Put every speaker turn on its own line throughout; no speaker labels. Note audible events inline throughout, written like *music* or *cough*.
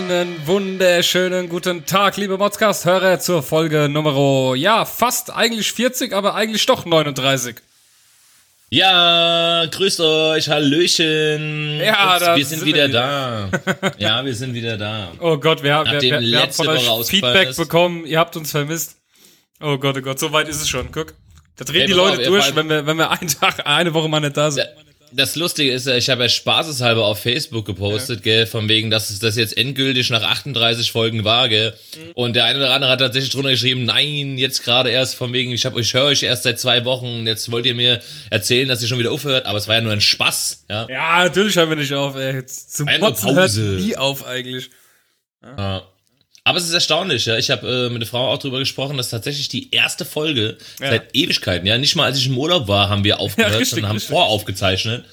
Einen wunderschönen guten Tag, liebe Modcast-Hörer, zur Folge Nummer, ja, fast eigentlich 40, aber eigentlich doch 39.
Ja, grüßt euch, Hallöchen.
Ja,
Ups,
da
wir sind
sind
wieder
wir
da. *laughs* Ja, wir sind wieder da.
Oh Gott, wir, haben- wir, wir, wir haben von euch Feedback
ist.
bekommen, ihr habt uns vermisst. Oh Gott, oh Gott, so weit ist es schon, guck. Da drehen
Ey,
die Leute
auf,
durch, wenn wir, wenn wir einen Tag, eine Woche mal nicht da sind.
Das Lustige ist, ja, ich habe ja spaßeshalber auf Facebook gepostet, gell, von wegen, dass es das jetzt endgültig nach 38 Folgen war, gell.
Mhm.
Und der eine oder andere hat tatsächlich drunter geschrieben, nein, jetzt gerade erst von wegen, ich hab, ich höre euch erst seit zwei Wochen und jetzt wollt ihr mir erzählen, dass ihr schon wieder aufhört, aber es war ja nur ein Spaß, ja.
Ja, natürlich hören wir nicht auf, ey. Jetzt Zum
Eine
Motzen hört nie auf eigentlich.
Ja. Aber es ist erstaunlich, ja. Ich habe äh, mit der Frau auch drüber gesprochen, dass tatsächlich die erste Folge
Ja.
seit Ewigkeiten, ja, nicht mal als ich im Urlaub war, haben wir aufgehört,
richtig,
sondern haben
richtig.
voraufgezeichnet.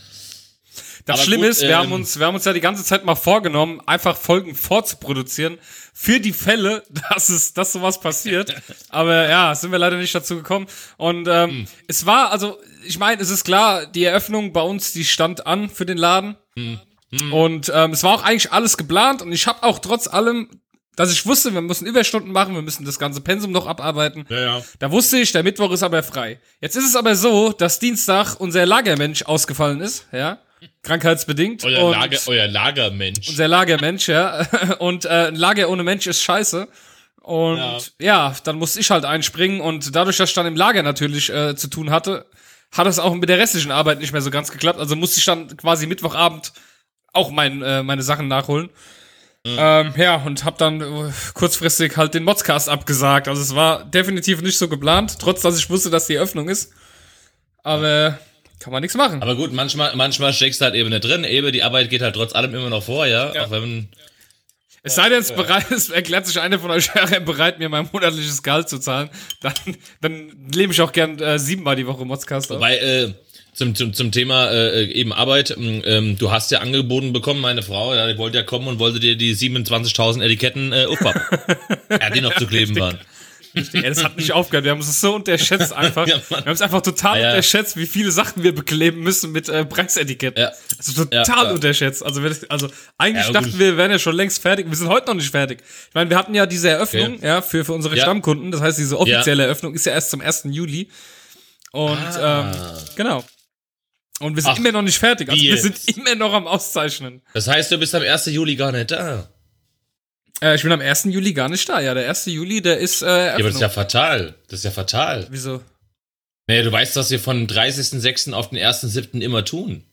Das Schlimme ist, wir haben
ähm,
uns, wir haben uns ja die ganze Zeit mal vorgenommen, einfach Folgen vorzuproduzieren für die Fälle, *laughs* dass es, dass sowas passiert. Aber ja, sind wir leider nicht dazu gekommen. Und ähm,
Hm.
es war, also ich meine, es ist klar, die Eröffnung bei uns, die stand an für den Laden.
Hm.
Und ähm, es war auch eigentlich alles geplant und ich habe auch trotz allem, dass ich wusste, wir müssen Überstunden machen, wir müssen das ganze Pensum noch abarbeiten.
Ja, ja.
Da wusste ich, der Mittwoch ist aber frei. Jetzt ist es aber so, dass Dienstag unser Lagermensch ausgefallen ist, ja, krankheitsbedingt.
Euer,
und
Lager, euer Lagermensch.
unser Lagermensch, ja. *laughs* Und äh, ein Lager ohne Mensch ist scheiße. Und ja.
Ja.
dann musste ich halt einspringen und dadurch, dass ich dann im Lager natürlich äh, zu tun hatte, hat es auch mit der restlichen Arbeit nicht mehr so ganz geklappt. Also musste ich dann quasi Mittwochabend auch mein, äh, meine Sachen nachholen. Ähm, ja, und hab dann äh, kurzfristig halt den Modscast abgesagt. Also es war definitiv nicht so geplant, trotz dass ich wusste, dass die Eröffnung ist. Aber kann man nichts machen.
Aber gut, manchmal, manchmal steckst du halt eben nicht drin. Eben, die Arbeit geht halt trotz allem immer noch vor, ja.
Ja.
Auch wenn,
Es sei denn, es, bereit, *laughs* es erklärt sich einer von euch *laughs* Hörern bereit, mir mein monatliches Gehalt zu zahlen, dann, dann lebe ich auch gern äh, siebenmal die Woche Modscast auf.
Weil, äh, zum, zum, zum Thema äh, eben Arbeit, ähm, ähm, du hast ja angeboten bekommen, meine Frau, ja, die wollte ja kommen und wollte dir die 27.000 Etiketten äh, aufpappen. ja, *laughs* die noch zu kleben waren.
Ey, das hat nicht aufgehört. Wir haben es so unterschätzt *laughs* einfach.
Ja,
wir haben es einfach total
Ja, ja.
unterschätzt, wie viele Sachen wir bekleben müssen mit äh, Preisetiketten.
Ja.
Also total
Ja, ja.
unterschätzt. Also, wir, also eigentlich
Ja,
dachten wir, wir wären ja schon längst fertig. Wir sind heute noch nicht fertig. Ich meine, wir hatten ja diese Eröffnung,
Okay.
ja, für, für unsere
Ja.
Stammkunden. Das heißt, diese offizielle Eröffnung ist ja erst zum 1. Juli. Und
Ah.
ähm, genau. Und wir sind
Ach,
immer noch nicht fertig. Also wir sind immer noch am Auszeichnen.
Das heißt, du bist am 1. Juli gar nicht da.
Äh, ich bin am 1. Juli gar nicht da. Ja, der 1. Juli, der ist äh,
Ja, aber das
Eröffnung.
ist ja fatal. Das ist ja fatal.
Wieso?
Naja, du weißt, was wir von 30.06. auf den 1.07. immer tun.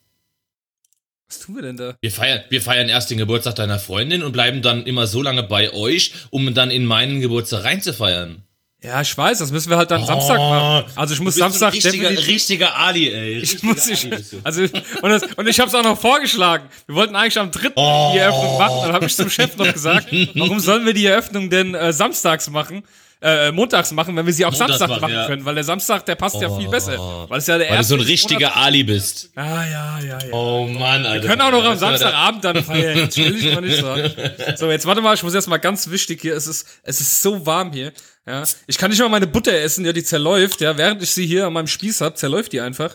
Was tun wir denn da?
Wir feiern, wir feiern erst den Geburtstag deiner Freundin und bleiben dann immer so lange bei euch, um dann in meinen Geburtstag reinzufeiern.
Ja, ich weiß, das müssen wir halt dann Samstag machen. Also ich muss
Oh,
Samstag
ein richtiger, richtiger Ali, ey.
Ich
Richtiger
muss ich,
bist du.
also und, das, und ich habe es auch noch vorgeschlagen. Wir wollten eigentlich am 3.
Oh.
die Eröffnung machen. Dann habe ich zum Chef noch gesagt, warum sollen wir die Eröffnung denn äh, samstags machen, äh, montags machen, wenn wir sie auch
Montags
Samstag
machen, ja.
können, weil der Samstag der passt ja viel besser, weil es ja der
Weil du
erste
so ein richtiger
Monats-
Ali bist.
Ah ja, ja, ja.
Oh Mann, Alter.
Wir können auch noch am Samstagabend dann feiern. Jetzt will ich mal nicht sagen. So, jetzt warte mal, ich muss erst mal ganz wichtig hier. Es ist, es ist so warm hier. Ja, ich kann nicht mal meine Butter essen, ja, die zerläuft. Ja, während ich sie hier an meinem Spieß hab, zerläuft die einfach.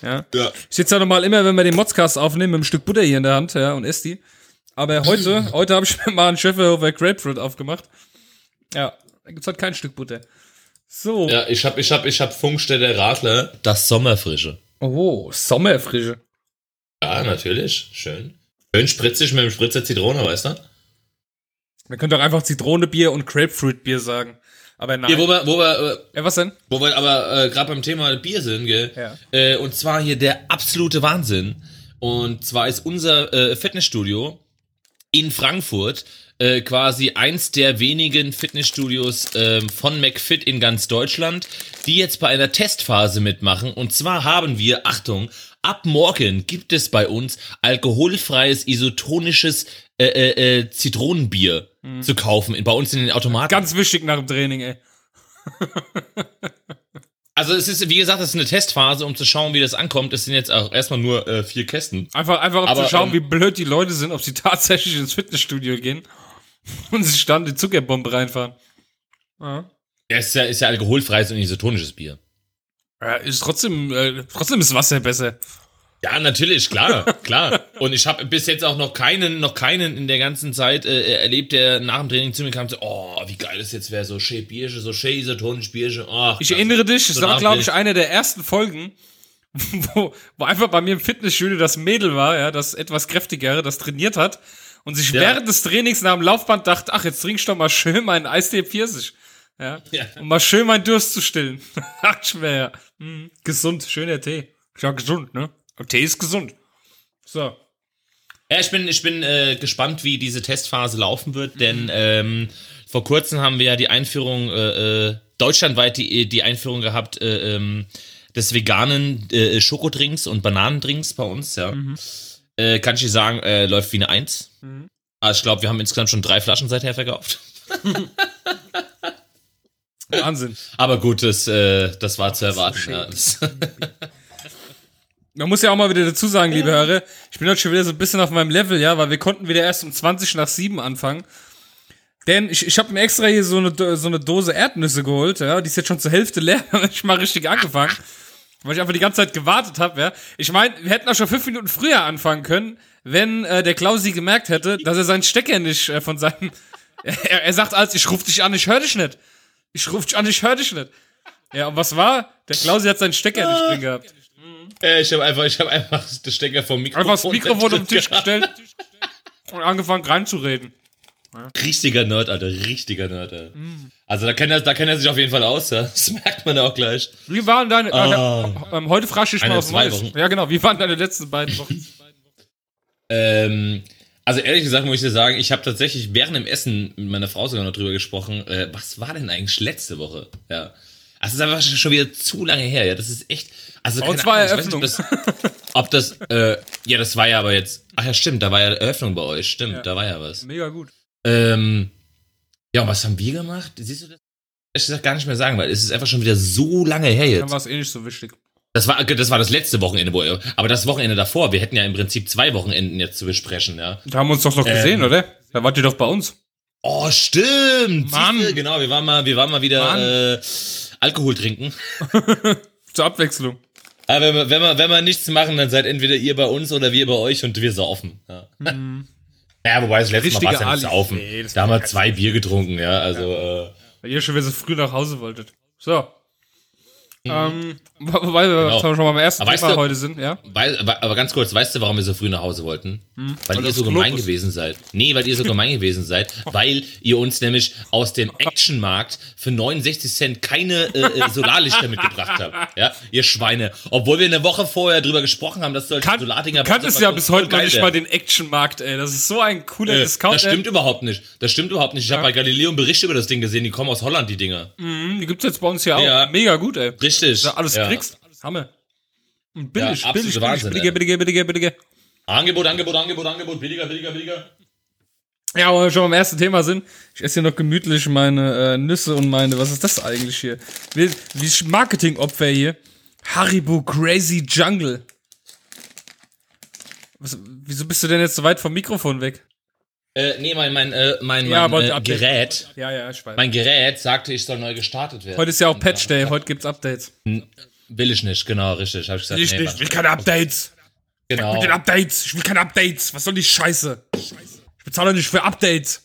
Ja.
Ja.
Ich sitze ja normal immer, wenn wir den Modscast aufnehmen, mit einem Stück Butter hier in der Hand, ja, und esse die. Aber heute, *laughs* heute habe ich mir mal einen Schöfferhofer Grapefruit aufgemacht. Ja, da gibt's halt kein Stück Butter. So.
Ja, ich hab, ich hab, ich hab Funkstätte Radler, das Sommerfrische.
Oh, Sommerfrische.
Ja, natürlich. Schön. Schön spritzig mit dem Spritzer Zitrone, weißt du?
Man könnte auch einfach Zitronebier und Grapefruit-Bier sagen. Aber nein.
Hier, wo wir, wo wir, äh,
ja, was denn?
Wo wir aber äh, gerade beim Thema Bier sind, gell?
Ja.
Äh, und zwar hier der absolute Wahnsinn. Und zwar ist unser äh, Fitnessstudio in Frankfurt äh, quasi eins der wenigen Fitnessstudios ähm, von McFit in ganz Deutschland, die jetzt bei einer Testphase mitmachen. Und zwar haben wir, Achtung, ab morgen gibt es bei uns alkoholfreies isotonisches äh, äh, äh, Zitronenbier zu kaufen, in, bei uns in den Automaten.
Ganz wichtig nach dem Training, ey. *laughs*
Also es ist, wie gesagt, es ist eine Testphase, um zu schauen, wie das ankommt. Es sind jetzt auch erstmal nur äh, vier Kästen.
Einfach, einfach um
Aber,
zu schauen,
ähm,
wie blöd die Leute sind, ob sie tatsächlich ins Fitnessstudio gehen *laughs* und sich dann die Zuckerbombe reinfahren. Ja.
Ja, ist ja, ist ja alkoholfreies und isotonisches Bier.
Ja, ist trotzdem, äh, trotzdem ist Wasser besser.
Ja, natürlich, klar, *laughs* klar. Und ich habe bis jetzt auch noch keinen, noch keinen in der ganzen Zeit äh, erlebt, der nach dem Training zu mir kam und so, oh, wie geil das jetzt wäre, so schön Biersche, so schön isotonisch Biersche. Oh,
Ich erinnere dich, das
so
war, glaube ich, eine der ersten Folgen, *laughs* wo, wo einfach bei mir im Fitnessstudio das Mädel war, ja, das etwas kräftigere, das trainiert hat und sich
Ja.
während des Trainings nach dem Laufband dachte, ach, jetzt trink ich doch mal schön meinen Eistee Pfirsich. Ja,
Ja.
um mal schön meinen Durst zu stillen. *laughs* Mir, ja. Mhm. Gesund, schöner Tee. Ja gesund, ne? Und Tee ist gesund. So.
Ja, ich bin, ich bin äh, gespannt, wie diese Testphase laufen wird,
Mhm.
denn ähm, vor kurzem haben wir ja die Einführung, äh, äh, deutschlandweit die, die Einführung gehabt, äh, ähm, des veganen äh, Schokodrinks und Bananendrinks bei uns, ja.
Mhm.
Äh, kann ich dir sagen, äh, läuft wie eine Eins. Also ich glaube, wir haben insgesamt schon drei Flaschen seither verkauft. *laughs*
Wahnsinn.
Aber gut, das, äh, das war zu erwarten. ja. Das,
Man muss ja auch mal wieder dazu sagen, liebe Hörer, ich bin heute schon wieder so ein bisschen auf meinem Level, ja, weil wir konnten wieder erst um 20 nach 7 anfangen. Denn ich, ich habe mir extra hier so eine, so eine Dose Erdnüsse geholt, ja, die ist jetzt schon zur Hälfte leer, *laughs* ich mal richtig angefangen. Weil ich einfach die ganze Zeit gewartet habe, ja. Ich meine, wir hätten auch schon fünf Minuten früher anfangen können, wenn äh, der Klausi gemerkt hätte, dass er seinen Stecker nicht äh, von seinem. *laughs* er, er sagt als, ich ruf dich an, ich höre dich nicht. Ich ruf dich an, ich höre dich nicht. Ja, und was war? Der Klausi hat seinen Stecker nicht drin gehabt.
äh, ich habe einfach, ich habe einfach den Stecker vom Mikrofon.
Einfach das Mikrofon auf den Tisch gestellt und angefangen reinzureden.
Richtiger Nerd, Alter, richtiger Nerd, Alter. Also da kennt, er, da kennt er sich auf jeden Fall aus, ja. Das merkt man auch gleich.
Wie waren deine.
Ah.
Äh, heute frage ich mal
zwei
Neues. Ja, genau. Wie waren deine letzten beiden Wochen?
Ähm, also ehrlich gesagt muss ich dir sagen, ich habe tatsächlich während dem Essen mit meiner Frau sogar noch drüber gesprochen, äh, was war denn eigentlich letzte Woche? Ja. Also es ist einfach schon wieder zu lange her, ja. Das ist echt. Also keine Ahnung, weiß nicht, ob das, ob das äh, ja, das war ja aber jetzt. Ach ja, stimmt, da war ja Eröffnung bei euch, stimmt,
Ja.
da war ja was.
Mega gut.
Ähm, ja, und was haben wir gemacht? Siehst du das? Ich gesagt gar nicht mehr sagen, weil es ist einfach schon wieder so lange her
Dann
jetzt.
war es eh nicht so wichtig.
Das war, das war das letzte Wochenende, wo, aber das Wochenende davor, wir hätten ja im Prinzip zwei Wochenenden jetzt zu besprechen, ja.
Da haben wir uns doch noch
Ähm.
gesehen, oder? Da wart ihr doch bei uns.
Oh, stimmt!
Mann.
Siehste, genau, wir waren mal, wir waren mal wieder äh, Alkohol trinken. *laughs*
Zur Abwechslung.
Aber wenn wir, wenn, wir, wenn wir nichts machen, dann seid entweder ihr bei uns oder wir bei euch und wir saufen. Ja, ja wobei das letzte Mal war es ja nicht saufen.
Nee,
da haben wir zwei Bier getrunken, ja, also äh,
Weil ihr schon wieder so früh nach Hause wolltet. So. Ähm, wo- wobei wir
Genau.
schon mal beim ersten
Aber weißt
Thema
du-
heute sind, ja?
Weil, aber ganz kurz, weißt du, warum wir so früh nach Hause wollten? weil
weil
ihr so gemein
Globus.
gewesen seid. Nee, weil ihr so gemein gewesen seid, *laughs* weil ihr uns nämlich aus dem Actionmarkt für 69 Cent keine äh, äh, Solarlichter *laughs* mitgebracht habt. Ja, ihr Schweine. Obwohl wir eine Woche vorher drüber gesprochen haben, dass solche
Kann,
Solardinger
kann es
voll
ja bis heute
geil
nicht mal den Actionmarkt, ey. Das ist so ein cooler
Äh,
Discount.
das stimmt überhaupt nicht. Das stimmt überhaupt nicht. Ich habe
Ja.
bei Galileo einen Bericht über das Ding gesehen. Die kommen aus Holland, die Dinger.
Mhm, die gibt's jetzt bei uns hier auch.
Ja.
Mega gut, ey.
Richtig.
Da alles
ja.
kriegst. Hammer. Und billig,
Ja,
billig,
Wahnsinn,
billiger, billiger, billiger, billiger.
Angebot, Angebot, Angebot, Angebot. Billiger, billiger, billiger.
Ja, wo wir schon beim ersten Thema sind. Ich esse hier noch gemütlich meine äh, Nüsse und meine, was ist das eigentlich hier? Wie, wie Marketingopfer hier. Haribo Crazy Jungle. Was, wieso bist du denn jetzt so weit vom Mikrofon weg?
Äh, nee, mein, mein, äh, mein,
Ja,
mein äh. Gerät.
Ja, ja, ich weiß.
Mein Gerät sagte, ich soll neu gestartet werden.
Heute ist ja auch Patch Day, heute gibt's Updates.
Will ich nicht, genau, richtig. Hab ich gesagt,
Ich
nee,
nicht, ich will keine Updates.
genau.
Mit den Updates. Ich will keine Updates. Was soll die Scheiße? Ich bezahle nicht für Updates.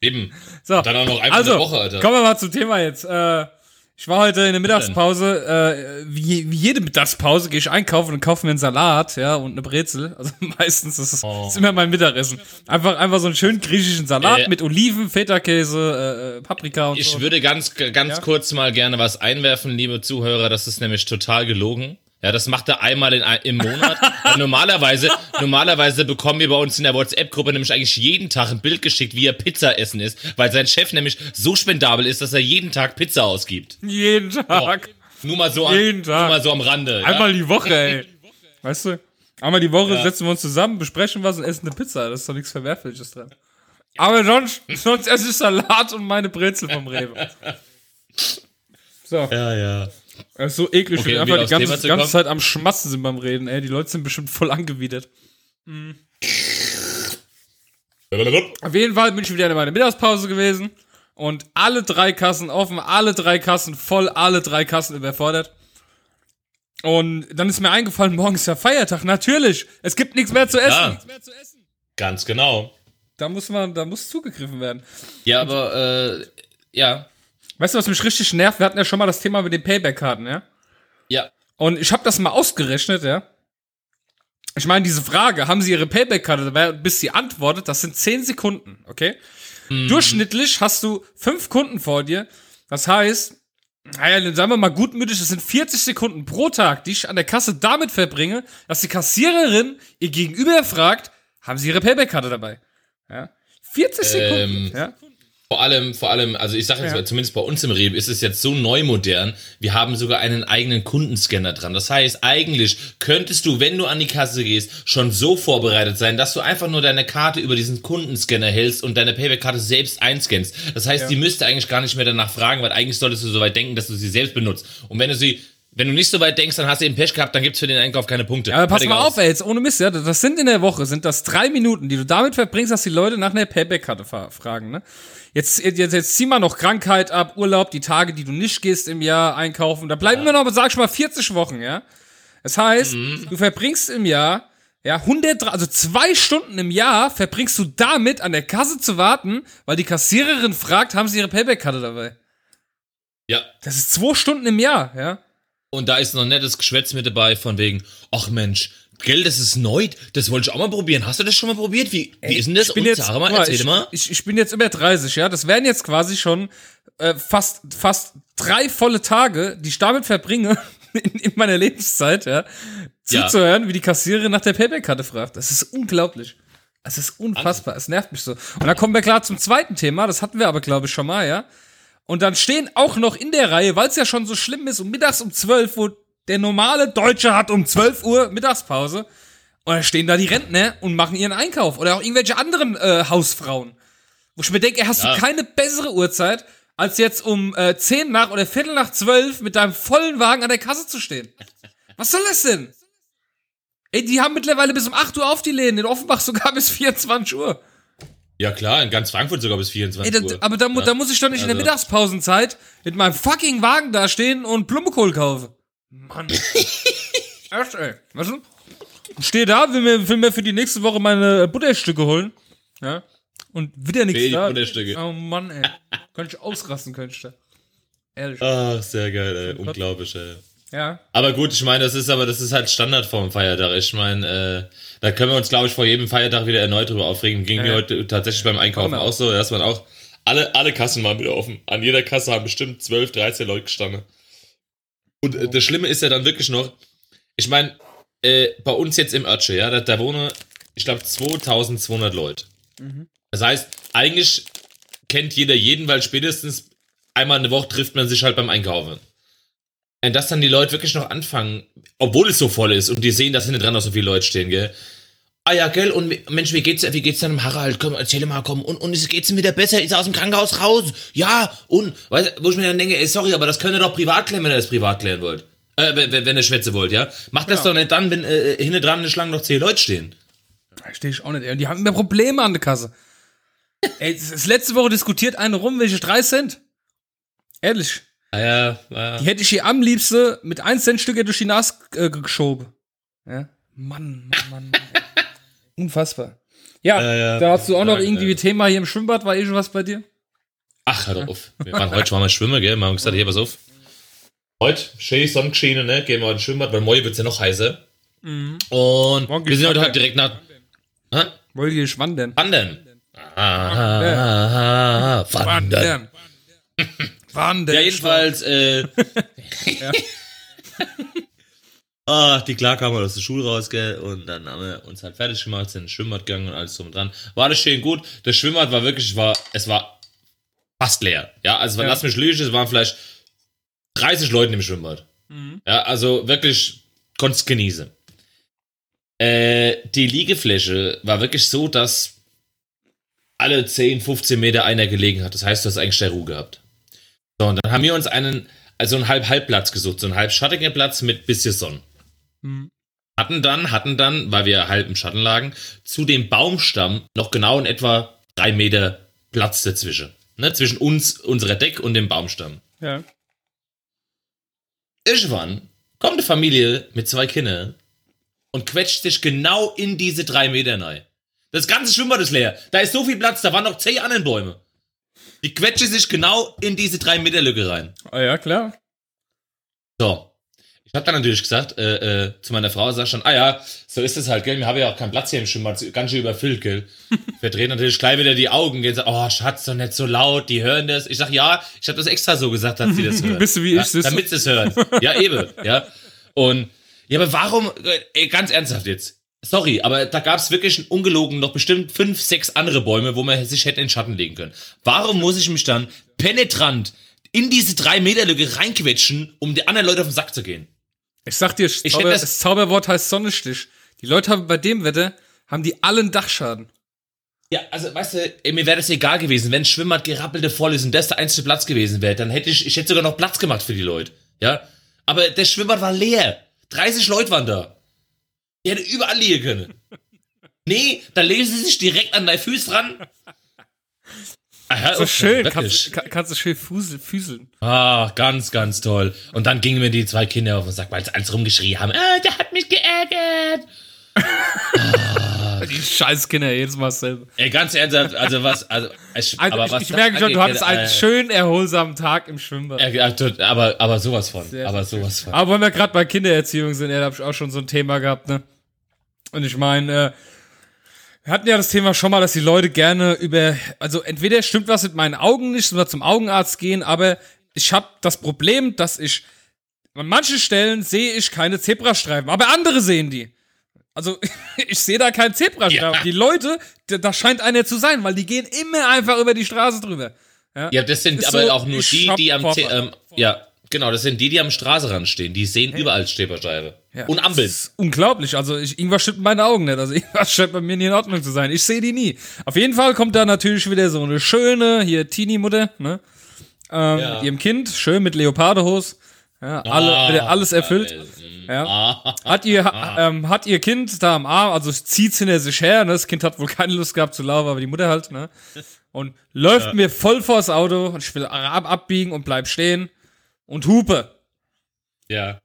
Eben. *laughs*
So.
Dann auch noch einfach
also,
eine Woche, Alter.
kommen wir mal zum Thema jetzt. Äh, ich war heute in der Mittagspause, äh, wie, wie jede Mittagspause, gehe ich einkaufen und kaufe mir einen Salat, ja, und eine Brezel. Also *laughs* meistens ist es
Oh.
ist immer mein Mittagessen. Einfach, einfach so einen schönen griechischen Salat
Äh,
mit Oliven, Feta-Käse, äh, Paprika und
Ich
so.
würde ganz, ganz
Ja?
kurz mal gerne was einwerfen, liebe Zuhörer. Das ist nämlich total gelogen. Ja, das macht er einmal in, im Monat. *laughs* Normalerweise, normalerweise bekommen wir bei uns in der WhatsApp-Gruppe nämlich eigentlich jeden Tag ein Bild geschickt, wie er Pizza essen ist, weil sein Chef nämlich so spendabel ist, dass er jeden Tag Pizza ausgibt.
Jeden
Oh,
Tag.
nur mal so am,
Jeden Tag.
nur mal so am Rande. Ja?
Einmal die Woche, ey. Weißt du? Einmal die Woche
Ja.
setzen wir uns zusammen, besprechen was und essen eine Pizza. Das ist doch nichts Verwerfliches dran. Aber sonst, sonst esse ich Salat und meine Brezel vom Rewe. So,
Ja, ja.
Das ist so eklig,
Okay,
wenn einfach die ganze, ganze. Zeit am Schmatzen sind beim Reden, ey. Die Leute sind bestimmt voll angewidert. Auf jeden Fall bin ich wieder in meiner Mittagspause gewesen und alle drei Kassen offen, alle drei Kassen voll, alle drei Kassen überfordert. Und dann ist mir eingefallen, morgen ist ja Feiertag. Natürlich, es gibt nichts mehr zu essen.
Ja.
Nichts mehr zu essen.
Ganz genau.
Da muss man, da muss zugegriffen werden.
Ja, aber, äh, ja.
Weißt du, was mich richtig nervt? Wir hatten ja schon mal das Thema mit den Payback-Karten, ja?
Ja.
Und ich habe das mal ausgerechnet, ja. Ich meine, diese Frage, haben Sie Ihre Payback-Karte dabei, bis sie antwortet, das sind 10 Sekunden, okay? Durchschnittlich hast du fünf Kunden vor dir. Das heißt, naja, dann sagen wir mal gutmütig, das sind 40 Sekunden pro Tag, die ich an der Kasse damit verbringe, dass die Kassiererin ihr Gegenüber fragt, haben Sie Ihre Payback-Karte dabei? Ja. 40 Sekunden,
Ähm,
ja.
Vor allem, vor allem, also ich sage jetzt
Ja.
mal, zumindest bei uns im Rewe ist es jetzt so neu modern, wir haben sogar einen eigenen Kundenscanner dran. Das heißt, eigentlich könntest du, wenn du an die Kasse gehst, schon so vorbereitet sein, dass du einfach nur deine Karte über diesen Kundenscanner hältst und deine Payback-Karte selbst einscannst. Das heißt,
Ja.
die müsste eigentlich gar nicht mehr danach fragen, weil eigentlich solltest du so weit denken, dass du sie selbst benutzt. Und wenn du sie, wenn du nicht so weit denkst, dann hast du eben Pech gehabt, dann gibt's für den Einkauf keine Punkte.
Ja, aber pass mal auf, ey, jetzt ohne Mist, ja, das sind in der Woche, sind das drei Minuten, die du damit verbringst, dass die Leute nach einer Payback-Karte fra- fragen, ne? Jetzt, jetzt, jetzt zieh mal noch Krankheit ab, Urlaub, die Tage, die du nicht gehst im Jahr einkaufen, da bleiben immer noch, sag ich mal, 40 Wochen, ja? Das heißt, du verbringst im Jahr, ja, 100, also zwei Stunden im Jahr verbringst du damit, an der Kasse zu warten, weil die Kassiererin fragt, haben sie ihre Payback-Karte dabei?
Ja.
Das ist zwei Stunden im Jahr, ja?
Und da ist noch nettes Geschwätz mit dabei von wegen, ach Mensch, gell, das ist neu, das wollte ich auch mal probieren. Hast du das schon mal probiert? Wie, wie ist denn das?
Ich bin
Und
jetzt,
sag mal, erzähl
ich,
mal.
Ich, ich bin jetzt über 30, ja. Das wären jetzt quasi schon äh, fast, fast drei volle Tage, die ich damit verbringe, *laughs* in, in meiner Lebenszeit, ja,
Ja.
zuzuhören, wie die Kassiererin nach der Payback-Karte fragt. Das ist unglaublich. Es ist unfassbar. Es nervt mich so. Und dann kommen wir klar zum zweiten Thema. Das hatten wir aber, glaube ich, schon mal, ja. Und dann stehen auch noch in der Reihe, weil es ja schon so schlimm ist, um mittags um 12, wo der normale Deutsche hat um 12 Uhr Mittagspause. Und dann stehen da die Rentner und machen ihren Einkauf. Oder auch irgendwelche anderen äh, Hausfrauen. Wo ich mir denke, hast
Ja.
du keine bessere Uhrzeit, als jetzt um äh, 10 nach oder Viertel nach 12 mit deinem vollen Wagen an der Kasse zu stehen. Was soll das denn? Ey, die haben mittlerweile bis um 8 Uhr auf die Läden, in Offenbach sogar *laughs* bis 24 Uhr.
Ja klar, in ganz Frankfurt sogar bis 24
Ey, da,
Uhr.
aber da,
ja.
da muss ich doch nicht in der
Also-
Mittagspausenzeit mit meinem fucking Wagen da stehen und Blumenkohl kaufen. Mann. *laughs* Echt, ey. Weißt du? Ich stehe da, will mir, will mir für die nächste Woche meine Butterstücke holen. Ja. Und wieder nichts
Wenig
da.
Butterstücke.
Oh Mann, ey. könnte ich ausrasten, könnte ich da. Ehrlich.
Ach, sehr geil, ey. Unglaublich, ey.
Ja.
Aber gut, ich meine, das ist aber, das ist halt Standard vor dem Feiertag. Ich meine, äh, da können wir uns, glaube ich, vor jedem Feiertag wieder erneut drüber aufregen. Ging mir
Ja.
heute tatsächlich beim Einkaufen auch so, dass man auch, alle, alle Kassen waren wieder offen. An jeder Kasse haben bestimmt 12, 13 Leute gestanden. Und äh, das Schlimme ist ja dann wirklich noch, ich meine, äh, bei uns jetzt im Örtsche, ja, da, da wohnen, ich glaube, 2200 Leute. Das heißt, eigentlich kennt jeder jeden, weil spätestens einmal eine Woche trifft man sich halt beim Einkaufen. Und dass dann die Leute wirklich noch anfangen, obwohl es so voll ist und die sehen, dass hinten dran noch so viele Leute stehen, gell? Ah ja, gell, und Mensch, wie geht's, wie geht's deinem Harald? Komm, erzähl mal, komm, und, und ist- geht's ihm wieder besser? Ist er aus dem Krankenhaus raus? Ja, und, weißt, du, wo ich mir dann denke, ey, sorry, aber das könnt ihr doch privat klären, wenn ihr das privat klären wollt. Äh, wenn, wenn ihr Schwätze wollt, ja? Macht das
Ja.
doch nicht dann, wenn äh, hinten dran in der Schlange noch zehn Leute stehen.
Verstehe ich auch nicht, ey. Und die haben immer Probleme an der Kasse. *laughs* ey, das ist letzte Woche diskutiert eine rum, welche 3 Cent. Ehrlich.
Ah ja, ah,
Die hätte ich hier am liebsten mit 1 Cent Stücke durch die Nase äh, geschoben. Ja? Mann, Mann, Mann. *laughs* Unfassbar. Ja,
Ja, ja.
da hast du auch noch
Ja,
irgendwie
ja.
Thema hier im Schwimmbad. War eh schon was bei dir?
Ach, hör doch auf. Wir waren heute schon mal schwimmen, gell? Wir haben gesagt, hier, pass auf. Heute, schön Sonnengeschiene, ne? Gehen wir ins Schwimmbad, weil morgen wird's ja noch heißer. Und
Morgen
wir sind heute halt direkt nach. Hä?
Wollt ihr wandern?
Wandern. Ah, ah, ah, wandern. *laughs*
Wandern.
Ja, jedenfalls, äh. *laughs* Ah, die klar kamen aus der Schule raus, gell, und dann haben wir uns halt fertig gemacht, sind ins Schwimmbad gegangen und alles drum und dran. War das schön gut. Das Schwimmbad war wirklich, war, es war fast leer. Ja, also,
Ja.
lass mich lügen, es waren vielleicht 30 Leute im Schwimmbad.
Mhm.
Ja, also wirklich, konntest genießen. Äh, die Liegefläche war wirklich so, dass alle 10, 15 Meter einer gelegen hat. Das heißt, du hast eigentlich der Ruhe gehabt. So, und dann haben wir uns einen, also einen Halb-Halb-Platz gesucht, so einen halb schattigen Platz mit bisschen Sonne.
Mhm.
Hatten dann, hatten dann, weil wir halb im Schatten lagen, zu dem Baumstamm noch genau in etwa drei Meter Platz dazwischen. Ne, zwischen uns, unserer Deck und dem Baumstamm.
Ja.
Irgendwann kommt eine Familie mit zwei Kindern und quetscht sich genau in diese drei Meter rein. Das ganze Schwimmbad ist leer. Da ist so viel Platz, da waren noch zehn anderen Bäume. Die quetschen sich genau in diese drei Meter Lücke rein.
Ah ja, klar.
So. Ich habe dann natürlich gesagt, äh, äh, zu meiner Frau, sag schon, ah ja, so ist es halt, gell, wir haben ja auch keinen Platz hier im Schwimmbad, ganz schön überfüllt, gell. *laughs* Wir drehen natürlich gleich wieder die Augen, gehen so, oh, Schatz, doch nicht so laut, die hören das. Ich sag, ja, ich habe das extra so gesagt, dass sie das *laughs* hören.
Bist du wie
ja,
ich?
Damit sie es hören. Ja, eben, ja. Und, ja, aber warum, äh, ganz ernsthaft jetzt, sorry, aber da gab es wirklich ungelogen noch bestimmt fünf, sechs andere Bäume, wo man sich hätte in den Schatten legen können. Warum muss ich mich dann penetrant in diese drei Meter Lücke reinquetschen, um den anderen Leuten auf den Sack zu gehen?
Ich sag dir,
hätte
Zauber,
das-
Zauberwort heißt Sonnenstich. Die Leute haben bei dem Wetter, haben die allen Dachschaden.
Ja, also weißt du, ey, mir wäre das egal gewesen, wenn Schwimmbad gerappelte voll ist und das der einzige Platz gewesen wäre, dann hätte ich, ich hätte sogar noch Platz gemacht für die Leute. Ja? Aber das Schwimmbad war leer. 30 Leute waren da. Die hätten überall liegen können. *laughs* Nee, da legen sie sich direkt an deine Füße ran. *laughs* Aha,
So
okay,
schön, kannst, kann- kannst du schön fusel, füseln.
Ah, ganz, ganz toll. Und dann gingen mir die zwei Kinder auf den Sack, weil sie eins rumgeschrien haben. Ah, der hat mich geärgert. *laughs*
Die scheiß Kinder jedes Mal selber.
Ey, ganz ernsthaft, also was, also, ich,
Also
aber
ich,
was
ich merke schon, du hattest einen
äh,
schön erholsamen Tag im Schwimmbad.
Aber, aber sowas von.
Sehr,
aber sowas von.
Aber wenn wir gerade bei Kindererziehung sind, ja, da habe ich auch schon so ein Thema gehabt, ne? Und ich meine, äh, wir hatten ja das Thema schon mal, dass die Leute gerne über, also entweder stimmt was mit meinen Augen nicht, oder zum Augenarzt gehen, aber ich habe das Problem, dass ich an manchen Stellen sehe ich keine Zebrastreifen, aber andere sehen die. Also *laughs* ich sehe da keinen Zebrastreifen.
Ja.
Die Leute, da, scheint einer zu sein, weil die gehen immer einfach über die Straße drüber.
Ja, das sind
Ist
aber
so,
auch nur die, die am. Ze- ähm, ja, genau, das sind die, die am Straßenrand stehen. Die sehen überall Steberscheibe.
Ja,
Und Ampeln.
Das ist unglaublich. Also ich, irgendwas stimmt in meinen Augen nicht. Also *laughs* irgendwas scheint bei mir nicht in Ordnung zu sein. Ich sehe die nie. Auf jeden Fall kommt da natürlich wieder so eine schöne, hier Teenie-Mutter, ne? Ähm,
Ja.
Mit ihrem Kind, schön mit Leopardehose. Ja, alle,
Ah,
alles erfüllt. Ja.
Ah,
Hat ihr, ha, *laughs* ähm, hat ihr Kind da am Arm, also zieht's hinter sich her, ne? Das Kind hat wohl keine Lust gehabt zu laufen, aber die Mutter halt, ne? Und läuft mir voll vors Auto und ich will ab, abbiegen und bleib stehen und hupe.
ja.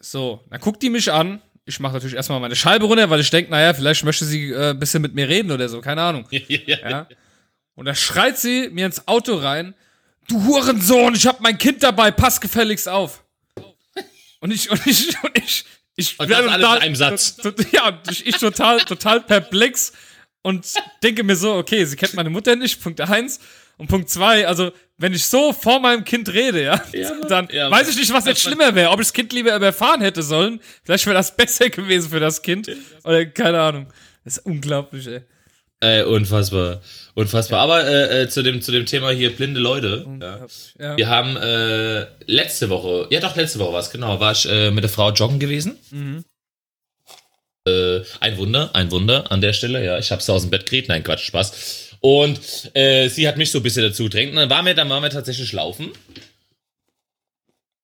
So, dann guckt die mich an. Ich mache natürlich erstmal meine Scheibe runter, weil ich denke, naja, vielleicht möchte sie äh, ein bisschen mit mir reden oder so, keine Ahnung. *laughs* Ja. Und da schreit sie mir ins Auto rein, du Hurensohn, ich hab mein Kind dabei, pass gefälligst auf. Und ich, und ich, und ich, ich
Und das alles in einem Satz.
Ja, ich, ich total, total perplex und denke mir so, okay, sie kennt meine Mutter nicht, Punkt eins. Und Punkt zwei, also, wenn ich so vor meinem Kind rede, ja,
Ja, *laughs*
dann
Ja,
weiß ich nicht, was jetzt schlimmer wäre. Ob ich das Kind lieber überfahren hätte sollen. Vielleicht wäre das *laughs* besser gewesen für das Kind. Oder keine Ahnung. Das ist unglaublich, ey.
Äh, unfassbar. Unfassbar. Aber äh, äh, zu, dem, zu dem Thema hier blinde Leute. Ja.
Ja.
Wir haben äh, letzte Woche, ja doch, letzte Woche war es, genau, war ich äh, mit der Frau joggen gewesen.
Mhm.
Äh, ein Wunder, ein Wunder an der Stelle, ja. Ich hab's aus dem Bett gekriegt, nein, Quatsch, Spaß. Und äh, sie hat mich so ein bisschen dazu gedrängt. Und dann waren wir, dann waren wir tatsächlich laufen.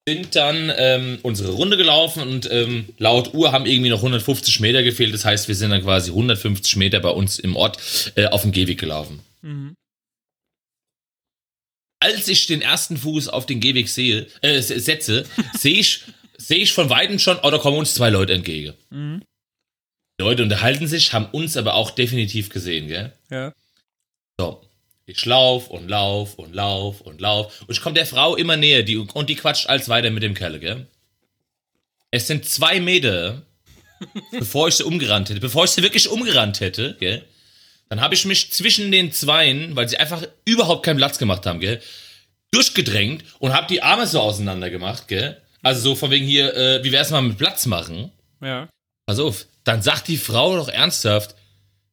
Sind dann ähm, unsere Runde gelaufen und ähm, laut Uhr haben irgendwie noch 150 Meter gefehlt. Das heißt, wir sind dann quasi 150 Meter bei uns im Ort äh, auf dem Gehweg gelaufen.
Mhm.
als ich den ersten Fuß auf den Gehweg sehe, äh, se- setze, *laughs* sehe ich, sehe ich von Weitem schon, oh, da kommen uns zwei Leute entgegen.
Mhm.
Die Leute unterhalten sich, haben uns aber auch definitiv gesehen, gell?
Ja.
So. Ich lauf und lauf und lauf und lauf. Und ich komme der Frau immer näher, die, und die quatscht als weiter mit dem Kerl, gell? Es sind zwei Meter, *laughs* bevor ich sie umgerannt hätte, bevor ich sie wirklich umgerannt hätte, gell? Dann habe ich mich zwischen den Zweien, weil sie einfach überhaupt keinen Platz gemacht haben, gell? Durchgedrängt und habe die Arme so auseinander gemacht, gell? Also so von wegen hier, äh, wie wär's mal mit Platz machen?
Ja.
Pass auf, dann sagt die Frau doch ernsthaft,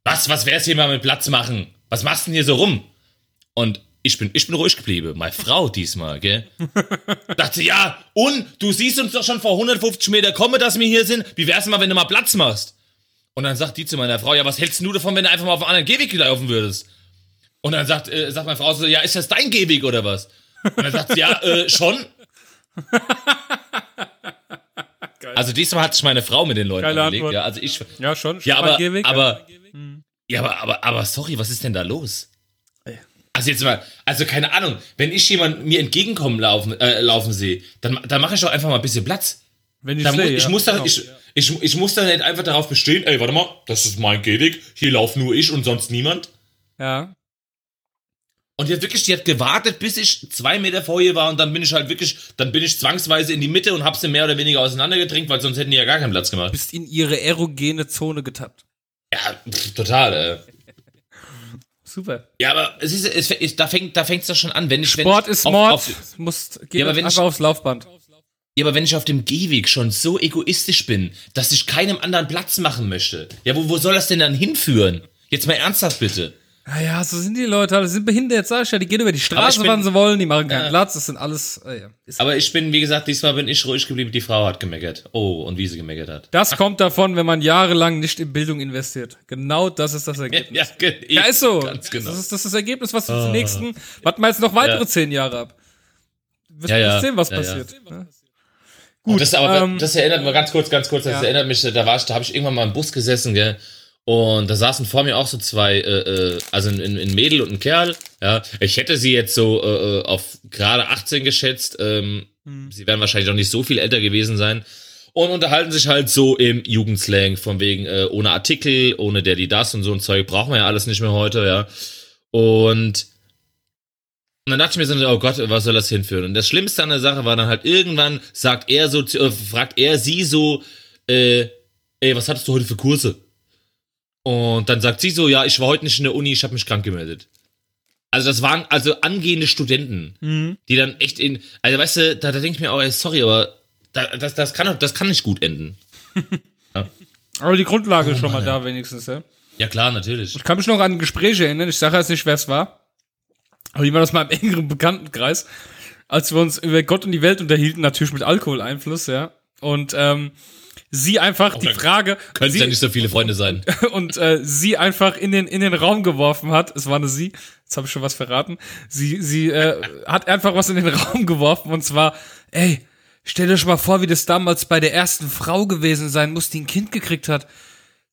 was, was wär's hier mal mit Platz machen? Was machst denn hier so rum? Und ich bin, ich bin ruhig geblieben. Meine Frau diesmal, gell? *laughs* Dachte, ja, und du siehst uns doch schon vor 150 Meter kommen, dass wir hier sind. Wie wär's mal, wenn du mal Platz machst? Und dann sagt die zu meiner Frau, ja, was hältst du davon, wenn du einfach mal auf einen anderen Gehweg laufen würdest? Und dann sagt, äh, sagt meine Frau so, ja, ist das dein Gehweg oder was? Und dann sagt sie, ja, *laughs* äh, schon. Also diesmal hat sich meine Frau mit den Leuten
Geile
angelegt. Ja, also ich,
Ja, schon.
ja,
schon mal
aber,
Gehweg,
aber, ja, aber, aber, aber, sorry, was ist denn da los? Also jetzt mal, also keine Ahnung, wenn ich jemand mir entgegenkommen laufen, äh, laufen sehe, dann, dann mache ich doch einfach mal ein bisschen Platz.
Wenn ich
Da mu
sehe,
ich,
ja,
muss da,
genau.
ich, ich, ich muss da nicht einfach darauf bestehen, ey, warte mal, das ist mein Gehweg, hier lauf nur ich und sonst niemand.
Ja.
Und die hat wirklich, die hat gewartet, bis ich zwei Meter vor ihr war und dann bin ich halt wirklich, dann bin ich zwangsweise in die Mitte und hab sie mehr oder weniger auseinandergedrängt, weil sonst hätten die ja gar keinen Platz gemacht.
Bist in ihre erogene Zone getappt.
Ja, total, äh.
Super.
Ja, aber es ist, es, es, da fängt, da fängt's doch schon an, wenn ich, wenn
Sport
ich
ist
auf,
Mord.
Auf,
musst, geh
Ja, aber wenn ich-
aufs Laufband.
ja, aber wenn ich auf dem Gehweg schon so egoistisch bin, dass ich keinem anderen Platz machen möchte, ja, wo, wo soll das denn dann hinführen? Jetzt mal ernsthaft bitte.
Naja, so sind die Leute, die sind behindert, sag ich ja, die gehen über die Straße,
bin-
wann sie wollen, die machen keinen
Ja.
Platz, das sind alles, äh, ja.
Aber ich bin, wie gesagt, diesmal bin ich ruhig geblieben, die Frau hat gemeckert. Oh, und wie sie gemeckert hat.
Das kommt davon, wenn man jahrelang nicht in Bildung investiert. Genau das ist das *laughs* Ergebnis.
Ja,
Ja, ist so.
Ganz genau.
Das ist das, ist das Ergebnis, was wir die nächsten, warten wir jetzt noch weitere zehn Jahre ab. Wirst
Ja,
du sehen, was passiert. Ja.
Gut, das, aber,
ähm,
das erinnert mich ganz kurz, ganz kurz, das erinnert mich, da war ich, da habe ich irgendwann mal im Bus gesessen, gell? Und da saßen vor mir auch so zwei, äh, äh, also ein, ein Mädel und ein Kerl. Ja, ich hätte sie jetzt so äh, äh, auf gerade 18 geschätzt. Ähm,
Hm.
Sie werden wahrscheinlich noch nicht so viel älter gewesen sein. Und unterhalten sich halt so im Jugendslang, von wegen äh, ohne Artikel, ohne der, die, das und so ein Zeug brauchen wir ja alles nicht mehr heute, ja. Und und dann dachte ich mir so, oh Gott, was soll das hinführen? Und das Schlimmste an der Sache war dann halt irgendwann sagt er so, äh, fragt er sie so, äh, ey, was hattest du heute für Kurse? Und dann sagt sie so, ja, ich war heute nicht in der Uni, ich habe mich krank gemeldet. Also das waren also angehende Studenten,
Mhm.
die dann echt in, also weißt du, da, da denke ich mir auch, ey, sorry, aber da, das, das, kann, das kann nicht gut enden. *laughs*
Aber die Grundlage
Oh
ist schon mal da wenigstens, ja.
Ja klar, natürlich.
Ich kann mich noch an Gespräche erinnern, ich sage jetzt nicht, wer es war, aber die waren aus meinem engeren Bekanntenkreis, als wir uns über Gott und die Welt unterhielten, natürlich mit Alkoholeinfluss, ja. Und ähm, sie einfach die
da
Frage,
Können
sie,
ja nicht so viele Freunde sein. *laughs*
und äh, sie einfach in den in den Raum geworfen hat. Es war eine sie. Jetzt habe ich schon was verraten. Sie sie äh, *laughs* hat einfach was in den Raum geworfen und zwar, ey, stell dir schon mal vor, wie das damals bei der ersten Frau gewesen sein muss, die ein Kind gekriegt hat,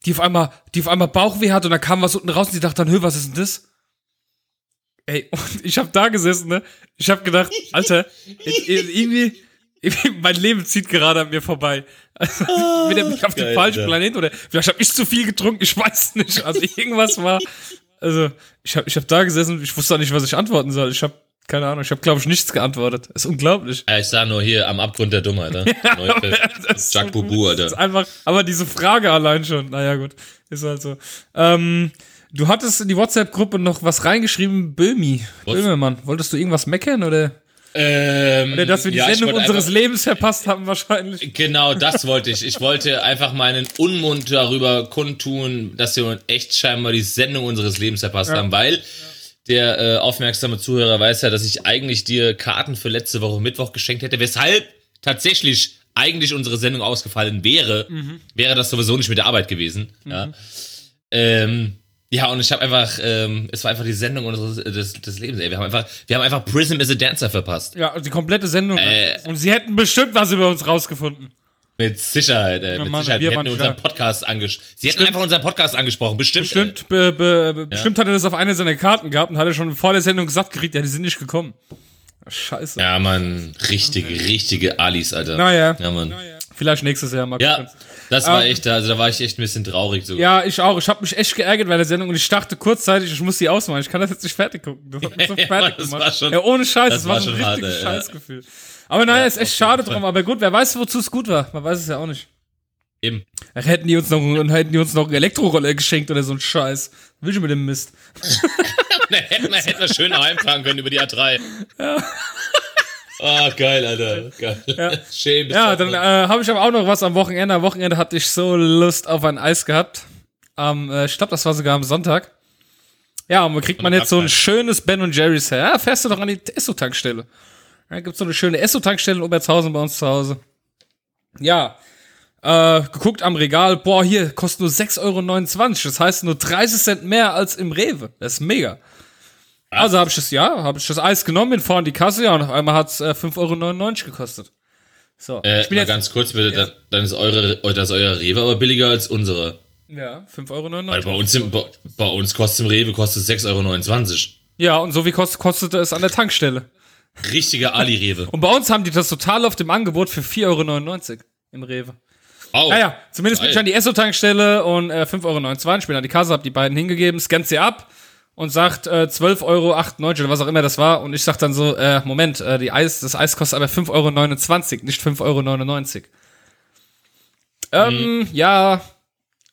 die auf einmal die auf einmal Bauchweh hat und dann kam was unten raus und sie dachte dann, hö, was ist denn das? Ey, *laughs* und ich habe da gesessen, ne? Ich habe gedacht, Alter, irgendwie, irgendwie *laughs* mein Leben zieht gerade an mir vorbei. Also, bin ich auf dem
geil,
falschen
Alter.
Planet oder vielleicht habe ich zu viel getrunken, ich weiß nicht. Also irgendwas war. Also ich habe ich hab da gesessen ich wusste auch nicht, was ich antworten soll. Ich habe keine Ahnung, ich habe glaube ich nichts geantwortet. ist unglaublich.
Ja, ich sah nur hier am Abgrund der Dummheit, ne? Jacques Boubou,
Das ist
Alter.
einfach, aber diese Frage allein schon, naja gut, ist halt so. Ähm, du hattest in die WhatsApp-Gruppe noch was reingeschrieben, Böhmi,
Was?
Böhmermann. Wolltest du irgendwas meckern oder?
Ähm,
Oder dass wir die
ja,
Sendung unseres
einfach-
Lebens verpasst haben wahrscheinlich.
Genau, das wollte ich. Ich wollte einfach meinen Unmund darüber kundtun, dass wir echt scheinbar die Sendung unseres Lebens verpasst haben, weil der äh, aufmerksame Zuhörer weiß ja, dass ich eigentlich dir Karten für letzte Woche Mittwoch geschenkt hätte, weshalb tatsächlich eigentlich unsere Sendung ausgefallen wäre, wäre das sowieso nicht mit der Arbeit gewesen. Ja. Ähm, ja, und ich habe einfach, ähm, es war einfach die Sendung unseres des, des Lebens. Ey. Wir haben einfach, wir haben einfach Prism is a Dancer verpasst.
Ja, also die komplette Sendung.
Äh.
und sie hätten bestimmt was über uns rausgefunden.
Mit Sicherheit, äh, mit
Mann,
Sicherheit.
wir
Wir hätten unseren. Podcast angesprochen. Sie hätten einfach unseren Podcast angesprochen, bestimmt.
Bestimmt, be, be, be, bestimmt hat er das auf eine seiner Karten gehabt und hat er schon vor der Sendung gesagt gekriegt, ja, die sind nicht gekommen. Scheiße.
Äh. Ja, Mann, richtige, richtige Alis, Alter.
Naja.
Ja, Mann.
Vielleicht nächstes Jahr mal
Ja,
gucken.
Das war
Ähm,
echt, also da war ich echt ein bisschen traurig sogar.
Ja, ich auch. Ich habe mich echt geärgert bei der Sendung und ich dachte kurzzeitig, ich muss die ausmachen. Ich kann das jetzt nicht fertig gucken. Das hat mich so *laughs*
Ja,
fertig
das
gemacht.
war schon-
ja, ohne Scheiß,
das
das, war ein
schon hart,
richtiges
ey, ja.
Scheißgefühl. Aber naja, ist echt schade drum. Aber gut, wer weiß, wozu es gut war. Man weiß es ja auch nicht.
Eben.
Ach, hätten die uns noch, hätten die uns noch einen Elektroroller geschenkt oder so ein Scheiß. Will ich mit dem Mist. *laughs*
Hätten wir, hätten wir schön heimfahren können über die A3. Ja. Oh, geil, Alter. Geil.
Ja. *laughs*
Bis
Ja,
dann.
äh, habe ich aber auch noch was am Wochenende. Am Wochenende hatte ich so Lust auf ein Eis gehabt. Am, äh, ich glaube, das war sogar am Sonntag. Ja, und kriegt man jetzt so ein schönes Ben und Jerry's her? Ja, fährst du doch an die Esso-Tankstelle. Da gibt's so eine schöne Esso-Tankstelle in Obertshausen bei uns zu Hause. Ja, äh, geguckt am Regal, boah, hier, kostet nur 6,29 Euro. Das heißt nur 30 Cent mehr als im Rewe. Das ist mega. Also habe ich das, ja, habe ich das Eis genommen, bin vorne in die Kasse, ja, und auf einmal hat's äh, 5,99 Euro gekostet. So,
Äh,
ich bin
mal
jetzt,
ganz kurz bitte, dann, dann ist eure, das ist euer Rewe aber billiger als unsere.
ja, 5,99 Euro.
Weil bei uns, im, bei, bei uns kostet im Rewe kostet 6,29 Euro.
Ja, und so wie kost, kostete es an der Tankstelle.
Richtiger Ali-Rewe. *laughs*
Und bei uns haben die das total auf dem Angebot für 4,99 Euro im Rewe.
Oh.
Naja, zumindest bin
Geil.
ich an die Esso-Tankstelle und äh, 5,29 Euro. Ich bin an die Kasse, hab die beiden hingegeben, scannt sie ab und sagt äh, 12,98 Euro oder was auch immer das war. Und ich sag dann so, äh, Moment, äh, die Eis, das Eis kostet aber 5,29 Euro, nicht 5,99 Euro. Ähm, ja,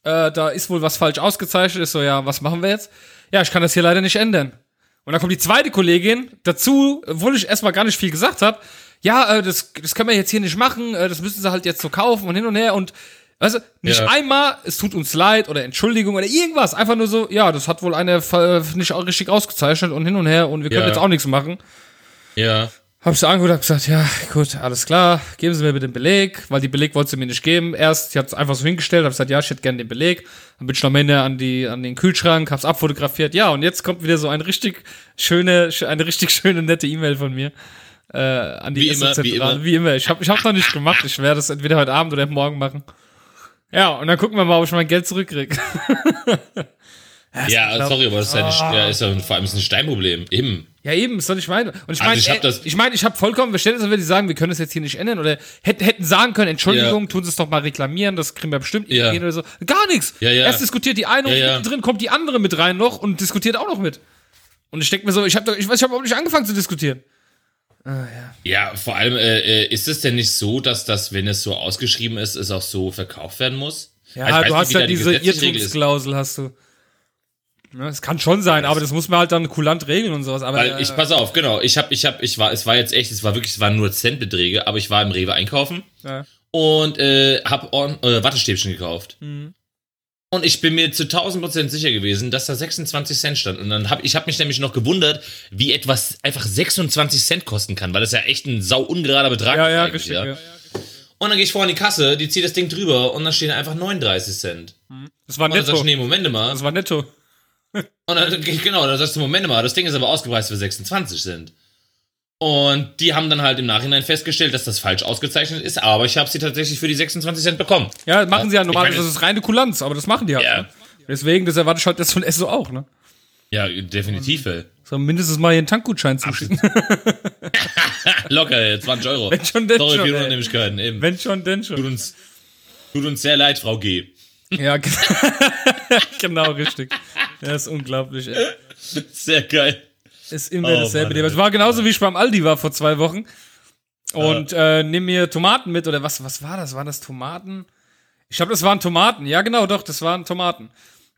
äh, da ist wohl was falsch ausgezeichnet. Ist so, ja, was machen wir jetzt? Ja, ich kann das hier leider nicht ändern. Und dann kommt die zweite Kollegin dazu, obwohl ich erstmal gar nicht viel gesagt habe. Ja, äh, das, das können wir jetzt hier nicht machen, äh, das müssen sie halt jetzt so kaufen und hin und her und weißt du, nicht
Ja.
einmal, es tut uns leid oder Entschuldigung oder irgendwas, einfach nur so, ja, das hat wohl einer ver- nicht richtig ausgezeichnet und hin und her und wir können
Ja.
jetzt auch nichts machen.
Ja.
Hab sie angeguckt, hab gesagt, ja, gut, alles klar, geben Sie mir bitte den Beleg, weil die Beleg wollte sie mir nicht geben. Erst, hat es einfach so hingestellt, hab gesagt, ja, ich hätte gerne den Beleg. Dann bin ich noch am Ende an, die, an den Kühlschrank, hab's abfotografiert. Ja, und jetzt kommt wieder so eine richtig schöne, sch- eine richtig schöne, nette E-Mail von mir. Äh, an die
Wie immer, wie immer.
Wie immer. Ich hab, ich hab noch nicht gemacht. Ich werde das entweder heute Abend oder morgen machen. Ja, und dann gucken wir mal, ob ich mein Geld zurückkrieg. *laughs*
Ja,
glaub-
sorry, aber das ist ja, nicht, ja, ist ja vor allem ist ein Steinproblem. Eben.
Ja, eben, das soll ich meinen. Und ich
Also
meine,
ich hab
äh, ich meine, ich habe vollkommen Verständnis, wenn die sagen, wir können das jetzt hier nicht ändern oder hätten, hätten sagen können, Entschuldigung,
Ja.
tun Sie es doch mal reklamieren, das kriegen wir bestimmt
Ja.
oder so. Gar nichts.
Ja, ja.
Erst diskutiert die eine und
Ja, ja.
drin kommt die andere mit rein noch und diskutiert auch noch mit. Und ich denke mir so, ich habe ich weiß, ich habe überhaupt nicht angefangen zu diskutieren.
Ja, vor allem, äh, äh, ist es denn nicht so, dass das, wenn es so ausgeschrieben ist, es auch so verkauft werden muss?
Ja,
Also
du
nicht,
hast
wie
ja
die
diese. Irrtumsklausel, hast du. Es kann schon sein, aber das muss man halt dann kulant regeln und sowas. Aber
Weil ich,
äh,
pass auf, genau, ich hab, ich hab, ich war, es war jetzt echt, es war wirklich, es waren nur Centbeträge, aber ich war im Rewe einkaufen
ja.
und äh, hab Ohren, äh, Wattestäbchen gekauft.
Mhm.
Und ich bin mir zu 1000 Prozent sicher gewesen, dass da 26 Cent stand. Und dann hab ich hab mich nämlich noch gewundert, wie etwas einfach 26 Cent kosten kann, weil das ja echt ein sau ungerader Betrag
ja,
ist
ja, richtig. Ja.
Und dann gehe ich vor an die Kasse, die zieht das Ding drüber und dann stehen einfach 39 Cent.
Das war
Und dann
netto.
sagst du, nee, Moment mal.
Das war netto.
Und dann, *laughs* genau, dann sagst du, Moment mal, das Ding ist aber ausgepreist für 26 Cent. Und die haben dann halt im Nachhinein festgestellt, dass das falsch ausgezeichnet ist, aber ich habe sie tatsächlich für die 26 Cent bekommen.
Ja, machen sie ja normalerweise,
meine-
das ist reine Kulanz, aber das machen die halt.
Ja.
Ne? Deswegen, das erwarte ich halt das von Esso auch, ne?
Ja, definitiv, ey.
So mindestens mal hier einen Tankgutschein zuschicken. *laughs*
Locker, ey, 20 Euro.
Wenn schon, denn
Sorry
schon, ey.
Unannehmlichkeiten, eben.
Wenn schon, denn
Tut
schon.
uns, tut uns sehr leid, Frau G.
Ja, ge- *laughs* genau, richtig. Ja, ist unglaublich, ey. *laughs*
Sehr geil.
Ist immer
Oh,
dasselbe
Mann,
Thema. Es war genauso, wie ich beim Aldi war vor zwei Wochen. Und äh, nimm mir Tomaten mit, oder was, was war das? Waren das Tomaten? Ich glaube, das waren Tomaten. Ja, genau, doch, das waren Tomaten.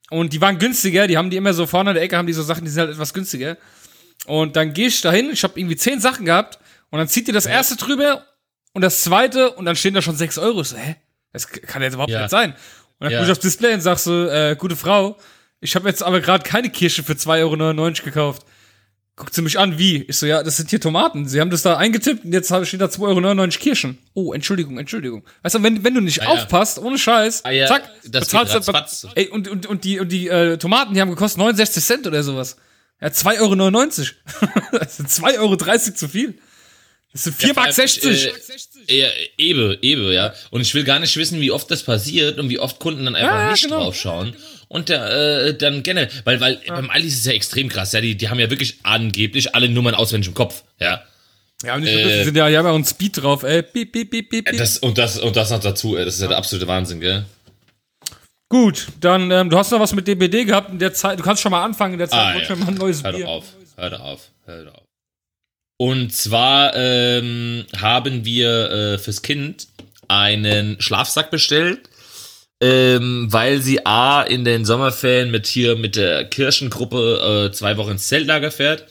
Und die waren günstiger, die haben die immer so vorne an der Ecke, haben die so Sachen, die sind halt etwas günstiger. Und dann gehe ich dahin, ich habe irgendwie zehn Sachen gehabt und dann zieht ihr das erste drüber und das zweite und dann stehen da schon sechs Euro. Ich so, hä? Das kann jetzt überhaupt
Ja.
nicht sein. Und dann
Ja.
guck ich aufs Display und sag so, äh, gute Frau, ich habe jetzt aber gerade keine Kirsche für 2,99 Euro gekauft. Guckt sie mich an, wie? Ich so, ja, das sind hier Tomaten. Sie haben das da eingetippt und jetzt steht da 2,99 Euro Kirschen. Oh, Entschuldigung, Entschuldigung. Weißt du, wenn, wenn du nicht
ja.
aufpasst, ohne Scheiß,
Ah ja,
zack,
das
bezahlst du. Ey, und, und, und die, und die äh, Tomaten, die haben gekostet 69 Cent oder sowas. Ja, 2,99 Euro. *laughs* das sind 2,30 Euro zu viel. Das sind 4,60 Mark. 60.
Äh, ja, Ebe, Ebe, ja. Und ich will gar nicht wissen, wie oft das passiert und wie oft Kunden dann einfach
Ja, ja,
nicht
genau.
draufschauen. Und der, äh, dann generell, weil, weil beim Aldi ist es ja extrem krass, ja, die, die haben ja wirklich angeblich alle Nummern auswendig im Kopf, ja.
ja, und nicht die sind ja, die haben ja auch einen Speed drauf, ey. Piep, piep, piep, piep, piep.
Das, und, das, und das noch dazu, ey, das ist ja der absolute Wahnsinn, gell?
Gut, dann, ähm, du hast noch was mit DBD gehabt in der Zeit. Du kannst schon mal anfangen in der Zeit.
Ah, ja.
schon mal ein neues
Hör doch auf, hör doch auf, hör doch auf. Und zwar ähm, haben wir äh, fürs Kind einen Schlafsack bestellt, ähm, weil sie A in den Sommerferien mit hier mit der Kirchengruppe äh, zwei Wochen ins Zeltlager fährt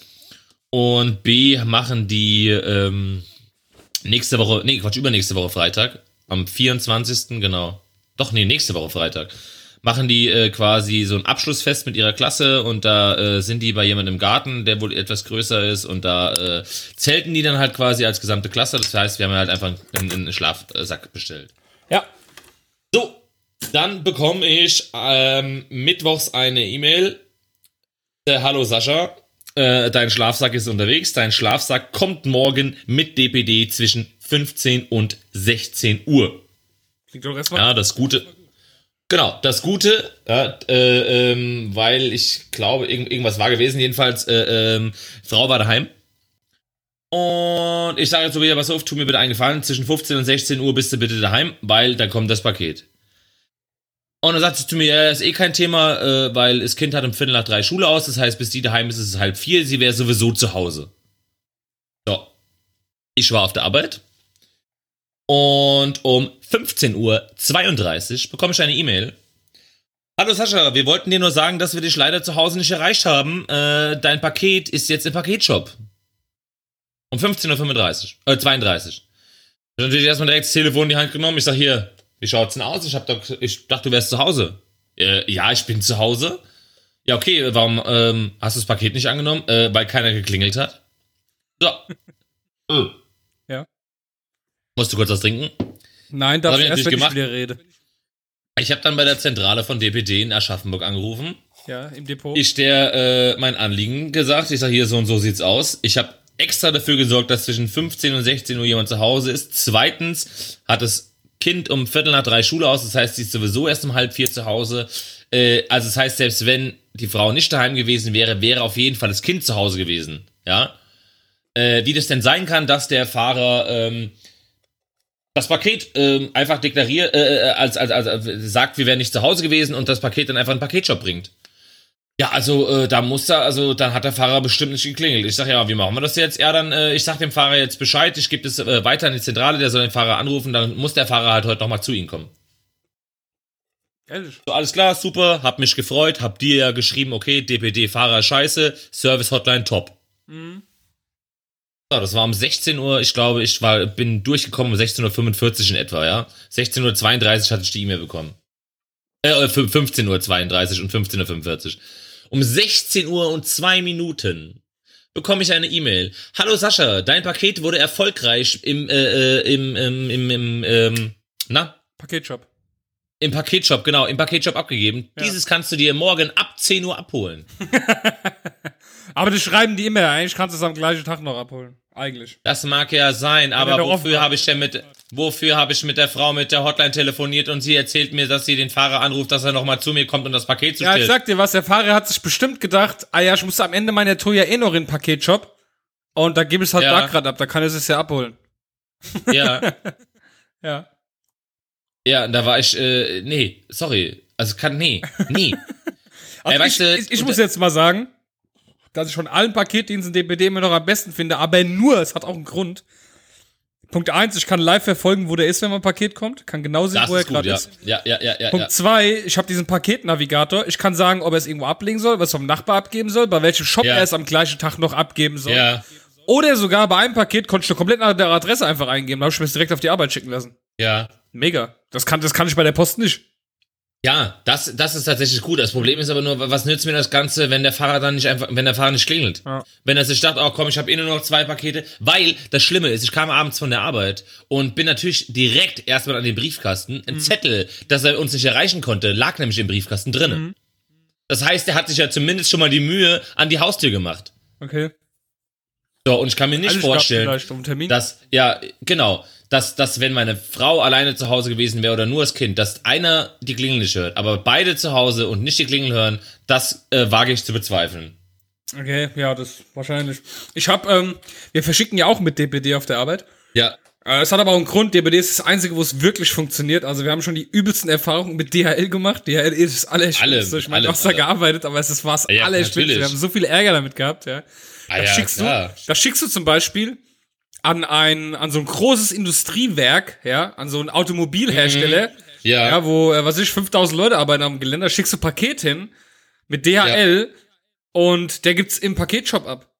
und B machen die ähm, nächste Woche, nee, Quatsch, übernächste Woche Freitag, am 24. genau. Doch, nee, nächste Woche Freitag. Machen die äh, quasi so ein Abschlussfest mit ihrer Klasse und da äh, sind die bei jemandem im Garten, der wohl etwas größer ist und da äh, zelten die dann halt quasi als gesamte Klasse. Das heißt, wir haben halt einfach einen, einen Schlafsack bestellt.
Ja.
So, dann bekomme ich ähm, mittwochs eine E-Mail. Äh, Hallo Sascha, äh, dein Schlafsack ist unterwegs. Dein Schlafsack kommt morgen mit DPD zwischen 15 und 16 Uhr.
Klingt doch erstmal.
Ja, das Gute. Genau, das Gute, ja, äh, ähm, weil ich glaube, irgend, irgendwas war gewesen. Jedenfalls, äh, ähm, Frau war daheim. Und ich sage jetzt so wieder, pass auf, tu mir bitte einen Gefallen, zwischen 15 und 16 Uhr bist du bitte daheim, weil dann kommt das Paket. Und dann sagt sie zu mir, ja, ist eh kein Thema, äh, weil das Kind hat um Viertel nach drei Schule aus, das heißt, bis die daheim ist, ist es halb vier, sie wäre sowieso zu Hause. So. Ich war auf der Arbeit. Und um 15.32 Uhr bekomme ich eine E-Mail. Hallo Sascha, wir wollten dir nur sagen, dass wir dich leider zu Hause nicht erreicht haben. Äh, dein Paket ist jetzt im Paketshop. Um 15.35 Uhr, äh, 32. Ich habe natürlich erstmal direkt das Telefon in die Hand genommen. Ich sag hier, wie schaut's denn aus? Ich, hab doch, ich dachte, du wärst zu Hause. Äh, ja, ich bin zu Hause. Ja, okay, warum ähm, hast du das Paket nicht angenommen? Äh, weil keiner geklingelt hat. So.
oh. *laughs* Ja.
Musst du kurz was trinken?
Nein, darf ich erst, wenn gemacht. ich wieder rede.
Ich habe dann bei der Zentrale von DPD in Aschaffenburg angerufen.
Ja, im Depot.
Ich der äh, mein Anliegen gesagt. Ich sage hier so und so sieht's aus. Ich habe extra dafür gesorgt, dass zwischen 15 und 16 Uhr jemand zu Hause ist. Zweitens hat das Kind um Viertel nach drei Schule aus, das heißt, sie ist sowieso erst um halb vier zu Hause. Äh, also das heißt, selbst wenn die Frau nicht daheim gewesen wäre, wäre auf jeden Fall das Kind zu Hause gewesen. Ja. Äh, wie das denn sein kann, dass der Fahrer ähm, das Paket ähm, einfach deklariert, äh, äh als, als, als, als sagt, wir wären nicht zu Hause gewesen und das Paket dann einfach in den Paketshop bringt. Ja, also äh, da muss er, also dann hat der Fahrer bestimmt nicht geklingelt. Ich sag ja, wie machen wir das jetzt? Ja, dann äh, ich sag dem Fahrer jetzt Bescheid, ich gebe es äh, weiter an die Zentrale, der soll den Fahrer anrufen, dann muss der Fahrer halt heute nochmal zu ihm kommen. Ehrlich? So, alles klar, super, hab mich gefreut, hab dir ja geschrieben, okay, DPD Fahrer scheiße, Service Hotline top. Mhm. So, das war um 16 Uhr, ich glaube, ich war, bin durchgekommen um 16.45 Uhr in etwa, ja. 16.32 Uhr hatte ich die E-Mail bekommen. Äh, 15.32 Uhr und 15.45 Uhr. Um 16 Uhr und zwei Minuten bekomme ich eine E-Mail. Hallo Sascha, dein Paket wurde erfolgreich im, äh, äh, im, im, im, im ähm, na?
Paketshop.
Im Paketshop, genau, im Paketshop abgegeben. Ja. Dieses kannst du dir morgen ab 10 Uhr abholen. *laughs*
Aber das schreiben die immer, eigentlich kannst du es am gleichen Tag noch abholen. Eigentlich.
Das mag ja sein, aber wofür habe ich denn mit, wofür habe ich mit der Frau mit der Hotline telefoniert und sie erzählt mir, dass sie den Fahrer anruft, dass er nochmal zu mir kommt und das Paket zu stellen.
Ja, ich sag dir was, der Fahrer hat sich bestimmt gedacht, ah ja, ich muss am Ende meiner Tour ja eh noch in den Paketshop und da gebe ich es halt ja. da gerade ab, da kann er es ja abholen.
Ja. *laughs*
ja.
Ja, da war ich, äh, nee, sorry, also kann, nee, nee. *laughs*
also äh, ich, ich, ich muss jetzt mal sagen, dass ich von allen Paketdiensten DPD immer noch am besten finde, aber nur, es hat auch einen Grund. Punkt eins, ich kann live verfolgen, wo der ist, wenn mein Paket kommt. Kann genau sehen, das wo er gerade
ja.
ist.
Ja, ja, ja, ja.
Punkt zwei, ich habe diesen Paketnavigator. Ich kann sagen, ob er es irgendwo ablegen soll, was vom Nachbar abgeben soll, bei welchem Shop ja. er es am gleichen Tag noch abgeben soll. Ja. Oder sogar bei einem Paket konnte ich eine komplett nach der Adresse einfach eingeben. Da habe ich mir das direkt auf die Arbeit schicken lassen.
Ja.
Mega. Das kann, das kann ich bei der Post nicht.
Ja, das, das ist tatsächlich gut. Das Problem ist aber nur, was nützt mir das Ganze, wenn der Fahrer dann nicht einfach, wenn der Fahrer nicht klingelt? Ja. Wenn er sich dachte, oh komm, ich habe eh nur noch zwei Pakete. Weil das Schlimme ist, ich kam abends von der Arbeit und bin natürlich direkt erstmal an den Briefkasten. Ein mhm. Zettel, dass er uns nicht erreichen konnte, lag nämlich im Briefkasten drinnen. Mhm. Das heißt, er hat sich ja zumindest schon mal die Mühe an die Haustür gemacht.
Okay.
So, und ich kann mir nicht also vorstellen,
um
dass, ja, genau, dass, dass wenn meine Frau alleine zu Hause gewesen wäre oder nur das Kind, dass einer die Klingel nicht hört, aber beide zu Hause und nicht die Klingel hören, das äh, wage ich zu bezweifeln.
Okay, ja, das wahrscheinlich. Ich hab, ähm, wir verschicken ja auch mit DPD auf der Arbeit.
Ja.
Äh, es hat aber auch einen Grund, DPD ist das einzige, wo es wirklich funktioniert. Also wir haben schon die übelsten Erfahrungen mit DHL gemacht. DHL ist das allerschlimmste. Ich meine, auch da gearbeitet, aber es ist was ja, allerschlimmste. Wir haben so viel Ärger damit gehabt, ja. Ah, da, ja, schickst du, da schickst du zum Beispiel an ein, an so ein großes Industriewerk, ja, an so einen Automobilhersteller, mhm. ja. ja, wo, äh, was ich, 5000 Leute arbeiten am Geländer, schickst du Paket hin mit DHL ja. und der gibt's im Paketshop ab.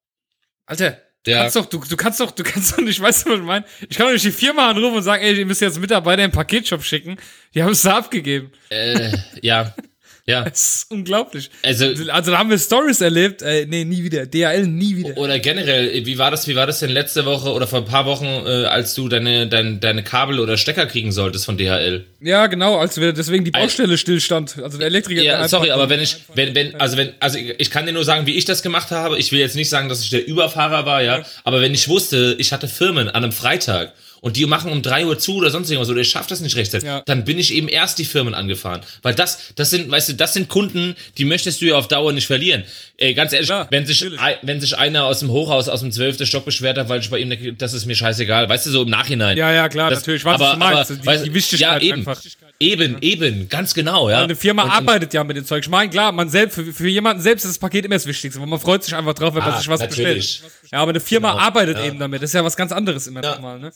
Alter, du ja. kannst doch, du, du kannst doch, du kannst doch nicht, *laughs* weißt du, was ich meine? Ich kann doch nicht die Firma anrufen und sagen, ey, ihr müsst jetzt Mitarbeiter im Paketshop schicken. Die haben es da abgegeben.
Äh, ja. *laughs* Ja. *laughs*
Das ist unglaublich. Also, also da haben wir Stories erlebt, äh, nee, nie wieder. DHL nie wieder.
Oder generell, wie war das, wie war das denn letzte Woche oder vor ein paar Wochen, äh, als du deine, deine, deine Kabel oder Stecker kriegen solltest von DHL?
Ja, genau, als wir deswegen die Baustelle stillstand. Also der Elektriker.
Ja, sorry, aber wenn ich, wenn, wenn, also wenn, also ich kann dir nur sagen, wie ich das gemacht habe. Ich will jetzt nicht sagen, dass ich der Überfahrer war, ja. ja. Aber wenn ich wusste, ich hatte Firmen an einem Freitag und die machen um drei Uhr zu oder sonst irgendwas oder ich schaffe das nicht rechtzeitig,
Ja.
dann bin ich eben erst die Firmen angefahren. Weil das, das sind, weißt du, das sind Kunden, die möchtest du ja auf Dauer nicht verlieren. Ey, ganz ehrlich,
Klar,
wenn sich,
natürlich.
wenn sich einer aus dem Hochhaus, aus dem zwölften Stock beschwert hat, weil ich bei ihm, das ist mir scheißegal, weißt du, so im Nachhinein.
Ja, ja, klar,
Das-
natürlich. Was du meinst. die,
weißt-
die Wichtigkeit
ja, eben,
einfach.
Eben, eben, ganz genau, ja.
Eine Firma
Und-
arbeitet ja mit dem Zeug. Ich meine, klar, man selbst, für, für jemanden selbst ist das Paket immer das Wichtigste, weil man freut sich einfach drauf, wenn man
Ah,
sich was
natürlich.
bestellt. Ja, aber eine Firma
Genau,
arbeitet
ja.
eben damit. Das ist ja was ganz anderes immer
Ja.
nochmal, ne?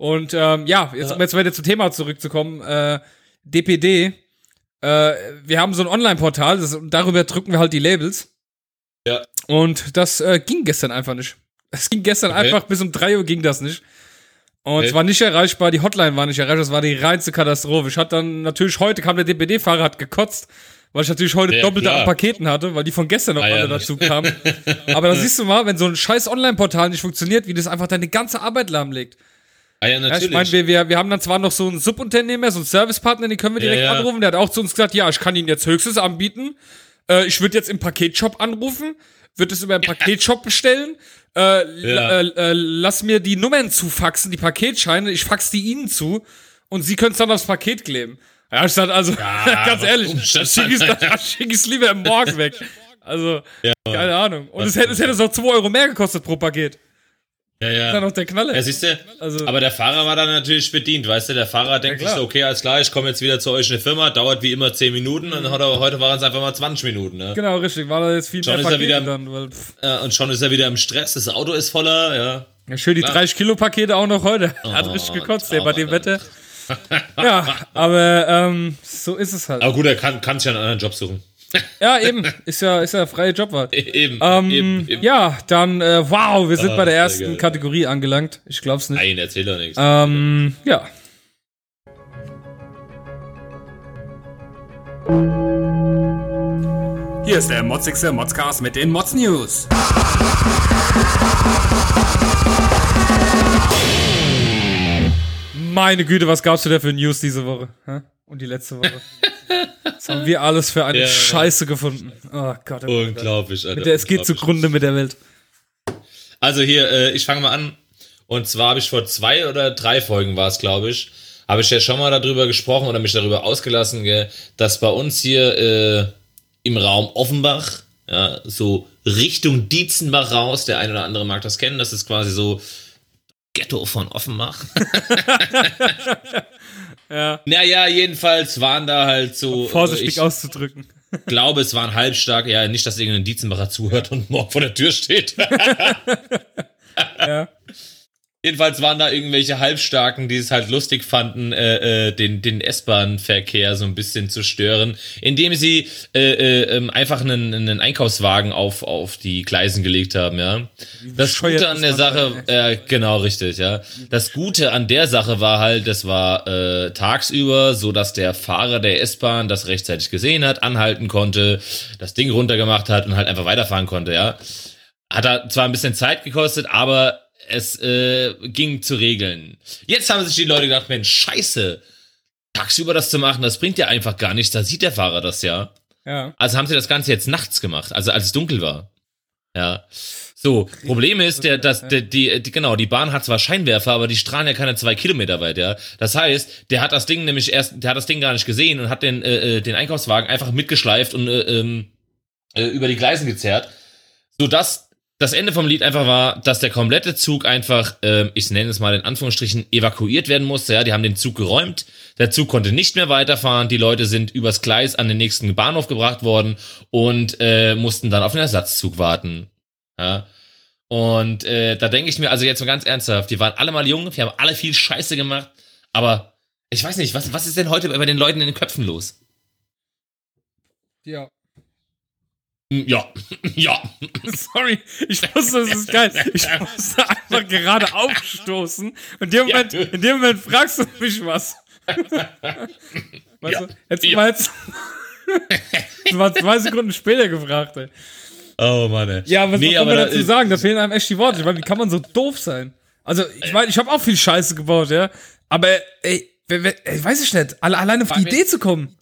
Und ähm, ja, jetzt, um jetzt wieder zum Thema zurückzukommen, äh, DPD, äh, wir haben so ein Online-Portal, das- darüber drücken wir halt die Labels.
Ja.
Und das äh, ging gestern einfach nicht. Es ging gestern
Okay.
einfach, bis um 3 Uhr ging das nicht. Und
Okay.
es war nicht erreichbar, die Hotline war nicht erreichbar, das war die reinste Katastrophe. Ich hatte dann natürlich heute kam der DPD-Fahrer, hat gekotzt, weil ich natürlich heute
Ja,
doppelte an Paketen hatte, weil die von gestern noch
Ah, ja,
alle
ne.
dazu kamen. *laughs* Aber da siehst du mal, wenn so ein scheiß Online-Portal nicht funktioniert, wie das einfach deine ganze Arbeit lahmlegt.
Ah, ja,
Ja,
natürlich.
ich meine, wir, wir, wir haben dann zwar noch so einen Subunternehmer, so einen Servicepartner, den können wir direkt
Ja, ja.
anrufen. Der hat auch zu uns gesagt, ja, ich kann Ihnen jetzt höchstes anbieten. Äh, ich würde jetzt im Paketshop anrufen, würde es über den Paketshop bestellen. Äh,
Ja.
äh, äh, lass mir die Nummern zufaxen, die Paketscheine, ich fax die Ihnen zu und Sie können es dann aufs Paket kleben. Ja, ich sag also, *laughs* ganz ehrlich, schicke ich es schick *laughs* lieber im Morgen weg. Also, keine Ahnung. Und es hätte, es hätte so 2 Euro mehr gekostet pro Paket.
Ja, ja.
dann noch der Knaller.
Ja, siehst du,
Also-
aber der Fahrer war dann natürlich bedient, weißt du, der Fahrer denkt sich
klar.
so, okay, alles klar, ich komme jetzt wieder zu euch in die Firma, dauert wie immer 10 Minuten und heute, heute waren es einfach mal 20 Minuten, ne?
Genau, richtig. War da jetzt viel
Schon
mehr
ist
Pakete
wieder-
dann, weil.
Ja, und schon ist er wieder im Stress, das Auto ist voller, ja.
Ja, schön die
Klar.
30 Kilo Pakete auch noch heute. Hat
Oh,
richtig gekotzt, der bei dem Wetter. ja, aber ähm, so ist es halt.
Aber gut, er kann, kann sich ja einen anderen Job suchen.
Ja, eben. Ist ja, ist ja freie Jobwahl. *laughs*
eben,
Ähm,
eben, eben.
ja, dann, äh, wow, wir sind
Ah,
bei der ersten
geil.
Kategorie angelangt. Ich glaub's nicht.
Nein, erzähl doch nichts.
Ähm, ja.
Hier ist der motzigste Modscast mit den Mods News.
Meine Güte, was gab's denn für News diese Woche? Hä? Und die letzte Woche. Was haben wir alles für eine
Ja.
Scheiße gefunden? Oh Gott. Oh Gott.
Unglaublich, Alter.
Mit der, es geht zugrunde mit der Welt.
Also hier, äh, ich fange mal an. Und zwar habe ich vor zwei oder drei Folgen war es, glaube ich, habe ich ja schon mal darüber gesprochen oder mich darüber ausgelassen, gell, dass bei uns hier äh, im Raum Offenbach, ja, so Richtung Dietzenbach raus, der eine oder andere mag das kennen, das ist quasi so Ghetto von Offenbach. *laughs* *laughs*
Ja.
naja, jedenfalls waren da halt so.
Vorsichtig
ich
auszudrücken. *laughs*
glaube, es waren halbstark, ja, nicht, dass irgendein Dietzenbacher zuhört und morgen vor der Tür steht. *laughs*
Ja.
Jedenfalls waren da irgendwelche Halbstarken, die es halt lustig fanden, äh, äh, den, den S-Bahn-Verkehr so ein bisschen zu stören, indem sie äh, äh, ähm, einfach einen, einen Einkaufswagen auf, auf die Gleisen gelegt haben, ja. Das Gute an der Sache, äh, genau richtig, ja. Das Gute an der Sache war halt, das war äh, tagsüber, so dass der Fahrer der S-Bahn das rechtzeitig gesehen hat, anhalten konnte, das Ding runtergemacht hat und halt einfach weiterfahren konnte, ja. Hat er zwar ein bisschen Zeit gekostet, aber es äh, ging zu regeln. Jetzt haben sich die Leute gedacht, Mensch, scheiße, tagsüber das zu machen, das bringt ja einfach gar nichts, da sieht der Fahrer das ja.
Ja.
Also haben sie das Ganze jetzt nachts gemacht, also als es dunkel war. Ja. So, Problem ist, der, dass, der, die, die, genau, die Bahn hat zwar Scheinwerfer, aber die strahlen ja keine zwei Kilometer weit, ja. Das heißt, der hat das Ding nämlich erst, der hat das Ding gar nicht gesehen und hat den, äh, äh, den Einkaufswagen einfach mitgeschleift und äh, ähm, äh, über die Gleisen gezerrt, sodass das Ende vom Lied einfach war, dass der komplette Zug einfach, ähm, ich nenne es mal in Anführungsstrichen, evakuiert werden musste. Ja, die haben den Zug geräumt. Der Zug konnte nicht mehr weiterfahren. Die Leute sind übers Gleis an den nächsten Bahnhof gebracht worden und äh, mussten dann auf den Ersatzzug warten. Ja. Und äh, da denke ich mir, also jetzt mal ganz ernsthaft, die waren alle mal jung, die haben alle viel Scheiße gemacht, aber ich weiß nicht, was, was ist denn heute bei den Leuten in den Köpfen los?
Ja.
Ja, *laughs* ja.
Sorry, ich wusste, das ist geil. Ich musste einfach gerade aufstoßen und in dem
Ja.
Moment, in dem Moment fragst du mich was. Weißt
Ja.
du, hättest du
Ja.
mal jetzt, *laughs* das war zwei Sekunden später gefragt, ey.
Oh Mann. ey.
Ja, was
Nee,
soll man
da
dazu
ist-
sagen? Da fehlen einem echt die Worte. Ich meine, wie kann man so doof sein? Also, ich meine, ich habe auch viel Scheiße gebaut, ja. Aber, ey, ey weiß ich nicht, alle, alleine auf die Idee zu kommen.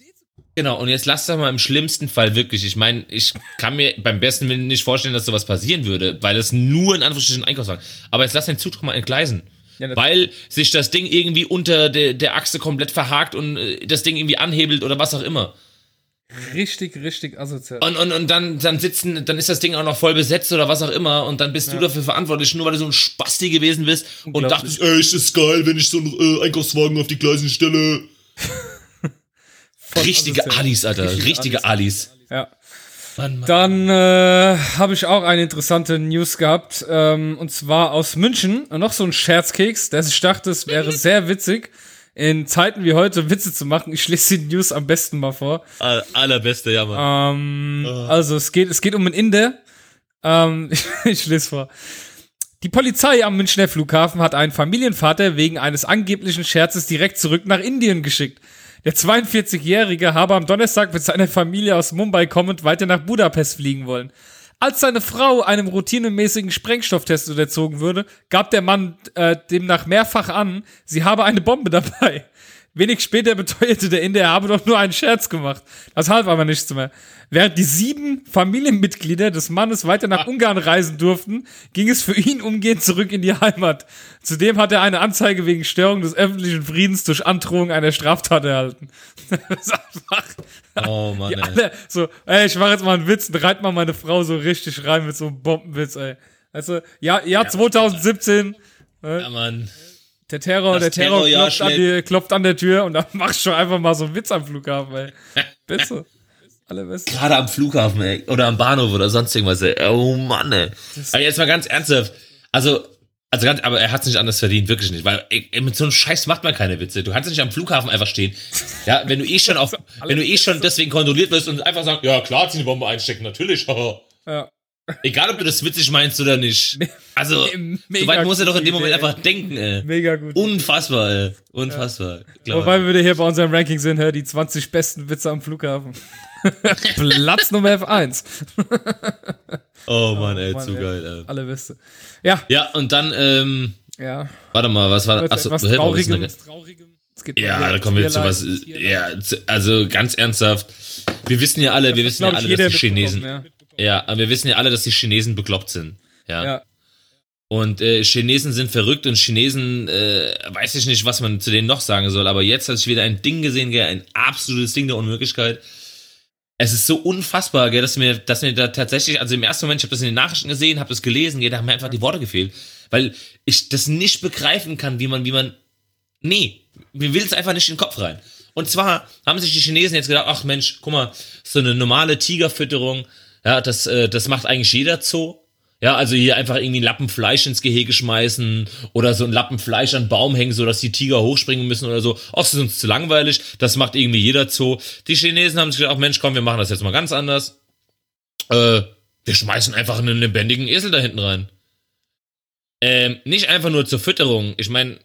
Genau, und jetzt lass doch mal im schlimmsten Fall wirklich. Ich meine, ich kann mir beim besten Willen nicht vorstellen, dass sowas passieren würde, weil es nur in Anführungsstrichen Einkaufswagen. Aber jetzt lass den Zug doch mal entgleisen.
Ja, das-
weil sich das Ding irgendwie unter der, der Achse komplett verhakt und äh, das Ding irgendwie anhebelt oder was auch immer.
Richtig, richtig asozial.
Und, und, und dann, dann sitzen, dann ist das Ding auch noch voll besetzt oder was auch immer und dann bist du dafür verantwortlich, nur weil du so ein Spasti gewesen bist und dachtest, ey, ist das geil, wenn ich so einen äh, Einkaufswagen auf die Gleisen stelle. Richtige
asozial.
Alis, Alter,
Richtige
richtige Alis.
Ja.
Mann, Mann.
Dann äh, habe ich auch eine interessante News gehabt, ähm, und zwar aus München. Und noch so ein Scherzkeks, der ich dachte, es wäre *laughs* sehr witzig, in Zeiten wie heute Witze zu machen. Ich lese die News am besten mal vor.
All- Allerbeste, ja, Mann.
Ähm, Also es geht, es geht um einen Inder. Ähm, *laughs* ich, ich lese vor. Die Polizei am Münchner Flughafen hat einen Familienvater wegen eines angeblichen Scherzes direkt zurück nach Indien geschickt. Der 42-Jährige habe am Donnerstag mit seiner Familie aus Mumbai kommend weiter nach Budapest fliegen wollen. Als seine Frau einem routinemäßigen Sprengstofftest unterzogen würde, gab der Mann äh, demnach mehrfach an, sie habe eine Bombe dabei. Wenig später beteuerte der Inder, er habe doch nur einen Scherz gemacht. Das half aber nichts mehr. Während die sieben Familienmitglieder des Mannes weiter nach Ungarn reisen durften, ging es für ihn umgehend zurück in die Heimat. Zudem hat er eine Anzeige wegen Störung des öffentlichen Friedens durch Androhung einer Straftat erhalten. *laughs*
Oh, Mann, ey.
alle so, ey, ich mache jetzt mal einen Witz und reit mal meine Frau so richtig rein mit so einem Bombenwitz, ey. Also, ja, Jahr 2017,
Ja, Mann.
Der Terror,
Das
der Terror
Terrorjahr
klopft an, die, klopft an der Tür und dann *laughs* machst du einfach mal so einen Witz am Flughafen, ey. Bitte. Allerbeste.
Gerade am Flughafen, ey. Oder am Bahnhof oder sonst irgendwas, ey. Oh Mann, ey. Aber jetzt mal ganz ernsthaft. Also, also ganz, aber er hat's nicht anders verdient, wirklich nicht. Weil ey, mit so einem Scheiß macht man keine Witze. Du kannst nicht am Flughafen einfach stehen. Ja, wenn du eh schon auf, *laughs* wenn du eh schon deswegen kontrolliert wirst und einfach sagen, ja klar, zieh eine Bombe einstecken, natürlich.
Ja.
Egal, ob du das witzig meinst oder nicht. *laughs* Also, so weit muss er doch in dem Moment
Idee,
einfach denken, ey.
Mega gut.
Unfassbar, ey. Unfassbar. Glaub
Wobei wir wieder hier bei unserem Ranking sind, hör, die 20 besten Witze am Flughafen. *laughs* Platz Nummer F1.
oh Mann, ey,
Mann,
zu
ey.
geil, ey.
Allerbeste. Ja,
Ja, und dann, ähm,
ja.
warte mal, was war,
Jetzt
achso, denn
Traurigem. geht mal
Ja, da kommen wir zu was. Ja, also ganz ernsthaft. Wir wissen ja alle, wir wissen ja alle, dass die Chinesen. Ja, aber wir wissen ja alle, dass die Chinesen bekloppt sind. Ja.
Ja. ja.
Und äh, Chinesen sind verrückt und Chinesen, äh, weiß ich nicht, was man zu denen noch sagen soll, aber jetzt habe ich wieder ein Ding gesehen, gell, ein absolutes Ding der Unmöglichkeit. Es ist so unfassbar, gell, dass mir, dass mir da tatsächlich, also im ersten Moment, ich habe das in den Nachrichten gesehen, habe das gelesen, gell, da haben mir einfach die Worte gefehlt, weil ich das nicht begreifen kann, wie man, wie man, nee, mir will es einfach nicht in den Kopf rein. Und zwar haben sich die Chinesen jetzt gedacht, ach Mensch, guck mal, so eine normale Tigerfütterung, ja, das, äh, das macht eigentlich jeder Zoo. Ja, also hier einfach irgendwie einen Lappen Fleisch ins Gehege schmeißen oder so einen Lappen Fleisch an den Baum hängen, so dass die Tiger hochspringen müssen oder so. Das ist uns zu langweilig. Das macht irgendwie jeder Zoo. Die Chinesen haben sich gedacht, ach Mensch, komm, wir machen das jetzt mal ganz anders. Äh, wir schmeißen einfach einen lebendigen Esel da hinten rein. Ähm, nicht einfach nur zur Fütterung. Ich meine,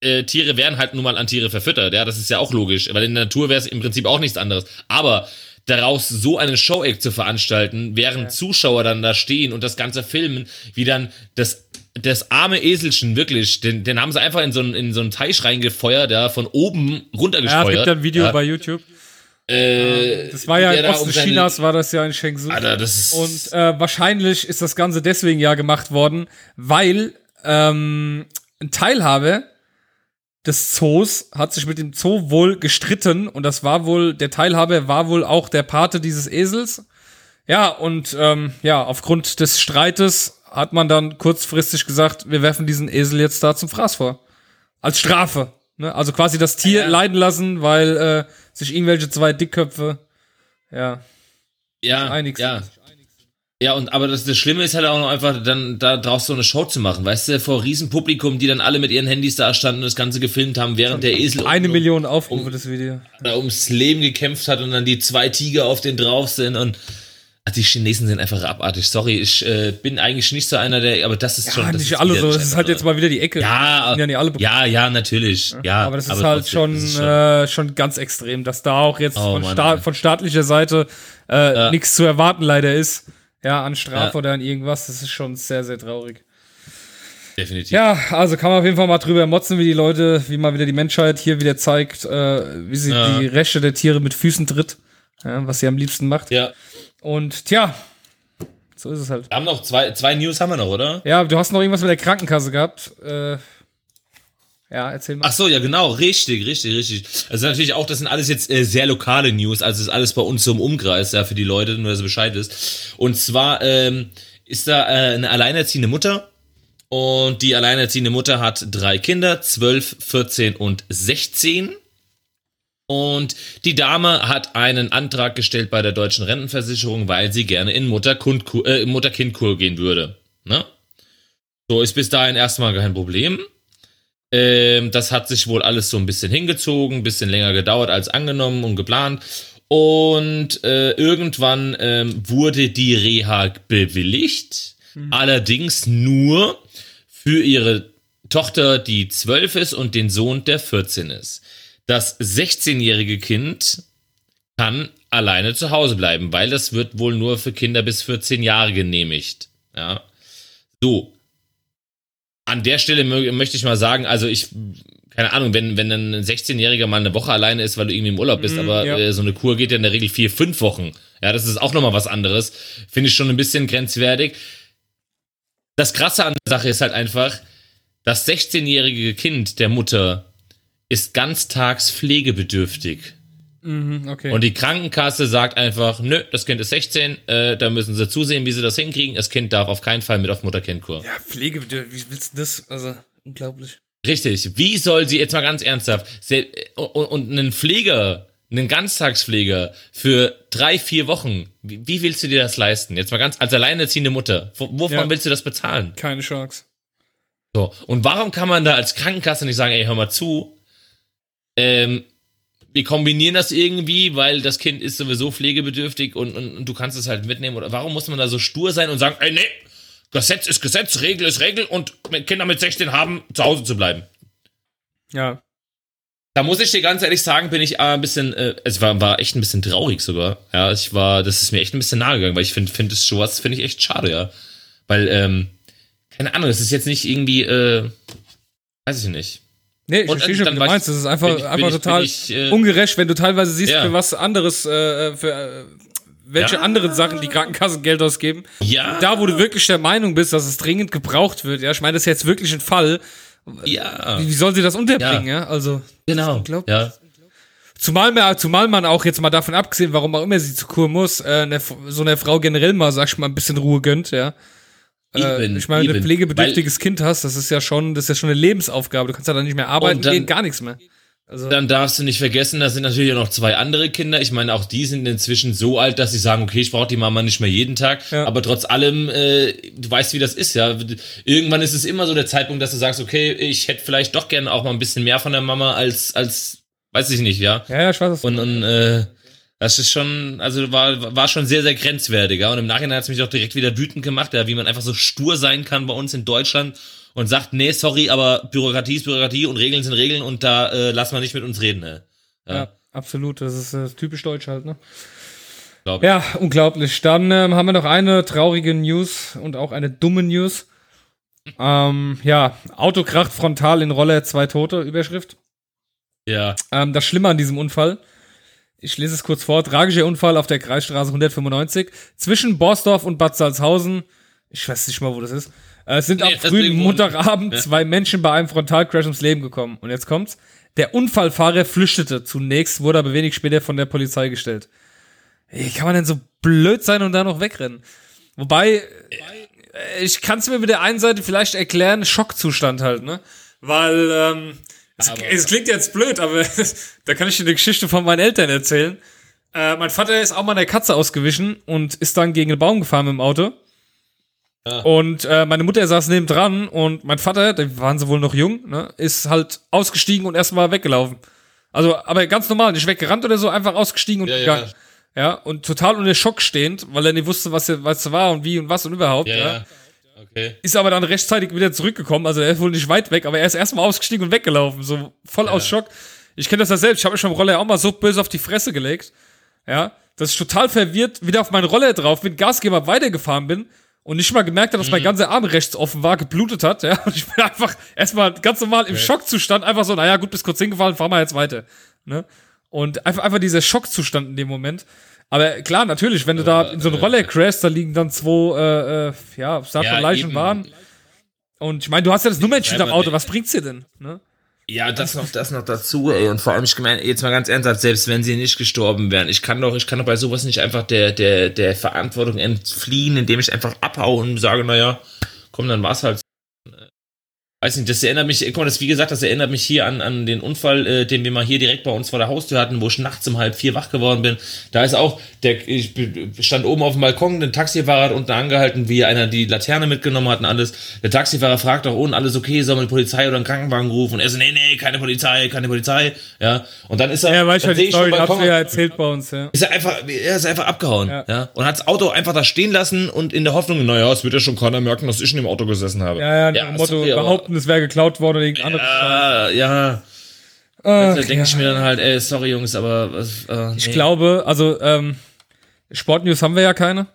äh, Tiere werden halt nun mal an Tiere verfüttert. Ja, das ist ja auch logisch, weil in der Natur wäre es im Prinzip auch nichts anderes. Aber daraus so eine Show-Act zu veranstalten, während
Ja.
Zuschauer dann da stehen und das Ganze filmen, wie dann das das arme Eselchen wirklich, den, den haben sie einfach in so einen, in so einen Teich reingefeuert, ja, von oben
Ja, es
runtergefeuert.
gibt ein Video
ja,
bei YouTube.
äh,
Das war ja im
da
Osten
um
Chinas, war das ja in Shenzhen.
Alter, das
Und äh, wahrscheinlich ist das Ganze deswegen ja gemacht worden, weil ähm, ein Teilhaber des Zoos hat sich mit dem Zoo wohl gestritten und das war wohl, der Teilhaber war wohl auch der Pate dieses Esels. Ja, und ähm, ja, aufgrund des Streites hat man dann kurzfristig gesagt, wir werfen diesen Esel jetzt da zum Fraß vor. Als Strafe. Ne? Also quasi das Tier leiden lassen, weil äh, sich irgendwelche zwei Dickköpfe ja,
ja,
einig
ja. Ja, und aber das, das Schlimme ist halt auch noch einfach, dann da draus so eine Show zu machen, weißt du, vor Riesenpublikum, die dann alle mit ihren Handys da standen und das Ganze gefilmt haben, während der Esel
Eine
um,
Million Aufrufe, das Video.
da ums Leben gekämpft hat und dann die zwei Tiger auf den drauf sind und ach, die Chinesen sind einfach abartig. Sorry, ich äh, bin eigentlich nicht so einer, der, aber das ist schon.
Ja,
das
nicht
ist
alle so. Das ist halt jetzt mal wieder die Ecke.
Ja,
ja nicht alle
ja, ja, natürlich. Ja,
aber das ist halt
trotzdem,
schon,
ist
Äh, schon ganz extrem, dass da auch jetzt
Oh
von,
Mann,
sta
ey.
von staatlicher Seite äh, nichts zu erwarten leider ist. Ja, an Strafe
Ja.
oder an irgendwas. Das ist schon sehr, sehr traurig.
definitiv.
Ja, also kann man auf jeden Fall mal drüber motzen, wie die Leute, wie mal wieder die Menschheit hier wieder zeigt, äh, wie sie
Ja.
die Rechte der Tiere mit Füßen tritt. Ja, was sie am liebsten macht.
ja.
Und tja, so ist es halt.
Wir haben noch zwei, zwei News haben wir noch, oder?
Ja, du hast noch irgendwas mit der Krankenkasse gehabt. Äh, Ja, erzähl mal.
Ach so, ja genau, richtig, richtig, richtig. Also natürlich auch, das sind alles jetzt äh, sehr lokale News, also ist alles bei uns so im Umkreis, ja, für die Leute, nur dass ihr Bescheid wisst. Und zwar ähm, ist da äh, eine alleinerziehende Mutter und die alleinerziehende Mutter hat drei Kinder, 12, 14 und 16. Und die Dame hat einen Antrag gestellt bei der deutschen Rentenversicherung, weil sie gerne in Mutter-Kind-Kur äh, Mutter gehen würde. Ne? So ist bis dahin erstmal kein Problem. Ähm, das hat sich wohl alles so ein bisschen hingezogen, ein bisschen länger gedauert als angenommen und geplant. Und äh, irgendwann ähm, wurde die Reha bewilligt, mhm. allerdings nur für ihre Tochter, die 12 ist und den Sohn, der 14 ist. Das 16-jährige Kind kann alleine zu Hause bleiben, weil das wird wohl nur für Kinder bis 14 Jahre genehmigt. Ja. So. An der Stelle möchte ich mal sagen, also ich, keine Ahnung, wenn, wenn ein 16-Jähriger mal eine Woche alleine ist, weil du irgendwie im Urlaub bist, mm, aber ja. äh, so eine Kur geht ja in der Regel vier, fünf Wochen. Ja, das ist auch nochmal was anderes. Finde ich schon ein bisschen grenzwertig. Das Krasse an der Sache ist halt einfach, das 16-jährige Kind der Mutter ist ganztags pflegebedürftig.
Mhm, okay.
Und die Krankenkasse sagt einfach, nö, das Kind ist 16, äh, da müssen sie zusehen, wie sie das hinkriegen. Das Kind darf auf keinen Fall mit auf Mutter-Kind-Kur.
Ja, pflegebedürftig, wie willst du das? Also, unglaublich.
Richtig. Wie soll sie, jetzt mal ganz ernsthaft, und einen Pfleger, einen Ganztagspfleger für drei, vier Wochen, wie, wie, willst du dir das leisten? Jetzt mal ganz, als alleinerziehende Mutter, wovon ja. willst du das bezahlen?
Keine Chance.
So, und warum kann man da als Krankenkasse nicht sagen, ey, hör mal zu, ähm, wir kombinieren das irgendwie, weil das Kind ist sowieso pflegebedürftig und, und, und, du kannst es halt mitnehmen. Oder warum muss man da so stur sein und sagen, ey, nee, Gesetz ist Gesetz, Regel ist Regel und Kinder mit 16 haben, zu Hause zu bleiben.
Ja.
Da muss ich dir ganz ehrlich sagen, bin ich ein bisschen, äh, es war, war echt ein bisschen traurig sogar. Ja, ich war, das ist mir echt ein bisschen nahe gegangen, weil ich finde, finde es sowas, finde ich echt schade, ja. Weil, ähm, keine Ahnung, es ist jetzt nicht irgendwie, äh, weiß ich nicht.
Nee, ich verstehe schon, wie du meinst. Das ist einfach, ich, einfach ich, total ich, äh, ungerecht, wenn du teilweise siehst, ja. für was anderes, äh, für äh, welche ja. anderen Sachen die Krankenkassen Geld ausgeben.
Ja.
Da, wo du wirklich der Meinung bist, dass es dringend gebraucht wird. Ja, ich meine, das ist jetzt wirklich ein Fall.
Ja.
Wie, wie soll sie das unterbringen, ja? ja? Also.
Genau. Ja.
Zumal, man, zumal man auch jetzt mal davon abgesehen, warum auch immer sie zur Kur muss, äh, eine, so eine Frau generell mal, sag ich mal, ein bisschen Ruhe gönnt, ja. Äh, eben, ich meine, wenn du ein pflegebedürftiges Kind hast, das ist ja schon, das ist ja schon eine Lebensaufgabe. Du kannst ja dann nicht mehr arbeiten, dann, geht gar nichts mehr.
Also dann darfst du nicht vergessen, da sind natürlich auch noch zwei andere Kinder. Ich meine, auch die sind inzwischen so alt, dass sie sagen, okay, ich brauche die Mama nicht mehr jeden Tag. Ja. Aber trotz allem, äh, du weißt, wie das ist, ja. Irgendwann ist es immer so der Zeitpunkt, dass du sagst, okay, ich hätte vielleicht doch gerne auch mal ein bisschen mehr von der Mama als, als, weiß ich nicht, ja.
Ja, ja, ich weiß
Und, und äh, das ist schon, also war, war schon sehr, sehr grenzwertig. Ja? Und im Nachhinein hat es mich auch direkt wieder wütend gemacht, ja, wie man einfach so stur sein kann bei uns in Deutschland und sagt, nee, sorry, aber Bürokratie ist Bürokratie und Regeln sind Regeln und da äh, lass man nicht mit uns reden. Ne?
Ja. ja, absolut. Das ist äh, typisch deutsch halt, ne? Glaub. Ja, unglaublich. Dann ähm, haben wir noch eine traurige News und auch eine dumme News. ähm, ja, Autokracht frontal in Rolle, zwei Tote, Überschrift.
Ja.
Ähm, das Schlimme an diesem Unfall ich lese es kurz vor. Tragischer Unfall auf der Kreisstraße 195 zwischen Borsdorf und Bad Salzhausen. Ich weiß nicht mal, wo das ist. Äh, es sind nee, am frühen Montagabend ja. zwei Menschen bei einem Frontalcrash ums Leben gekommen. Und jetzt kommt's. Der Unfallfahrer flüchtete zunächst, wurde aber wenig später von der Polizei gestellt. Wie kann man denn so blöd sein und da noch wegrennen? Wobei, äh, ich kann es mir mit der einen Seite vielleicht erklären, Schockzustand halt, ne? Weil, ähm, es, es, klingt jetzt blöd, aber *laughs* da kann ich dir eine Geschichte von meinen Eltern erzählen. Äh, mein Vater ist auch mal einer Katze ausgewichen und ist dann gegen einen Baum gefahren mit dem Auto. Ja. Und äh, meine Mutter saß neben dran und mein Vater, da waren sie wohl noch jung, ne, ist halt ausgestiegen und erstmal weggelaufen. Also, aber ganz normal, nicht weggerannt oder so, einfach ausgestiegen und ja, gegangen. Ja. ja. und total unter Schock stehend, weil er nicht wusste, was, was war und wie und was und überhaupt. Ja, ja. Okay. Ist aber dann rechtzeitig wieder zurückgekommen. Also er ist wohl nicht weit weg, aber er ist erstmal ausgestiegen und weggelaufen. So voll ja. aus Schock. Ich kenne das ja selbst. Ich habe mir schon im Roller auch mal so böse auf die Fresse gelegt. Ja. Dass ich total verwirrt wieder auf meinen Roller drauf mit Gasgeber weitergefahren bin und nicht mal gemerkt habe, dass mhm. mein ganzer Arm rechts offen war, geblutet hat. Ja. *laughs* Und ich bin einfach erstmal ganz normal im okay. Schockzustand einfach so, naja, gut, bis kurz hingefallen, fahren wir jetzt weiter. Ne? Und einfach, einfach dieser Schockzustand in dem Moment. Aber klar, natürlich, wenn du da in so einen Roller crashst, da liegen dann zwei, äh, äh, ja, sag ja, Leichen waren. Und ich meine, du hast ja das Nummernschild am Auto, was bringt's dir denn? Ne?
Ja, das noch, das noch dazu, ey. Und vor allem, ich meine, jetzt mal ganz ernsthaft, selbst wenn sie nicht gestorben wären, ich kann doch, ich kann doch bei sowas nicht einfach der, der, der Verantwortung entfliehen, indem ich einfach abhaue und sage, naja, komm, dann war's halt. Weiß nicht, das erinnert mich, guck mal, das, wie gesagt, das erinnert mich hier an, an den Unfall, äh, den wir mal hier direkt bei uns vor der Haustür hatten, wo ich nachts um halb vier wach geworden bin. Da ist auch, der, ich stand oben auf dem Balkon, der Taxifahrer hat unten angehalten, wie einer die Laterne mitgenommen hat und alles. Der Taxifahrer fragt auch unten, alles okay, soll man die Polizei oder einen Krankenwagen rufen? Und er so, nee, nee, keine Polizei, keine Polizei, ja. Und dann ist er,
Ja, weißt du,
dann
die Story
Balkon-
ja erzählt bei uns, ja.
ist er einfach, er ist einfach abgehauen,
Ja.
ja. Und hat das Auto einfach da stehen lassen und in der Hoffnung, naja, es wird ja schon keiner merken, dass ich in dem Auto gesessen habe.
Ja, ja, dem Motto,
sorry, aber-
behaupten, es wäre geklaut worden oder irgendein anderes.
Ja, ja. Da denke ich mir dann halt, ey, sorry Jungs, aber was, äh,
Ich
nee.
glaube, also ähm, Sportnews haben wir ja keine.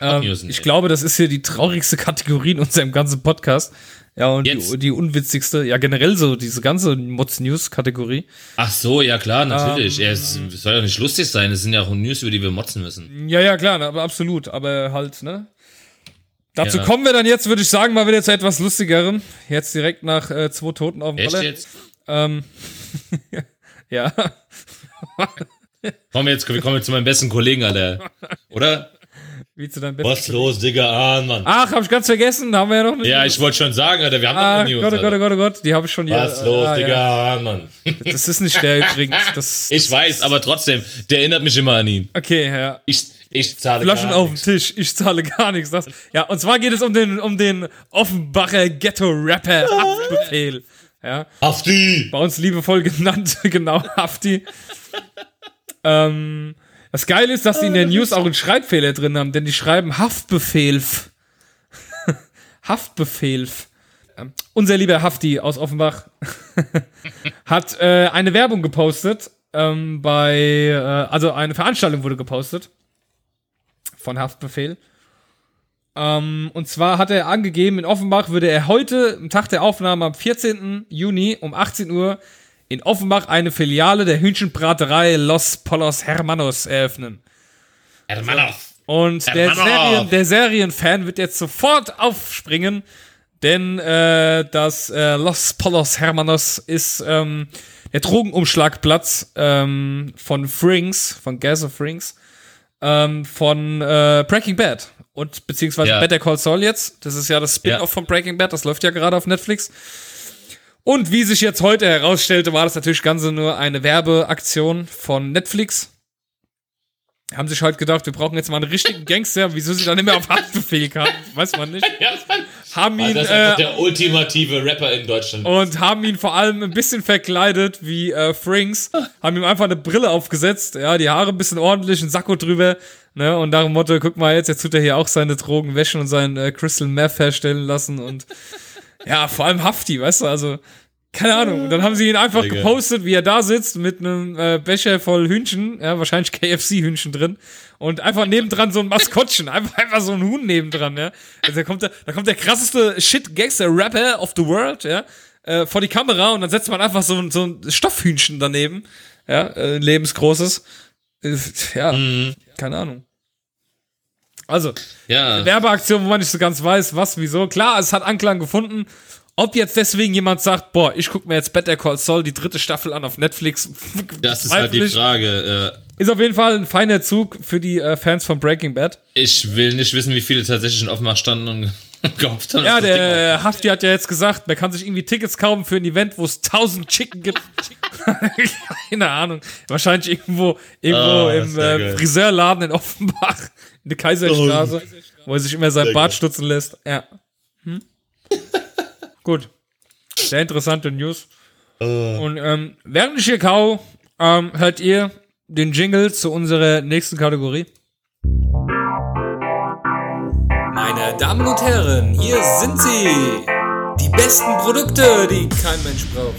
Ähm,
Sportnews
ich
nicht.
glaube, das ist hier die traurigste Kategorie in unserem ganzen Podcast. Ja, und die, die unwitzigste, ja generell so diese ganze Mods News Kategorie.
Ach so, ja klar,
Ähm,
natürlich. ja, es, es soll ja nicht lustig sein, es sind ja auch News, über die wir motzen müssen.
Ja, ja, klar, aber absolut, aber halt, ne? Dazu
Ja.
kommen wir dann jetzt, würde ich sagen, mal wieder zu etwas lustigerem. Jetzt direkt nach äh, zwei Toten auf dem
jetzt?
Ähm, *laughs* ja.
Kommen wir jetzt, wir kommen jetzt zu meinem besten Kollegen, Alter. Oder?
Wie zu deinem besten
Was los, Digga, Ahn, Mann.
Ach, hab ich ganz vergessen, da haben wir ja noch eine
Ja, ich wollte schon sagen, Alter, wir haben
Ah,
noch eine News.
Gott, oh Gott, oh. Gott, oh Gott, die habe ich schon hier.
Was los,
ah,
Digga,
Ja.
Ahn, Mann.
Das ist nicht der übrigens. *laughs* Das,
Ich weiß, aber trotzdem, der erinnert mich immer an ihn.
okay, ja.
Ich, ich zahle
Flaschen
gar
auf dem
nichts.
Tisch, ich zahle gar nichts. Das, ja, und zwar geht es um den, um den Offenbacher Ghetto-Rapper Haftbefehl. Ja,
Hafti!
bei uns liebevoll genannt, *laughs* genau, Hafti. ähm, das Geile ist, dass die in der News auch einen Schreibfehler drin haben, denn die schreiben Haftbefehl. *laughs* Haftbefehl. Ähm, Unser lieber Hafti aus Offenbach *laughs* hat äh, eine Werbung gepostet ähm, bei, äh, also eine Veranstaltung wurde gepostet von Haftbefehl. Ähm, und zwar hat er angegeben, in Offenbach würde er heute, am Tag der Aufnahme am 14. Juni um 18 Uhr in Offenbach eine Filiale der Hühnchenbraterei Los Polos Hermanos eröffnen.
Hermanov.
Und der. Serien, der Serienfan wird jetzt sofort aufspringen, denn äh, das äh, Los Polos Hermanos ist ähm, der Drogenumschlagplatz ähm, von Frings, von Gas of Frings, ähm, von äh, Breaking Bad und beziehungsweise
Ja.
Better Call Saul jetzt. Das ist ja das Spin-off
Ja.
von Breaking Bad, das läuft ja gerade auf Netflix. Und wie sich jetzt heute herausstellte, war das natürlich Ganze nur eine Werbeaktion von Netflix. Haben sich halt gedacht, wir brauchen jetzt mal einen richtigen *laughs* Gangster. Wieso sie dann nicht mehr auf Haftbefehl kamen, weiß man nicht.
Ja, Mann.
Haben ihn,
Das ist
äh,
der ultimative Rapper in Deutschland.
und haben ihn vor allem ein bisschen verkleidet wie äh, Frings, haben ihm einfach eine Brille aufgesetzt, ja, die Haare ein bisschen ordentlich, ein Sakko drüber, ne, und nach dem Motto, guck mal jetzt, jetzt tut er hier auch seine Drogen wäschen und sein äh, Crystal Meth herstellen lassen und ja, vor allem Hafti, weißt du, also keine Ahnung. Und dann haben sie ihn einfach
Digga.
gepostet, wie er da sitzt mit einem äh, Becher voll Hühnchen, ja, wahrscheinlich *laughs* KFC-Hühnchen drin. Und einfach nebendran so ein Maskottchen, einfach, einfach so ein Huhn nebendran, ja. Also da kommt der, da kommt der krasseste Shit-Gangster-Rapper of the world, ja, äh, vor die Kamera und dann setzt man einfach so, ein- so ein Stoffhühnchen daneben, ja, äh, ein lebensgroßes. Äh, ja, keine Ahnung. Also,
Ja.
Werbeaktion, wo man nicht so ganz weiß, was, wieso. Klar, es hat Anklang gefunden. Ob jetzt deswegen jemand sagt, boah, ich guck mir jetzt Better Call Saul die dritte Staffel an auf Netflix, *laughs*
Das ist halt die. Frage. Äh,
Ist auf jeden Fall ein feiner Zug für die äh, Fans von Breaking Bad.
Ich will nicht wissen, wie viele tatsächlich in Offenbach standen und *laughs* gehofft haben.
Ja, der Hafti hat ja jetzt gesagt, man kann sich irgendwie Tickets kaufen für ein Event, wo es 1000 Chicken gibt. *laughs* Keine Ahnung. Wahrscheinlich irgendwo, irgendwo
Ah,
im äh. Friseurladen in Offenbach, in der Kaiserstraße, wo er sich immer sein Bart
geil.
stutzen lässt. Ja. Hm? Gut. Sehr interessante News. Und ähm, während ich hier kau, ähm, hört ihr den Jingle zu unserer nächsten Kategorie.
Meine Damen und Herren, hier sind sie. Die besten Produkte, die kein Mensch braucht.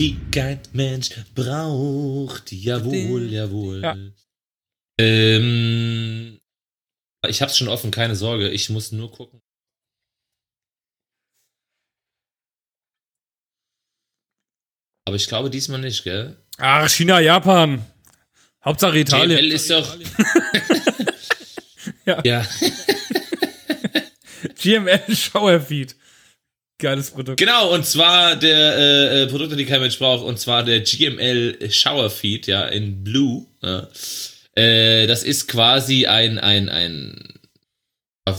die kein Mensch braucht. Jawohl, jawohl.
Ja.
Ähm, ich hab's schon offen, keine Sorge. Ich muss nur gucken. Aber ich glaube diesmal nicht, gell?
Ach, China, Japan. Hauptsache Italien.
JML ist doch. *laughs*
Ja.
ja. *laughs*
GML Showerfeed. Geiles Produkt.
Genau, und zwar der äh, äh, Produkte, die kein Mensch braucht, und zwar der GML Shower Feed, ja, in Blue. Ja. Äh, das ist quasi ein, ein, ein,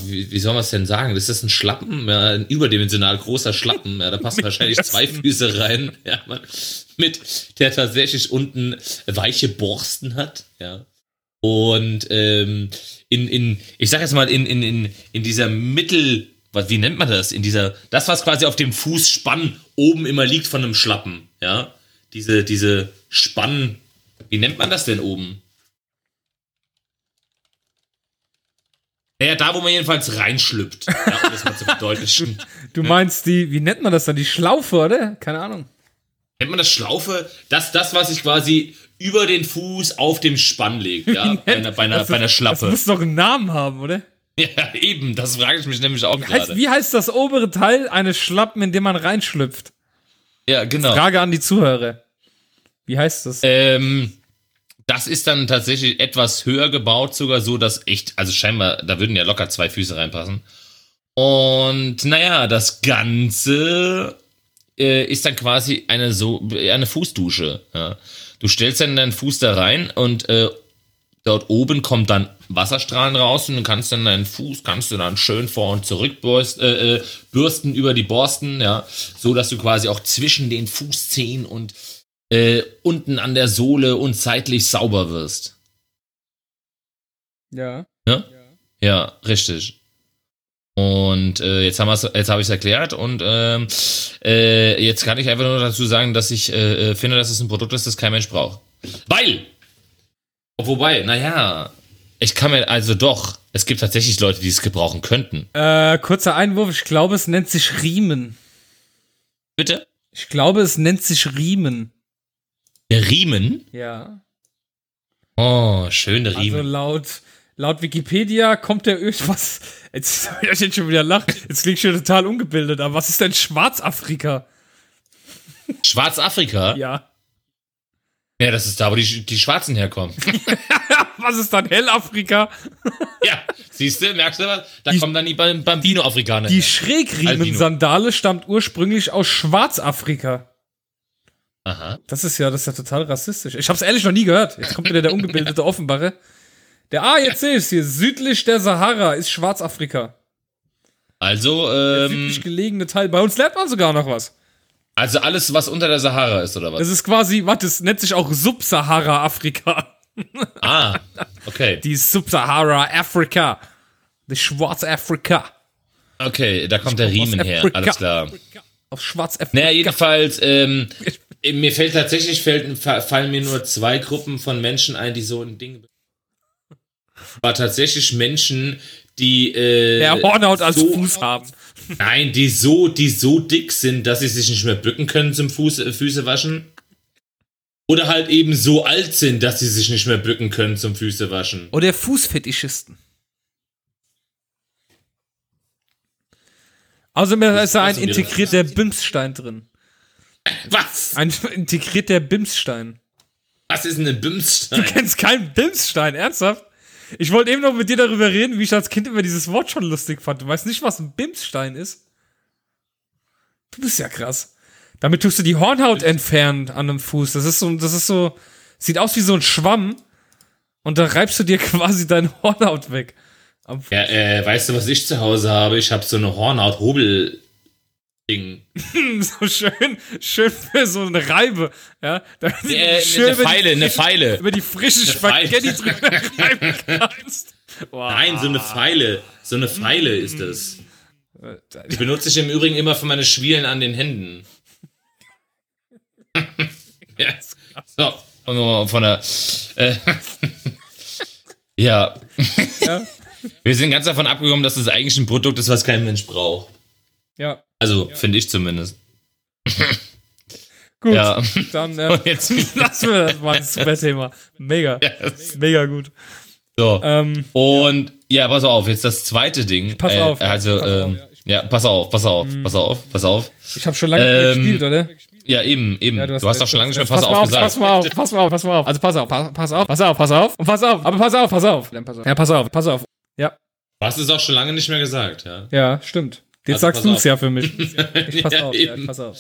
wie, wie soll man es denn sagen? Das ist ein Schlappen, ja, ein überdimensional großer Schlappen. Ja, da passen *laughs* wahrscheinlich zwei Füße rein, ja, man, mit der tatsächlich unten weiche Borsten hat, ja. Und ähm, in, in, ich sag jetzt mal, in, in, in, in dieser Mittel, was, wie nennt man das? In dieser, das, was quasi auf dem Fußspann oben immer liegt von einem Schlappen, ja. Diese, diese Spann, wie nennt man das denn oben? Naja, da, wo man jedenfalls reinschlüpft, ja, um das mal zu verdeutlichen. *laughs*
Du meinst die, wie nennt man das dann? Die Schlaufe, oder? Keine Ahnung.
Nennt man das Schlaufe? Das, das, was sich quasi über den Fuß auf dem Spann legt, ja, bei einer, bei einer,
Das-
bei einer
Das
Schlappe.
muss doch einen Namen haben, oder?
Ja, eben, das frage ich mich nämlich auch gerade.
wie heißt das obere Teil eines Schlappen, in dem man reinschlüpft?
Ja, genau.
Frage an die Zuhörer. Wie heißt das?
Ähm, das ist dann tatsächlich etwas höher gebaut, sogar so, dass echt, also scheinbar, da würden ja locker zwei Füße reinpassen. Und naja, das Ganze äh, ist dann quasi eine so eine Fußdusche. Ja. Du stellst dann deinen Fuß da rein und äh, dort oben kommt dann Wasserstrahlen raus und du kannst dann deinen Fuß kannst du dann schön vor und zurück bürst, äh, äh, bürsten über die Borsten, ja, so dass du quasi auch zwischen den Fußzehen und äh, unten an der Sohle und seitlich sauber wirst.
ja.
Ja, richtig. Und äh, jetzt haben wir's, jetzt habe ich es erklärt und ähm, äh, jetzt kann ich einfach nur dazu sagen, dass ich äh, äh, finde, dass es ein Produkt ist, das kein Mensch braucht. Weil, wobei, naja, ich kann mir also doch, es gibt tatsächlich Leute, die es gebrauchen könnten.
Äh, kurzer Einwurf, ich glaube, es nennt sich Riemen.
Bitte?
Ich glaube, es nennt sich Riemen.
Der Riemen?
Ja.
Oh, schöne
Also
Riemen.
laut, laut Wikipedia kommt der irgendwas. *laughs* Jetzt hab ich jetzt schon wieder lacht. Jetzt klingt schon total ungebildet, aber was ist denn Schwarzafrika?
Schwarzafrika?
Ja.
Ja, das ist da, wo die, die Schwarzen herkommen. *laughs*
Was ist dann Hellafrika?
ja, siehst du, merkst du was? Da
Die-
kommen dann die Bam- Bambino-Afrikaner
Die. Schrägriemen-Sandale stammt ursprünglich aus Schwarzafrika.
Aha.
Das ist ja, das ist ja total rassistisch. Ich hab's ehrlich noch nie gehört. Jetzt kommt wieder der ungebildete *laughs* Offenbache. Der, ah, jetzt sehe ich's hier. Südlich der Sahara ist Schwarzafrika.
Also,
Der
ähm,
südlich gelegene Teil. Bei uns lernt man sogar noch was.
also alles, was unter der Sahara ist, oder was?
Das ist quasi, warte, es nennt sich auch Subsahara-Afrika.
ah, okay.
Die Subsahara-Afrika. Die Schwarzafrika.
Okay, da kommt der Riemen her, alles klar.
Auf Schwarzafrika.
Naja, jedenfalls, ähm, mir fällt tatsächlich, fällt, fa- fallen mir nur zwei Gruppen von Menschen ein, die so ein Ding. War tatsächlich Menschen, die äh,
Der Hornhaut als
so,
Fuß haben.
Nein, die so, die so dick sind, dass sie sich nicht mehr bücken können zum Fuß, äh, Füße waschen. Oder halt eben so alt sind, dass sie sich nicht mehr bücken können zum Füße waschen.
Oder Fußfetischisten. Außerdem ist da ein
wieder
integrierter Bimsstein drin.
Was?
Ein integrierter Bimsstein.
Was ist denn ein
Du
Bimsstein?
kennst keinen Bimsstein, ernsthaft? Ich wollte eben noch mit dir darüber reden, wie ich als Kind immer dieses Wort schon lustig fand. Du weißt nicht, was ein Bimsstein ist? Du bist ja krass. Damit tust du die Hornhaut entfernen an einem Fuß. Das ist so, das ist so, sieht aus wie so ein Schwamm. Und da reibst du dir *laughs* quasi deine Hornhaut weg.
Ja, äh, weißt du, was ich zu Hause habe? Ich habe so eine Hornhaut-Hobel-Ding. *laughs*
so schön, schön für so eine Reibe. Ja, damit
Äh,
schön
eine Pfeile, eine Pfeile.
Über die frische. Spaghetti drüber reiben *laughs* kannst. Wow.
Nein, so eine Pfeile. So eine Pfeile ist das.
Äh,
Die benutze ich im Übrigen immer für meine Schwielen an den Händen. *laughs* ja. So, von der. Äh, ja.
Ja.
Wir sind ganz davon abgekommen, dass das eigentlich ein Produkt ist, was kein Mensch braucht.
Ja,
Also, finde ich zumindest.
gut.
Ja.
Dann äh,
Und jetzt.
lassen wir das mal. Ein super Thema. Mega. Mega gut.
So.
Ähm,
Und ja, pass auf, jetzt das zweite Ding.
Pass
äh,
auf,
Also,
pass auf.
ähm, ja, pass auf, pass auf, pass auf, pass auf.
ich habe schon lange nicht mehr
Ähm,
gespielt, oder?
Ja, eben, eben.
Ja,
du hast, doch schon lange nicht mehr
pass
pass, auf
auf,
gesagt.
pass mal auf, pass mal auf, pass mal auf. Also pass auf, pass, pass auf, pass auf, pass auf und pass auf. Aber pass auf, pass auf. Ja, pass auf, pass auf. Ja,
Du hast es auch schon lange nicht mehr gesagt, ja.
ja, stimmt. Jetzt
Also
sagst du es ja für mich. *laughs* Ich pass
Ja,
auf, ja,
eben.
pass auf.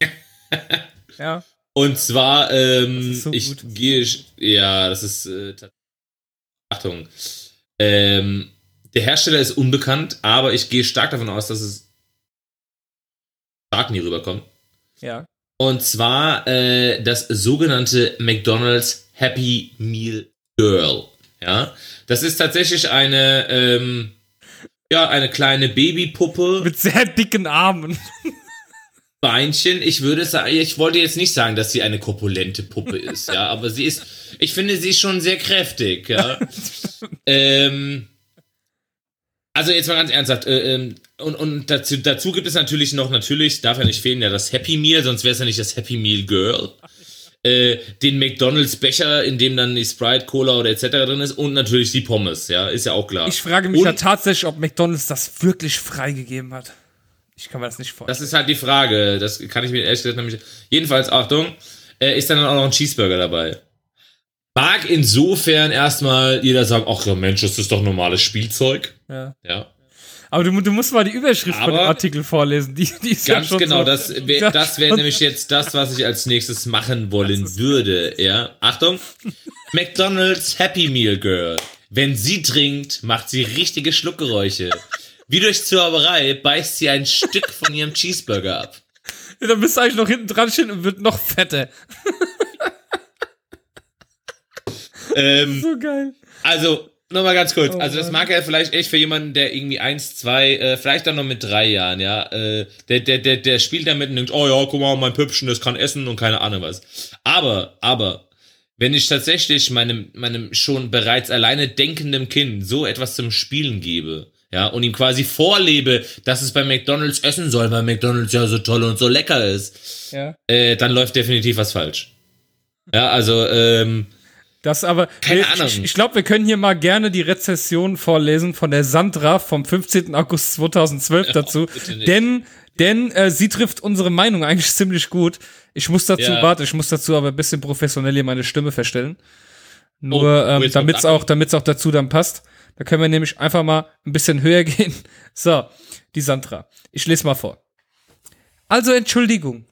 *laughs* Ja,
Und zwar, ähm,
so
ich
gut.
gehe, ja, das ist, äh, Achtung, ähm, der Hersteller ist unbekannt, aber ich gehe stark davon aus, dass es stark nie rüberkommt.
ja.
Und zwar äh, das sogenannte McDonald's Happy Meal Girl. Ja, das ist tatsächlich eine, ähm, ja, eine kleine Babypuppe.
Mit sehr dicken Armen.
Beinchen. Ich würde sagen, ich wollte jetzt nicht sagen, dass sie eine korpulente Puppe ist, ja, aber sie ist, ich finde sie schon sehr kräftig, ja. *laughs* ähm, also jetzt mal ganz ernsthaft, äh, ähm, und, und dazu, dazu gibt es natürlich noch, natürlich, darf ja nicht fehlen, ja, das Happy Meal, sonst wäre es ja nicht das Happy Meal Girl. Äh, den McDonalds Becher, in dem dann die Sprite, Cola oder etc. drin ist und natürlich die Pommes, ja, ist ja auch klar.
Ich frage mich
und,
ja tatsächlich, ob McDonalds das wirklich freigegeben hat. Ich kann mir das nicht vorstellen.
Das ist halt die Frage. Das kann ich mir ehrlich gesagt nämlich. Jedenfalls, Achtung, äh, ist dann auch noch ein Cheeseburger dabei. Mag insofern erstmal jeder sagen, ach ja Mensch, das ist doch normales Spielzeug.
ja.
Ja.
Aber du, du musst mal die Überschrift von dem
Aber-
Artikel vorlesen. Die, die ist ja
Ganz
schon
genau,
so,
das wäre
Ja,
das wär nämlich jetzt das, was ich als nächstes machen wollen würde. Ja, Achtung. McDonald's Happy Meal Girl. Wenn sie trinkt, macht sie richtige Schluckgeräusche. Wie durch Zauberei beißt sie ein Stück von ihrem Cheeseburger ab.
Dann bist du eigentlich noch hinten dran stehen und wird noch fetter.
Ähm,
So geil.
Also, nochmal ganz kurz.
Oh
also, das mag ja vielleicht echt für jemanden, der irgendwie eins, zwei, äh, vielleicht dann noch mit drei Jahren, ja. Äh, der, der, der, der spielt damit und denkt, oh ja, guck mal, mein Püppchen, das kann essen und keine Ahnung was. Aber, aber, wenn ich tatsächlich meinem, meinem schon bereits alleine denkenden Kind so etwas zum Spielen gebe, ja, und ihm quasi vorlebe, dass es bei McDonalds essen soll, weil McDonalds ja so toll und so lecker ist,
Ja.
äh, dann läuft definitiv was falsch. Ja, also, ähm,
Das aber.
Keine
ich,
Ahnung.
Ich, ich glaube, wir können hier mal gerne die Rezession vorlesen von der Sandra vom 15. August 2012 *laughs* dazu. Denn, denn äh, sie trifft unsere Meinung eigentlich *laughs* ziemlich gut. Ich muss dazu,
Ja.
warte, ich muss dazu aber ein bisschen professionell hier meine Stimme verstellen. Nur,
Oh,
ähm,
jetzt
damit es auch, damit's auch dazu dann passt. Da können wir nämlich einfach mal ein bisschen höher *laughs* gehen. So, die Sandra. Ich lese mal vor. Also Entschuldigung.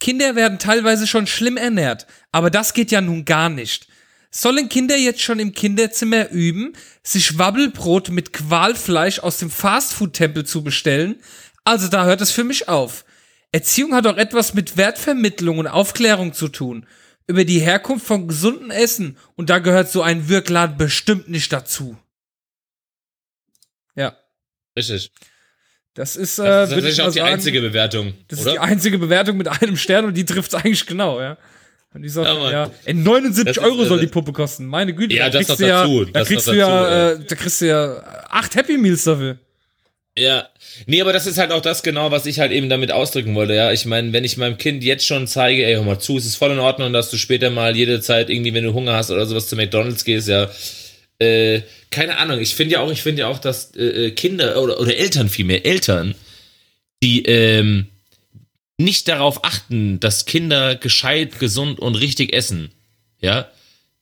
Kinder werden teilweise schon schlimm ernährt, aber das geht ja nun gar nicht. Sollen Kinder jetzt schon im Kinderzimmer üben, sich Wabbelbrot mit Qualfleisch aus dem Fastfood-Tempel zu bestellen? Also da hört es für mich auf. Erziehung hat auch etwas mit Wertvermittlung und Aufklärung zu tun. Über die Herkunft von gesundem Essen und da gehört so ein Wirkladen bestimmt nicht dazu. Ja,
richtig.
Das ist, äh,
Das ist
ich
auch die
sagen,
einzige Bewertung,
das ist
oder?
die einzige Bewertung mit einem Stern und die trifft es eigentlich genau, ja. Und die sagt,
Ja,
ja, ey, 79
Das ist,
Euro soll
äh,
die Puppe kosten. Meine Güte.
Ja,
da
das
kriegst
noch
du ja,
dazu,
Da
das
kriegst du ja,
dazu,
äh, da kriegst du ja acht Happy Meals dafür.
Ja. Nee, aber das ist halt auch das genau, was ich halt eben damit ausdrücken wollte, ja. Ich meine, wenn ich meinem Kind jetzt schon zeige, ey, hör mal zu, es ist voll in Ordnung, dass du später mal jede Zeit irgendwie, wenn du Hunger hast oder sowas zu McDonalds gehst, ja. Äh, keine Ahnung, ich finde ja auch, ich finde ja auch, dass äh, Kinder oder, oder Eltern vielmehr, Eltern, die ähm, nicht darauf achten, dass Kinder gescheit, gesund und richtig essen, ja,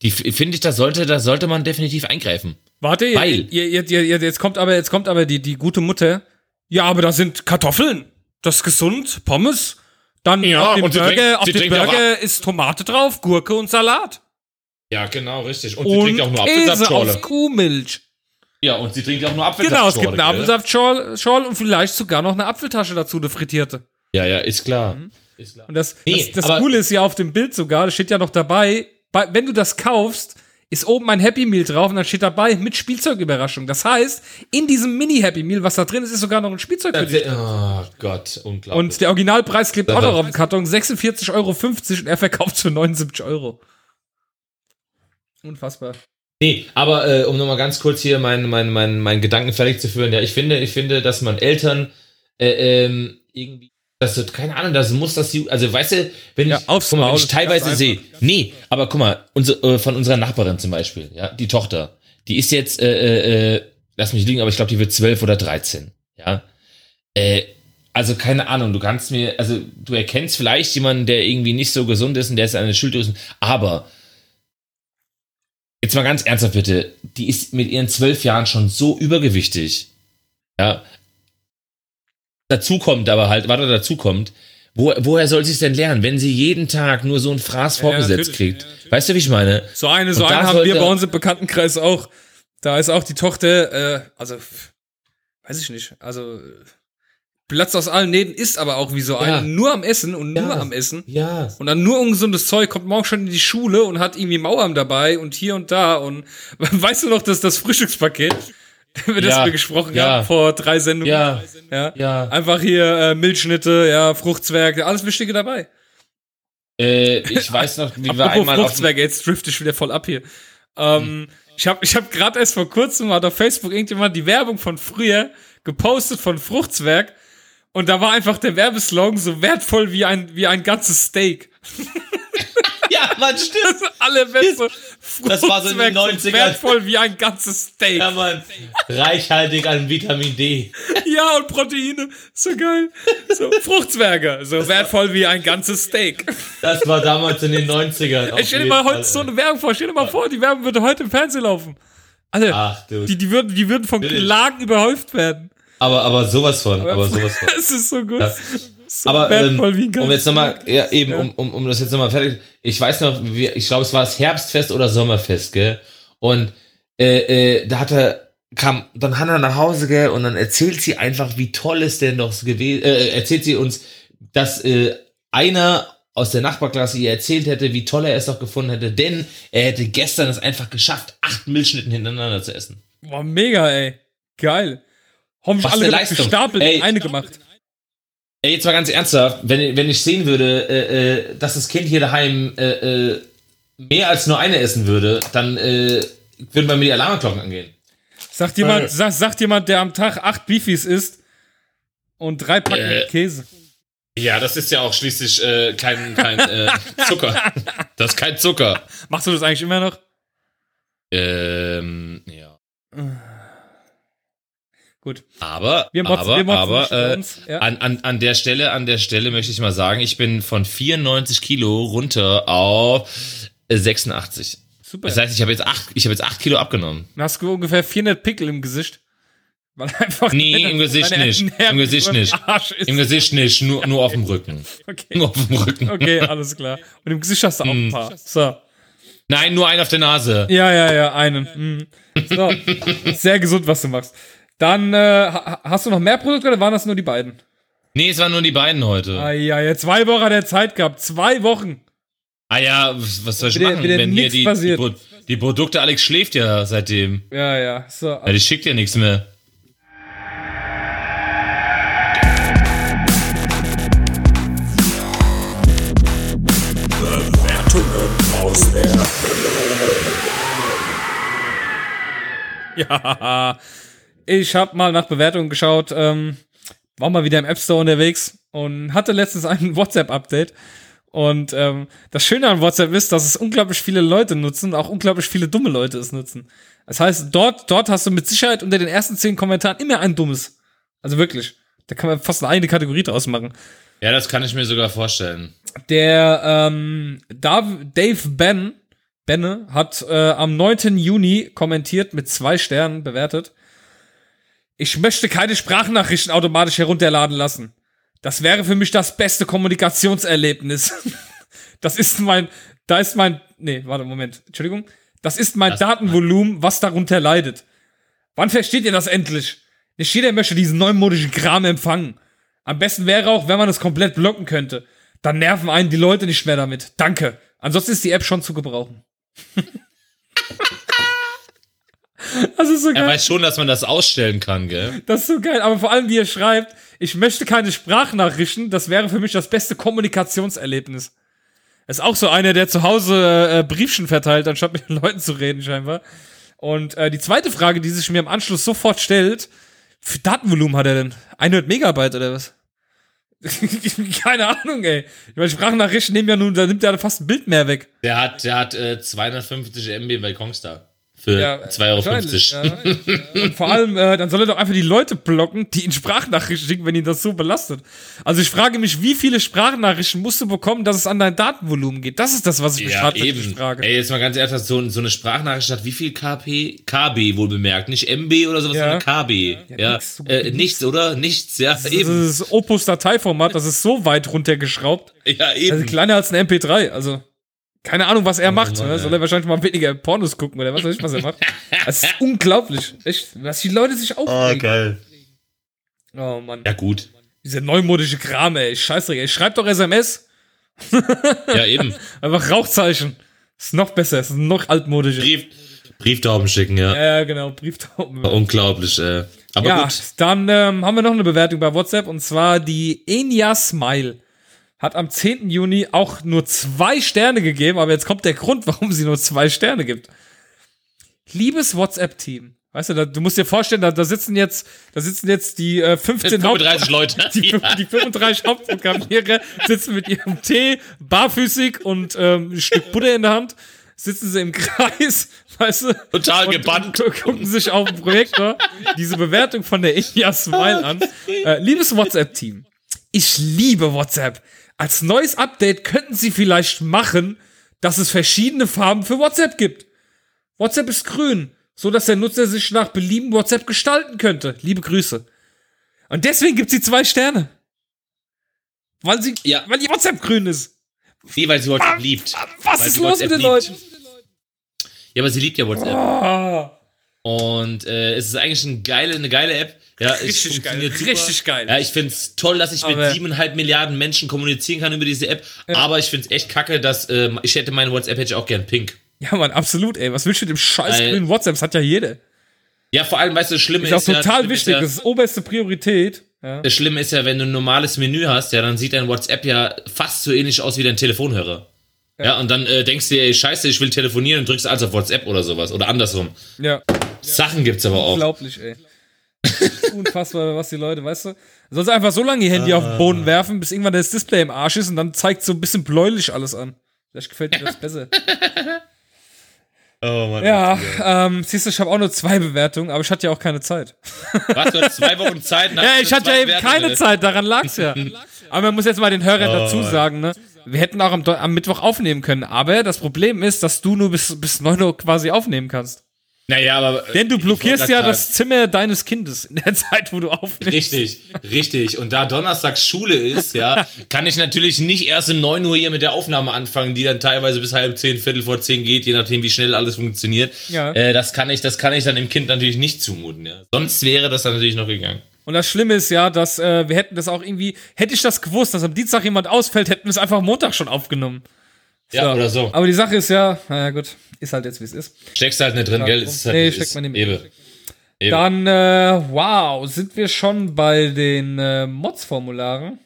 die finde ich, da sollte, da sollte man definitiv eingreifen.
Warte,
Weil-
ihr, ihr, ihr, ihr, jetzt kommt aber, jetzt kommt aber die, die gute Mutter. Ja, aber da sind Kartoffeln. Das ist gesund, Pommes. Dann
Ja,
auf dem Burger,
trinkt-
auf dem Burger ist Tomate drauf, Gurke und Salat.
Ja, genau, richtig. Und,
Und Käse aus Kuhmilch.
Ja, und sie trinkt auch nur
Genau, es gibt eine
Apfelsaftschorle?
Apfelsaftschorle und vielleicht sogar noch eine Apfeltasche dazu, eine frittierte.
Ja, ja, ist klar.
Mhm.
Ist klar.
Und das,
Nee,
das, das Coole ist ja auf dem Bild sogar, da steht ja noch dabei, bei, wenn du das kaufst, ist oben ein Happy Meal drauf und dann steht dabei mit Spielzeugüberraschung. Das heißt, in diesem Mini-Happy Meal, was da drin ist, ist sogar noch ein Spielzeug für dich.
Oh Gott, unglaublich.
Und der Originalpreis klebt auch noch auf dem Karton, 46,50 Euro und er verkauft für 79 Euro. Unfassbar.
nee, aber äh, um nochmal ganz kurz hier meinen mein, mein, mein Gedanken fertig zu führen, ja, ich finde, ich finde, dass man Eltern äh, ähm, irgendwie, das wird, keine Ahnung, das muss das, also weißt du, wenn
Ja,
ich,
aufs
guck mal, wenn ich teilweise sehe, nee, aber guck mal, unser, äh, von unserer Nachbarin zum Beispiel, ja, die Tochter, die ist jetzt, äh, äh, äh, lass mich liegen, aber ich glaube, die wird 12 oder 13, ja, äh, also keine Ahnung, du kannst mir, also du erkennst vielleicht jemanden, der irgendwie nicht so gesund ist und der ist eine Schilddrüsen, aber jetzt mal ganz ernsthaft bitte, die ist mit ihren zwölf Jahren schon so übergewichtig, ja, dazu kommt aber halt, warte, dazu kommt, wo, woher soll sie es denn lernen, wenn sie jeden Tag nur so einen Fraß vorgesetzt
natürlich.
kriegt?
Ja,
weißt du, wie ich meine?
So eine, so eine haben wir bei uns im Bekanntenkreis auch. Da ist auch die Tochter, äh, also, weiß ich nicht, also, Platz aus allen Nähten ist aber auch wie so
Ja.
eine, nur am Essen und nur
Ja.
am Essen.
Ja.
Und dann nur ungesundes Zeug, kommt morgen schon in die Schule und hat irgendwie Mauern dabei und hier und da. Und *laughs* weißt du noch, dass das Frühstückspaket, *laughs* über das
Ja.
wir gesprochen
Ja.
haben vor drei Sendungen?
Ja.
ja.
Ja.
Einfach hier äh, Milchschnitte, ja, Fruchtzwerg, alles Wichtige dabei.
Äh, ich weiß noch, *laughs* wie wir einmal
Fruchtzwerge, jetzt drift ich wieder voll ab hier. Ähm, Ich habe ich hab gerade erst vor kurzem hat auf Facebook irgendjemand die Werbung von früher gepostet von Fruchtzwerg und da war einfach der Werbeslogan so wertvoll wie ein, wie ein ganzes Steak. *laughs*
Ja, man, stimmt.
Das ist allerbeste.
Das war so in den
Fruchtzwerg
90ern.
Wertvoll wie ein ganzes Steak.
Ja, Mann. Reichhaltig an Vitamin D.
Ja, und Proteine. So geil. So, Fruchtzwerge. So wertvoll wie ein ganzes Steak.
Das war damals in den 90ern. auf
Ich stell dir mal heute so eine Werbung vor. Stell dir mal vor, die Werbung würde heute im Fernsehen laufen. Alle.
Ach, du.
Die, die, würden, die würden von. Klagen überhäuft werden.
Aber, aber sowas von, aber *laughs* sowas von.
Es ist so gut.
Ja.
So
Aber ähm,
wertvoll wie ein
um jetzt nochmal, ja, eben, um, um, um das jetzt nochmal fertig, ich weiß noch, wie, ich glaube, es war das Herbstfest oder Sommerfest, gell? Und äh, äh, da hat er, kam dann Hannah nach Hause, gell? Und dann erzählt sie einfach, wie toll es denn doch gewesen, äh, erzählt sie uns, dass äh, einer aus der Nachbarklasse ihr erzählt hätte, wie toll er es doch gefunden hätte, denn er hätte gestern es einfach geschafft, acht Milchschnitten hintereinander zu essen.
Boah, mega, ey. Geil. Hoffentlich
Was
alle
Leistung.
gestapelt,
Ey.
eine gemacht.
Ey, jetzt mal ganz ernsthaft, wenn, wenn ich sehen würde, äh, äh, dass das Kind hier daheim äh, äh, mehr als nur eine essen würde, dann äh, würden bei mir die Alarmglocken angehen.
Sagt jemand, sagt, sagt jemand, der am Tag acht Beefies isst und drei Packen
Äh.
Käse.
Ja, das ist ja auch schließlich äh, kein, kein äh, Zucker. *laughs* Das ist kein Zucker.
Machst du das eigentlich immer noch?
Ähm, ja.
Gut.
Aber,
Wir motzen,
aber,
wir motzen
aber
über
äh,
uns. Ja.
an, an, an der Stelle, an der Stelle möchte ich mal sagen, ich bin von 94 Kilo runter auf äh, 86.
Super.
Das heißt, ich habe jetzt acht, ich habe jetzt acht Kilo abgenommen.
Dann hast du ungefähr 400 Pickel im Gesicht. Weil einfach
Nee, im Gesicht nicht. Im Gesicht nicht. Im Gesicht nicht, nur, nur auf dem Rücken.
Okay.
Nur auf dem Rücken.
okay, alles klar. Und im Gesicht hast du auch
Hm.
ein paar. So.
Nein, nur einen auf der Nase.
Ja, ja, ja, einen. Mhm. So. Sehr gesund, was du machst. Dann äh, ha- hast du noch mehr Produkte oder waren das nur die beiden?
Nee, es waren nur die beiden heute.
Ah ja, ja, zwei Wochen hat er Zeit gehabt. Zwei Wochen.
Ah ja, was soll ich
Wieder-
machen,
wieder
wenn hier
nix
die, die. Pro die Produkte, Alex schläft ja seitdem.
Ja, ja. So.
Ja, die schickt ja nichts mehr.
Ja. Ich habe mal nach Bewertungen geschaut. Ähm, war mal wieder im App Store unterwegs und hatte letztens ein *laughs* WhatsApp-Update. Und ähm, das Schöne an WhatsApp ist, dass es unglaublich viele Leute nutzen, auch unglaublich viele dumme Leute es nutzen. Das heißt, dort, dort hast du mit Sicherheit unter den ersten zehn Kommentaren immer ein dummes. Also wirklich. Da kann man fast eine eigene Kategorie draus machen.
Ja, das kann ich mir sogar vorstellen.
Der ähm, Dav Dave Ben, Benne hat äh, am 9. Juni kommentiert mit zwei Sternen bewertet. Ich möchte keine Sprachnachrichten automatisch herunterladen lassen. Das wäre für mich das beste Kommunikationserlebnis. *laughs* das ist mein, da ist mein, nee, warte, Moment, Entschuldigung. Das ist mein
Das-
Datenvolumen, was darunter leidet. Wann versteht ihr das endlich? Nicht jeder möchte diesen neumodischen Kram empfangen. Am besten wäre auch, wenn man es komplett blocken könnte. Dann nerven einen die Leute nicht mehr damit. Danke. Ansonsten ist die App schon zu gebrauchen. *laughs* das ist so
Er
geil.
weiß schon, dass man das ausstellen kann, gell?
Das ist so geil. Aber vor allem, wie er schreibt, ich möchte keine Sprachnachrichten. Das wäre für mich das beste Kommunikationserlebnis. Ist auch so einer, der zu Hause äh, Briefchen verteilt, anstatt mit den Leuten zu reden, scheinbar. Und äh, die zweite Frage, die sich mir im Anschluss sofort stellt, für Datenvolumen hat er denn? 100 Megabyte oder was? *laughs* Keine Ahnung, ey. Ich meine, Sprachnachrichten nehmen ja nun, da nimmt er fast ein Bild mehr weg.
Der hat, der hat äh, 250 MB bei Kongstar. Für
Ja,
2,50 Euro.
ja. Und vor allem, äh, dann soll er doch einfach die Leute blocken, die ihn Sprachnachrichten schicken, wenn ihn das so belastet. Also ich frage mich, wie viele Sprachnachrichten musst du bekommen, dass es an dein Datenvolumen geht? Das ist das, was ich mich
Ja,
tatsächlich
eben.
frage.
Ey, jetzt mal ganz ehrlich, so, so eine Sprachnachricht hat wie viel KP? KB wohl bemerkt. Nicht MB oder sowas,
Ja.
sondern KB. Ja,
nix, so
äh, nichts, oder? Nichts, ja,
Das
eben.
ist das Opus-Dateiformat, das ist so weit runtergeschraubt.
Ja,
Also
eben.
kleiner als ein MP3. Also keine Ahnung, was er macht.
Mann,
ne?
ey.
Soll er wahrscheinlich mal weniger Pornos gucken oder was weiß ich, was er macht. Das ist unglaublich. Echt, was die Leute sich aufregen.
geil.
Oh Mann.
Ja, gut.
Dieser neumodische Kram, ey. Scheißdreck, ey. Schreibt doch SMS.
Ja, eben. *laughs*
Einfach Rauchzeichen. Ist noch besser, ist noch altmodischer.
Brief, Brieftauben schicken, ja.
Ja, genau, Brieftauben.
Unglaublich, äh. Aber
ja,
gut.
dann ähm, haben wir noch eine Bewertung bei WhatsApp und zwar die Enya Smile hat am 10. Juni auch nur zwei Sterne gegeben, aber jetzt kommt der Grund, warum sie nur zwei Sterne gibt. Liebes WhatsApp-Team, weißt du, da, du musst dir vorstellen, da, da sitzen jetzt, da sitzen jetzt die äh, 15 Haupt
35 Leute. *laughs*
die, die 35 Hauptprogrammierer sitzen mit ihrem Tee, barfüßig und ähm, ein Stück Butter in der Hand, sitzen sie im Kreis, *laughs* weißt du,
Total
und,
gebannt.
Und gucken sich auf dem Projektor diese Bewertung von der India Smile an. *laughs* Äh, liebes WhatsApp-Team, ich liebe WhatsApp. Als neues Update könnten Sie vielleicht machen, dass es verschiedene Farben für WhatsApp gibt. WhatsApp ist grün, so dass der Nutzer sich nach Belieben WhatsApp gestalten könnte. Liebe Grüße. Und deswegen gibt sie zwei Sterne. Weil sie,
Ja.
weil die WhatsApp grün ist.
Nee, weil sie WhatsApp liebt.
Was
Weil
ist los mit den
liebt.
Leuten?
Ja, aber sie liebt ja WhatsApp.
Ah.
Und äh, es ist eigentlich eine geile, eine geile App. Ja, es
Richtig geil,
super.
richtig geil.
Ja, ich find's toll, dass ich
Aber-
mit siebeneinhalb Milliarden Menschen kommunizieren kann über diese App. Aber ich find's echt kacke, dass ähm, ich hätte meine WhatsApp hätte ich auch gern pink.
Ja, Mann, absolut, ey. Was willst du mit dem scheiß
Weil-
grünen WhatsApp? Das hat ja jeder.
Ja, vor allem, weißt du, das Schlimme
Ist auch
ist, ja,
total wichtig.
Schlimme
Das
ist
oberste Priorität. Ja.
ja, das Schlimme ist ja, wenn du ein normales Menü hast, ja, dann sieht dein WhatsApp ja fast so ähnlich aus wie dein Telefonhörer. Ja, und dann äh, denkst du dir, ey, scheiße, ich will telefonieren und drückst also auf WhatsApp oder sowas. Oder andersrum.
ja.
Sachen gibt's aber auch.
Unglaublich, ey. Unfassbar, was die Leute, weißt du? Sonst einfach so lange ihr Handy auf den Boden werfen, bis irgendwann das Display im Arsch ist und dann zeigt so ein bisschen bläulich alles an. Vielleicht gefällt mir das besser. *laughs*
Oh Mann.
Ja, ähm, siehst du, ich habe auch nur zwei Bewertungen, aber ich hatte ja auch keine Zeit.
Was, du hast zwei Wochen Zeit? *laughs*
Ja, ich hatte ja eben
Werte
keine
drin.
Zeit, daran lag's ja. *laughs* Aber man muss jetzt mal den Hörern dazu sagen, ne? Wir hätten auch am, am Mittwoch aufnehmen können, aber das Problem ist, dass du nur bis, bis 9 Uhr quasi aufnehmen kannst.
Naja, aber.
Denn du blockierst ja das Zimmer deines Kindes in der *laughs* Zeit, wo du aufnimmst.
Richtig, richtig. Und da donnerstags Schule ist, ja, *laughs* kann ich natürlich nicht erst um 9 Uhr hier mit der Aufnahme anfangen, die dann teilweise bis halb zehn, Viertel vor zehn geht, je nachdem, wie schnell alles funktioniert.
Ja.
Äh, das kann ich, das kann ich dann dem Kind natürlich nicht zumuten, ja. Sonst wäre das dann natürlich noch gegangen.
Und das Schlimme ist ja, dass äh, wir hätten das auch irgendwie, hätte ich das gewusst, dass am Dienstag jemand ausfällt, hätten wir es einfach Montag schon aufgenommen.
Ja, oder so.
Aber die Sache ist ja, naja gut, ist halt jetzt wie es ist.
Steckst halt nicht drin, gell? Ist halt,
Nee,
es
steckt man nicht mit.
Eben. Eben.
Dann, äh, wow, sind wir schon bei den äh, Mods-Formularen.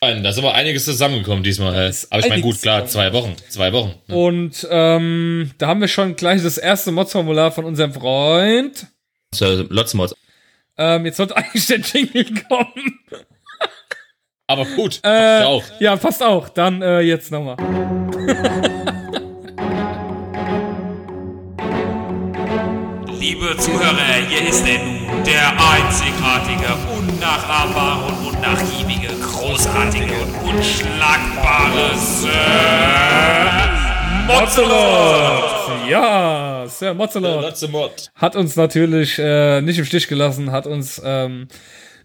Nein, Da ist aber einiges zusammengekommen diesmal.
Ist
Aber ich meine, gut, klar, zwei Wochen. Zwei Wochen. ne?
Und ähm, da haben wir schon gleich das erste Mods-Formular von unserem Freund.
So, Lotzmods.
Ähm, jetzt sollte *laughs* eigentlich der Jingle kommen.
Aber gut,
Äh,
passt ja auch.
Ja, passt auch. Dann äh, jetzt nochmal.
Liebe Zuhörer, hier ist er nun, der einzigartige, unnachahmbare und unnachgiebige, großartige und unschlagbare Sir Mozzelot!
Ja, Sir Mozzelot hat uns natürlich äh, nicht im Stich gelassen, hat uns ähm,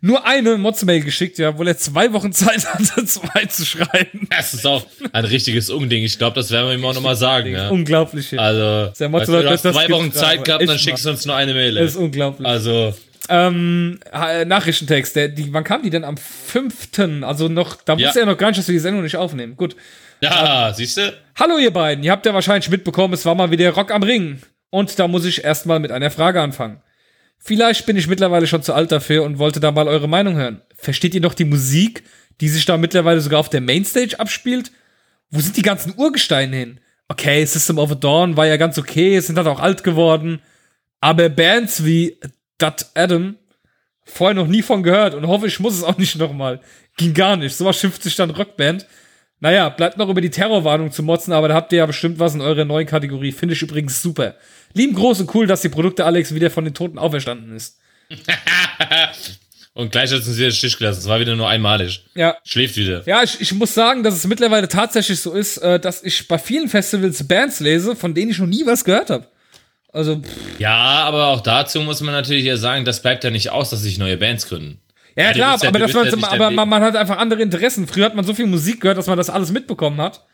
nur eine Mods-Mail geschickt, ja, obwohl er zwei Wochen Zeit hatte, *laughs* zwei zu schreiben.
Das ist auch ein richtiges Ungding. Ich glaube, das werden wir ihm auch nochmal sagen. Ja.
Unglaublich. hier.
Also, weißt
Mozzelot
du, hast zwei Wochen Zeit gehabt dann schickst du uns nur eine Mail.
das ist unglaublich.
Also,
Ähm, ha- Nachrichtentext, der, die, wann kam die denn am 5.? Also noch, da
Ja.
wusste er noch gar nicht, dass wir die Sendung nicht aufnehmen. Gut.
ja, siehst du?
Hallo ihr beiden, ihr habt ja wahrscheinlich mitbekommen, es war mal wieder Rock am Ring. Und da muss ich erstmal mit einer Frage anfangen. Vielleicht bin ich mittlerweile schon zu alt dafür und wollte da mal eure Meinung hören. Versteht ihr noch die Musik, die sich da mittlerweile sogar auf der Mainstage abspielt? Wo sind die ganzen Urgesteine hin? Okay, System of a Dawn war ja ganz okay, sind halt auch alt geworden. Aber Bands wie Dat Adam, vorher noch nie von gehört und hoffe, ich muss es auch nicht nochmal. Ging gar nicht. Sowas schimpft sich dann Rockband. Naja, bleibt noch über die Terrorwarnung zu motzen, aber da habt ihr ja bestimmt was in eurer neuen Kategorie. Finde ich übrigens super. Lieben groß und cool, dass die Produkte Alex wieder von den Toten auferstanden ist. *laughs*
Und gleich hat es uns wieder den Stich gelassen. Es war wieder nur einmalig.
Ja.
Schläft wieder.
Ja, ich, ich muss sagen, dass es mittlerweile tatsächlich so ist, äh, dass ich bei vielen Festivals Bands lese, von denen ich noch nie was gehört habe. Also, pff,
Ja, aber auch dazu muss man natürlich ja sagen, das bleibt ja nicht aus, dass sich neue Bands gründen.
Ja,
du
klar,
ja-
aber, das
ja
aber man, man hat einfach andere Interessen. Früher hat man so viel Musik gehört, dass man das alles mitbekommen hat.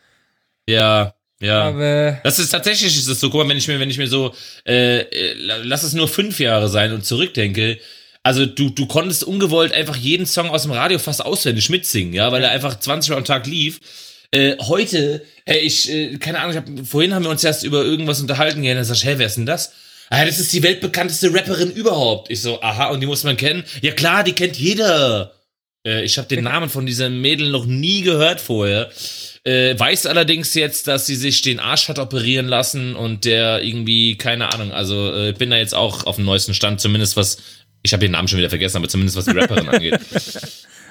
Ja, ja.
Aber
Das ist tatsächlich ist das so, guck mal, wenn ich mir, wenn ich mir so, äh, lass es nur fünf Jahre sein und zurückdenke, also du, du konntest ungewollt einfach jeden Song aus dem Radio fast auswendig mitsingen, ja, weil er einfach 20 Mal am Tag lief. Äh, heute, äh, ich, äh, keine Ahnung, ich hab, vorhin haben wir uns erst über irgendwas unterhalten, ja, dann sag ich, hä, wer ist denn das? Ah, das ist die weltbekannteste Rapperin überhaupt. Ich so, aha, und die muss man kennen? Ja klar, die kennt jeder. Äh, ich habe den Namen von diesem Mädel noch nie gehört vorher. Äh, weiß allerdings jetzt, dass sie sich den Arsch hat operieren lassen und der irgendwie, keine Ahnung, also äh, bin da jetzt auch auf dem neuesten Stand, zumindest was, ich habe den Namen schon wieder vergessen, aber zumindest was die Rapperin *laughs* angeht.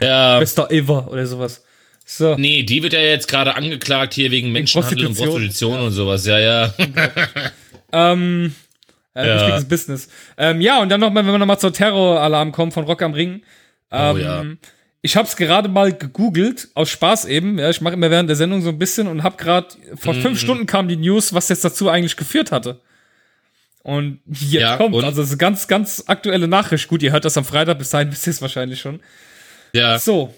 Ja,
Bester Ever oder sowas. So.
nee, die wird ja jetzt gerade angeklagt hier wegen Menschenhandel und
Prostitution.
Prostitution und sowas, ja, ja. *laughs*
Ähm, äh,
Ja.
Business. Ähm, ja, und dann nochmal, wenn wir nochmal zur Terroralarm kommen von Rock am Ring. Ähm,
Oh ja.
Ich habe es gerade mal gegoogelt, aus Spaß eben. Ja, ich mache immer während der Sendung so ein bisschen und habe gerade vor
Mhm.
fünf Stunden kam die News, was jetzt dazu eigentlich geführt hatte. Und jetzt
Ja,
kommt,
und?
also es ist eine ganz, ganz aktuelle Nachricht. Gut, ihr hört das am Freitag, bis dahin wisst ihr es wahrscheinlich schon.
Ja,
So,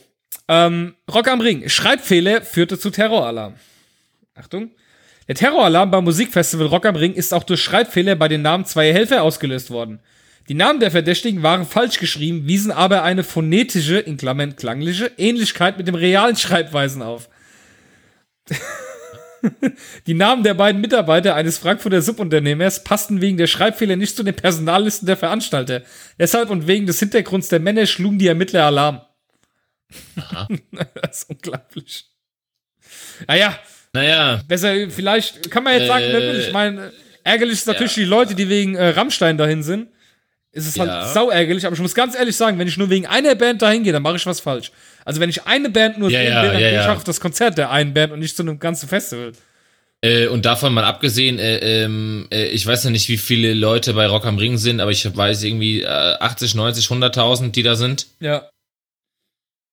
ähm, Rock am Ring. Schreibfehler führte zu Terroralarm. Achtung. Der Terroralarm beim Musikfestival Rock am Ring ist auch durch Schreibfehler bei den Namen zweier Helfer ausgelöst worden. Die Namen der Verdächtigen waren falsch geschrieben, wiesen aber eine phonetische, in Klammern klangliche, Ähnlichkeit mit dem realen Schreibweisen auf. *laughs* Die Namen der beiden Mitarbeiter eines Frankfurter Subunternehmers passten wegen der Schreibfehler nicht zu den Personallisten der Veranstalter. Deshalb und wegen des Hintergrunds der Männer schlugen die Ermittler Alarm. *laughs* das ist unglaublich. Naja,
naja,
besser, vielleicht kann man jetzt sagen,
Äh,
wer will. ich meine, ärgerlich ist natürlich die Leute, die wegen äh, Rammstein dahin sind. Es ist halt
Ja.
sau ärgerlich, aber ich muss ganz ehrlich sagen, wenn ich nur wegen einer Band dahin gehe, dann mache ich was falsch. Also wenn ich eine Band nur
Ja,
sehen
ja,
will, dann
ja,
gehe ich
ja.
auf das Konzert der einen Band und nicht zu einem ganzen Festival.
Äh, und davon mal abgesehen, äh, ähm, äh, ich weiß ja nicht, wie viele Leute bei Rock am Ring sind, aber ich weiß irgendwie äh, 80, 90, 100.000, die da sind.
Ja.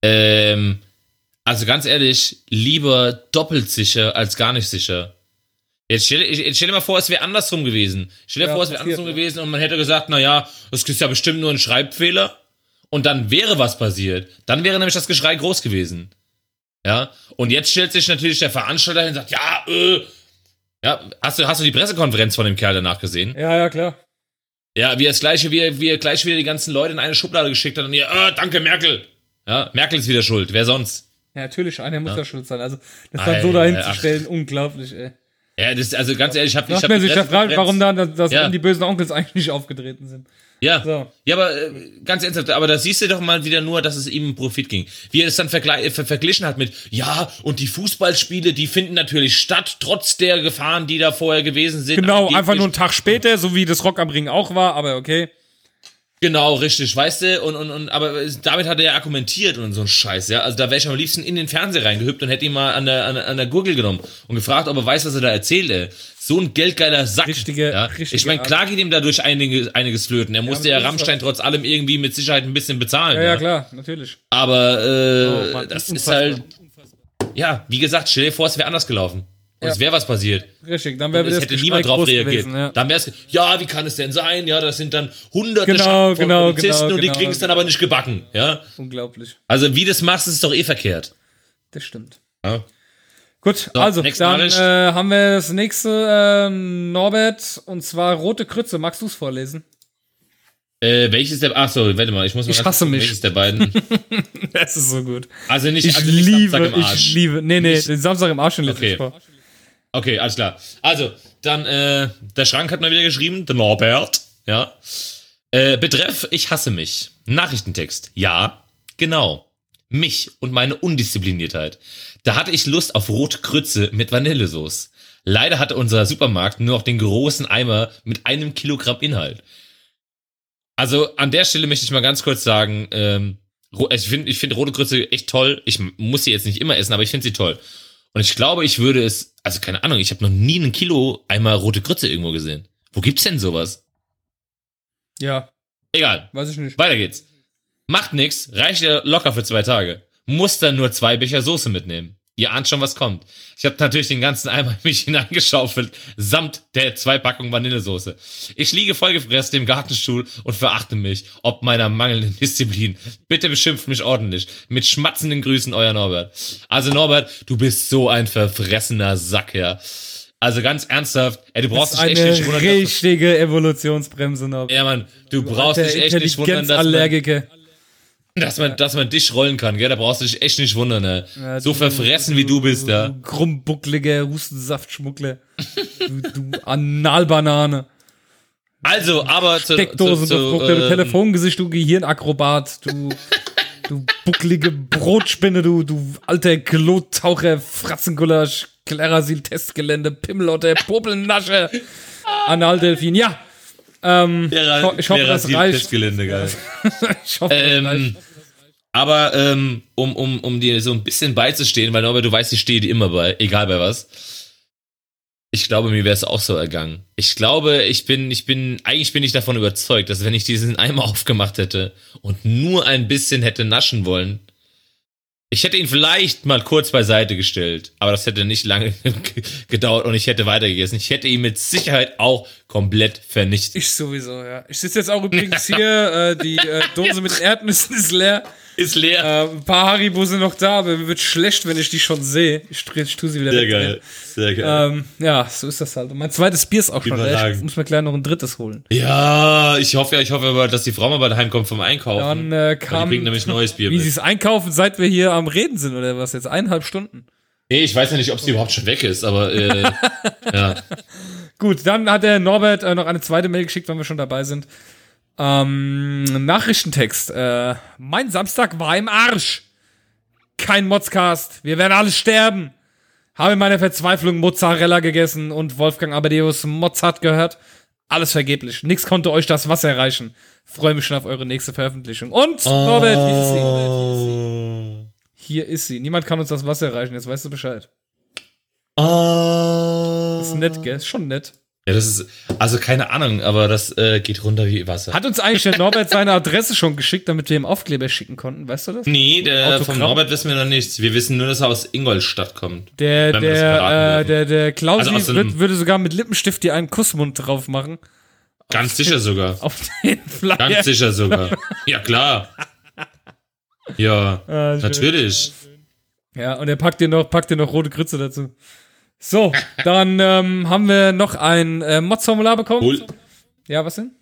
Ähm, also ganz ehrlich, lieber doppelt sicher als gar nicht sicher. Jetzt stell, jetzt stell dir mal vor, es wäre andersrum gewesen. Stell dir
Ja,
vor, es wäre andersrum
ja.
gewesen und man hätte gesagt, na ja, das ist ja bestimmt nur ein Schreibfehler. Und dann wäre was passiert. Dann wäre nämlich das Geschrei groß gewesen. Ja. Und jetzt stellt sich natürlich der Veranstalter hin und sagt, ja, äh, ja, hast du, hast du die Pressekonferenz von dem Kerl danach gesehen?
Ja, ja, klar.
Ja, wie er das gleiche, wie er, wie er gleich wieder die ganzen Leute in eine Schublade geschickt hat und ihr, äh, danke Merkel. Ja, Merkel ist wieder schuld. Wer sonst?
Ja, natürlich, einer muss ja, schuld sein. Also, das dann so dahin zu stellen, unglaublich, ey.
Ja, das, also ganz ehrlich, ich habe ich hab
sich ja fragt, warum dann das, das
Ja.
die bösen Onkels *laughs* eigentlich nicht aufgetreten sind.
Ja,
So.
ja, aber äh, ganz ernsthaft, aber da siehst du doch mal wieder nur, dass es ihm um Profit ging. Wie er es dann vergle- äh, ver verglichen hat mit, ja, und die Fußballspiele, die finden natürlich statt, trotz der Gefahren, die da vorher gewesen sind.
Genau,
Angeblich-
einfach nur einen Tag später, so wie das Rock am Ring auch war, aber okay.
Genau, richtig, weißt du, und, und, und aber damit hat er ja argumentiert und so ein Scheiß, ja. Also da wäre ich am liebsten in den Fernseher reingehüpft und hätte ihn mal an der, an, der- an der Gurgel genommen und gefragt, ob er weiß, was er da erzählt, ey. So ein geldgeiler Sack.
Richtige-
ja.
richtige
Ich meine, klar geht ihm dadurch einige, einiges flöten. Er musste ja,
ist
Rammstein trotz allem irgendwie mit Sicherheit ein bisschen bezahlen.
Ja, ja, klar, natürlich.
Aber äh,
Oh, Mann,
das ist
unfassbar.
halt. Ja, wie gesagt, stell dir vor, es wäre anders gelaufen. Und
Ja.
es wäre was passiert.
Richtig, dann wäre
Es
das
hätte
Geschrei
niemand drauf reagiert.
gewesen, ja.
Dann wäre es, ja, wie kann es denn sein? Ja, das sind dann hunderte
Genau,
von
genau,
Polizisten
genau,
und die
genau.
kriegen es dann aber nicht gebacken. Ja,
Unglaublich.
also wie das machst, ist doch eh verkehrt.
Das stimmt.
Ja.
Gut, also,
nächste
dann äh, haben wir das nächste, ähm, Norbert, und zwar Rote Krütze. Magst du es vorlesen?
Äh, welches der, ach so, warte mal, ich muss mal
Ich hasse mich.
Welches der beiden? *laughs*
Das ist so gut.
Also nicht,
Ich
also nicht
liebe,
Samstag im Arsch.
ich liebe, nee, nee,
Nicht-
den Samstag im Arsch lese
Okay.
vor.
Okay, alles klar. Also, dann, äh, der Schrank hat mal wieder geschrieben, der Norbert, ja. Äh, betreff, ich hasse mich. Nachrichtentext. Ja, genau. Mich und meine Undiszipliniertheit. Da hatte ich Lust auf Rotkrütze mit Vanillesoße. Leider hatte unser Supermarkt nur noch den großen Eimer mit einem Kilogramm Inhalt. Also an der Stelle möchte ich mal ganz kurz sagen, ähm, ich finde ich find rote Grütze echt toll. Ich muss sie jetzt nicht immer essen, aber ich finde sie toll. Und ich glaube, ich würde es, also keine Ahnung, ich habe noch nie ein Kilo einmal rote Grütze irgendwo gesehen. Wo gibt's denn sowas?
Ja,
Egal.
weiß ich nicht.
Weiter geht's. Macht nix, reicht ja locker für zwei Tage. Muss dann nur zwei Becher Soße mitnehmen. Ihr ahnt schon, was kommt. Ich habe natürlich den ganzen Eimer in mich *laughs* hineingeschaufelt, samt der zwei Packungen Vanillesoße. Ich liege vollgefressen im Gartenstuhl und verachte mich, ob meiner mangelnden Disziplin. Bitte beschimpft mich ordentlich. Mit schmatzenden Grüßen, euer Norbert. Also Norbert, du bist so ein verfressener Sack, ja. Also ganz ernsthaft, ey, du brauchst dich echt
eine
nicht wundern. dass-
richtige Evolutionsbremse noch.
Ja, Mann, du brauchst dich echt nicht wundern, dass man. Dass man, dass man dich rollen kann, gell? Da brauchst du dich echt nicht wundern, ne?
Ja,
so
du-
verfressen wie du bist, ja.
Du krummbuckliger Hustensaftschmuggler. du, du Analbanane.
Also, aber zu,
Steckdose,
zu, zu,
du ähm,
ähm,
Telefongesicht, du Gehirnakrobat, du, du bucklige Brotspinne, du, du alter Klottaucher, Fratzengulasch, Klerasil, Testgelände, Pimmelotter, Popelnasche, Analdelfin. Ja, ähm,
Ja,
ich ho- ich hoffe, das reicht.
Testgelände, geil. *laughs*
ich hoffe, das reicht.
Aber ähm, um, um, um dir so ein bisschen beizustehen, weil Norbert, du weißt, ich stehe dir immer bei, egal bei was. Ich glaube, mir wäre es auch so ergangen. Ich glaube, ich bin, ich bin, eigentlich bin ich davon überzeugt, dass wenn ich diesen Eimer *laughs* aufgemacht hätte und nur ein bisschen hätte naschen wollen, ich hätte ihn vielleicht mal kurz beiseite gestellt, aber das hätte nicht lange *laughs* gedauert und ich hätte weitergegessen. Ich hätte ihn mit Sicherheit auch komplett vernichtet.
Ich sowieso, ja. Ich sitze jetzt auch übrigens hier, äh, die äh, Dose mit Erdnüssen ist leer.
Ist leer.
Äh, ein paar Haribo sind noch da, aber mir wird schlecht, wenn ich die schon sehe. Ich, ich tue sie wieder
Sehr
weg.
geil. Sehr geil.
Ähm, ja, so ist das halt. Und mein zweites Bier ist auch schon leer. Ich muss mir gleich noch ein drittes holen.
Ja, ich hoffe ja, ich hoffe aber, dass die Frau mal bald heimkommt vom Einkaufen.
Dann äh,
Weil die
kam,
bringt nämlich neues Bier
wie sie es einkaufen, seit wir hier am Reden sind oder was jetzt? Eineinhalb Stunden.
Nee, ich weiß ja nicht, ob sie überhaupt schon weg ist, aber äh, *laughs* ja.
Gut, dann hat der Norbert äh, noch eine zweite Mail geschickt, wenn wir schon dabei sind. Ähm, Nachrichtentext. Äh, mein Samstag war im Arsch. Kein Modscast. Wir werden alle sterben. Habe in meiner Verzweiflung Mozzarella gegessen und Wolfgang Amadeus Mozart gehört. Alles vergeblich. Nix konnte euch das Wasser erreichen. Freue mich schon auf eure nächste Veröffentlichung. Und Norbert, wie ist sie? Hier ist sie. Niemand kann uns das Wasser erreichen. Jetzt weißt du Bescheid. Ist nett, gell? Ist schon nett.
Ja, das ist, also keine Ahnung, aber das äh, geht runter wie Wasser.
Hat uns eigentlich der Norbert seine Adresse schon geschickt, damit wir ihm Aufkleber schicken konnten, weißt du das?
nee, der
Autogramm?
von Norbert wissen wir noch nichts. Wir wissen nur, dass er aus Ingolstadt kommt.
Der, der, äh, der, der Klausi
Also
würd, würde sogar mit Lippenstift dir einen Kussmund drauf machen.
Ganz sicher sogar.
Auf den Flyer.
Ganz sicher sogar. Ja, klar. Ja,
Ah,
natürlich.
Ja, und er packt dir noch, packt dir noch rote Grütze dazu. So, dann ähm, haben wir noch ein äh, Mods-Formular bekommen.
Hol.
Ja, was denn?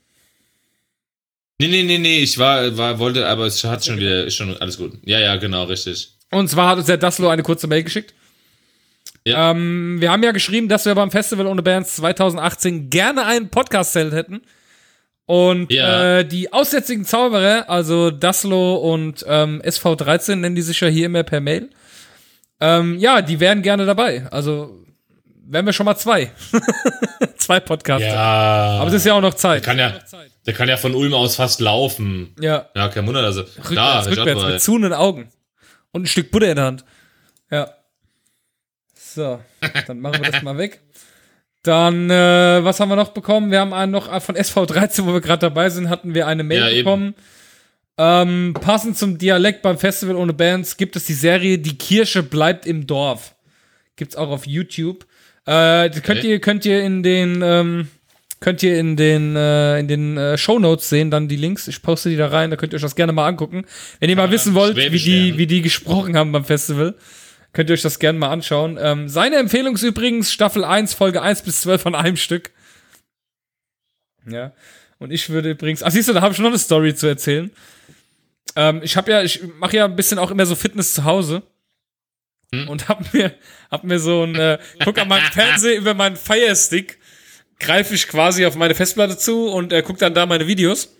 Nee, nee, nee, nee, ich war, war, wollte, aber es hat schon wieder, ist schon alles gut. Ja, ja, genau, richtig.
Und zwar hat uns der Daslo eine kurze Mail geschickt.
Ja.
Ähm, wir haben ja geschrieben, dass wir beim Festival ohne Bands 2018 gerne ein Podcast-Zelt hätten. Und
Ja.
äh, die aussätzigen Zauberer, also Daslo und ähm, SV13 nennen die sich ja hier immer per Mail. Ähm, ja, die wären gerne dabei. Also wären wir schon mal zwei. *laughs* zwei Podcasts.
Ja.
Aber es ist ja auch noch Zeit.
kann ja, der kann ja von Ulm aus fast laufen.
ja,
Ja, kein Wunder, also.
rückwärts,
ich
rückwärts mit zuhenden Augen. Und ein Stück Butter in der Hand. Ja. So, *laughs* dann machen wir das mal weg. Dann, äh, was haben wir noch bekommen? Wir haben einen noch äh, von SV13, wo wir gerade dabei sind, hatten wir eine Mail
Ja,
bekommen. Ähm, passend zum Dialekt beim Festival ohne Bands gibt es die Serie Die Kirche bleibt im Dorf. Gibt's auch auf YouTube. Äh, die könnt
Okay.
ihr könnt ihr in den ähm, könnt ihr in den äh, in den äh, Show Notes sehen, dann die Links. Ich poste die da rein, da könnt ihr euch das gerne mal angucken. Wenn ihr mal wissen wollt, wie die wie die gesprochen haben beim Festival, könnt ihr euch das gerne mal anschauen. Ähm, seine Empfehlung ist übrigens Staffel 1, Folge 1 bis 12 von einem Stück. Ja. Und ich würde übrigens, ach siehst du, da habe ich noch eine Story zu erzählen. Ähm, ich habe ja, ich mache ja ein bisschen auch immer so Fitness zu Hause. Und hab mir, hab mir so ein, äh, guck an meinem *laughs* Fernseher über meinen Fire Stick, greife ich quasi auf meine Festplatte zu und äh, guck dann da meine Videos.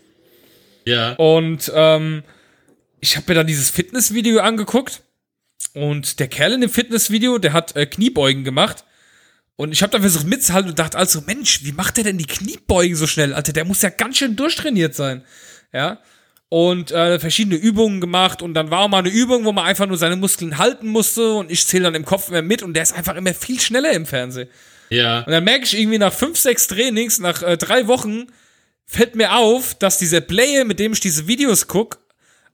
Ja.
Und ähm, ich habe mir dann dieses Fitnessvideo angeguckt. Und der Kerl in dem Fitnessvideo, der hat äh, Kniebeugen gemacht. Und ich habe dann versucht mitzuhalten und dachte also, Mensch, wie macht der denn die Kniebeugen so schnell? Alter, der muss ja ganz schön durchtrainiert sein. Ja. Und äh, verschiedene Übungen gemacht und dann war auch mal eine Übung, wo man einfach nur seine Muskeln halten musste und ich zähle dann im Kopf immer mit und der ist einfach immer viel schneller im Fernsehen.
Ja.
Und dann merke ich irgendwie nach fünf, sechs Trainings, nach äh, drei Wochen, fällt mir auf, dass dieser Player, mit dem ich diese Videos gucke,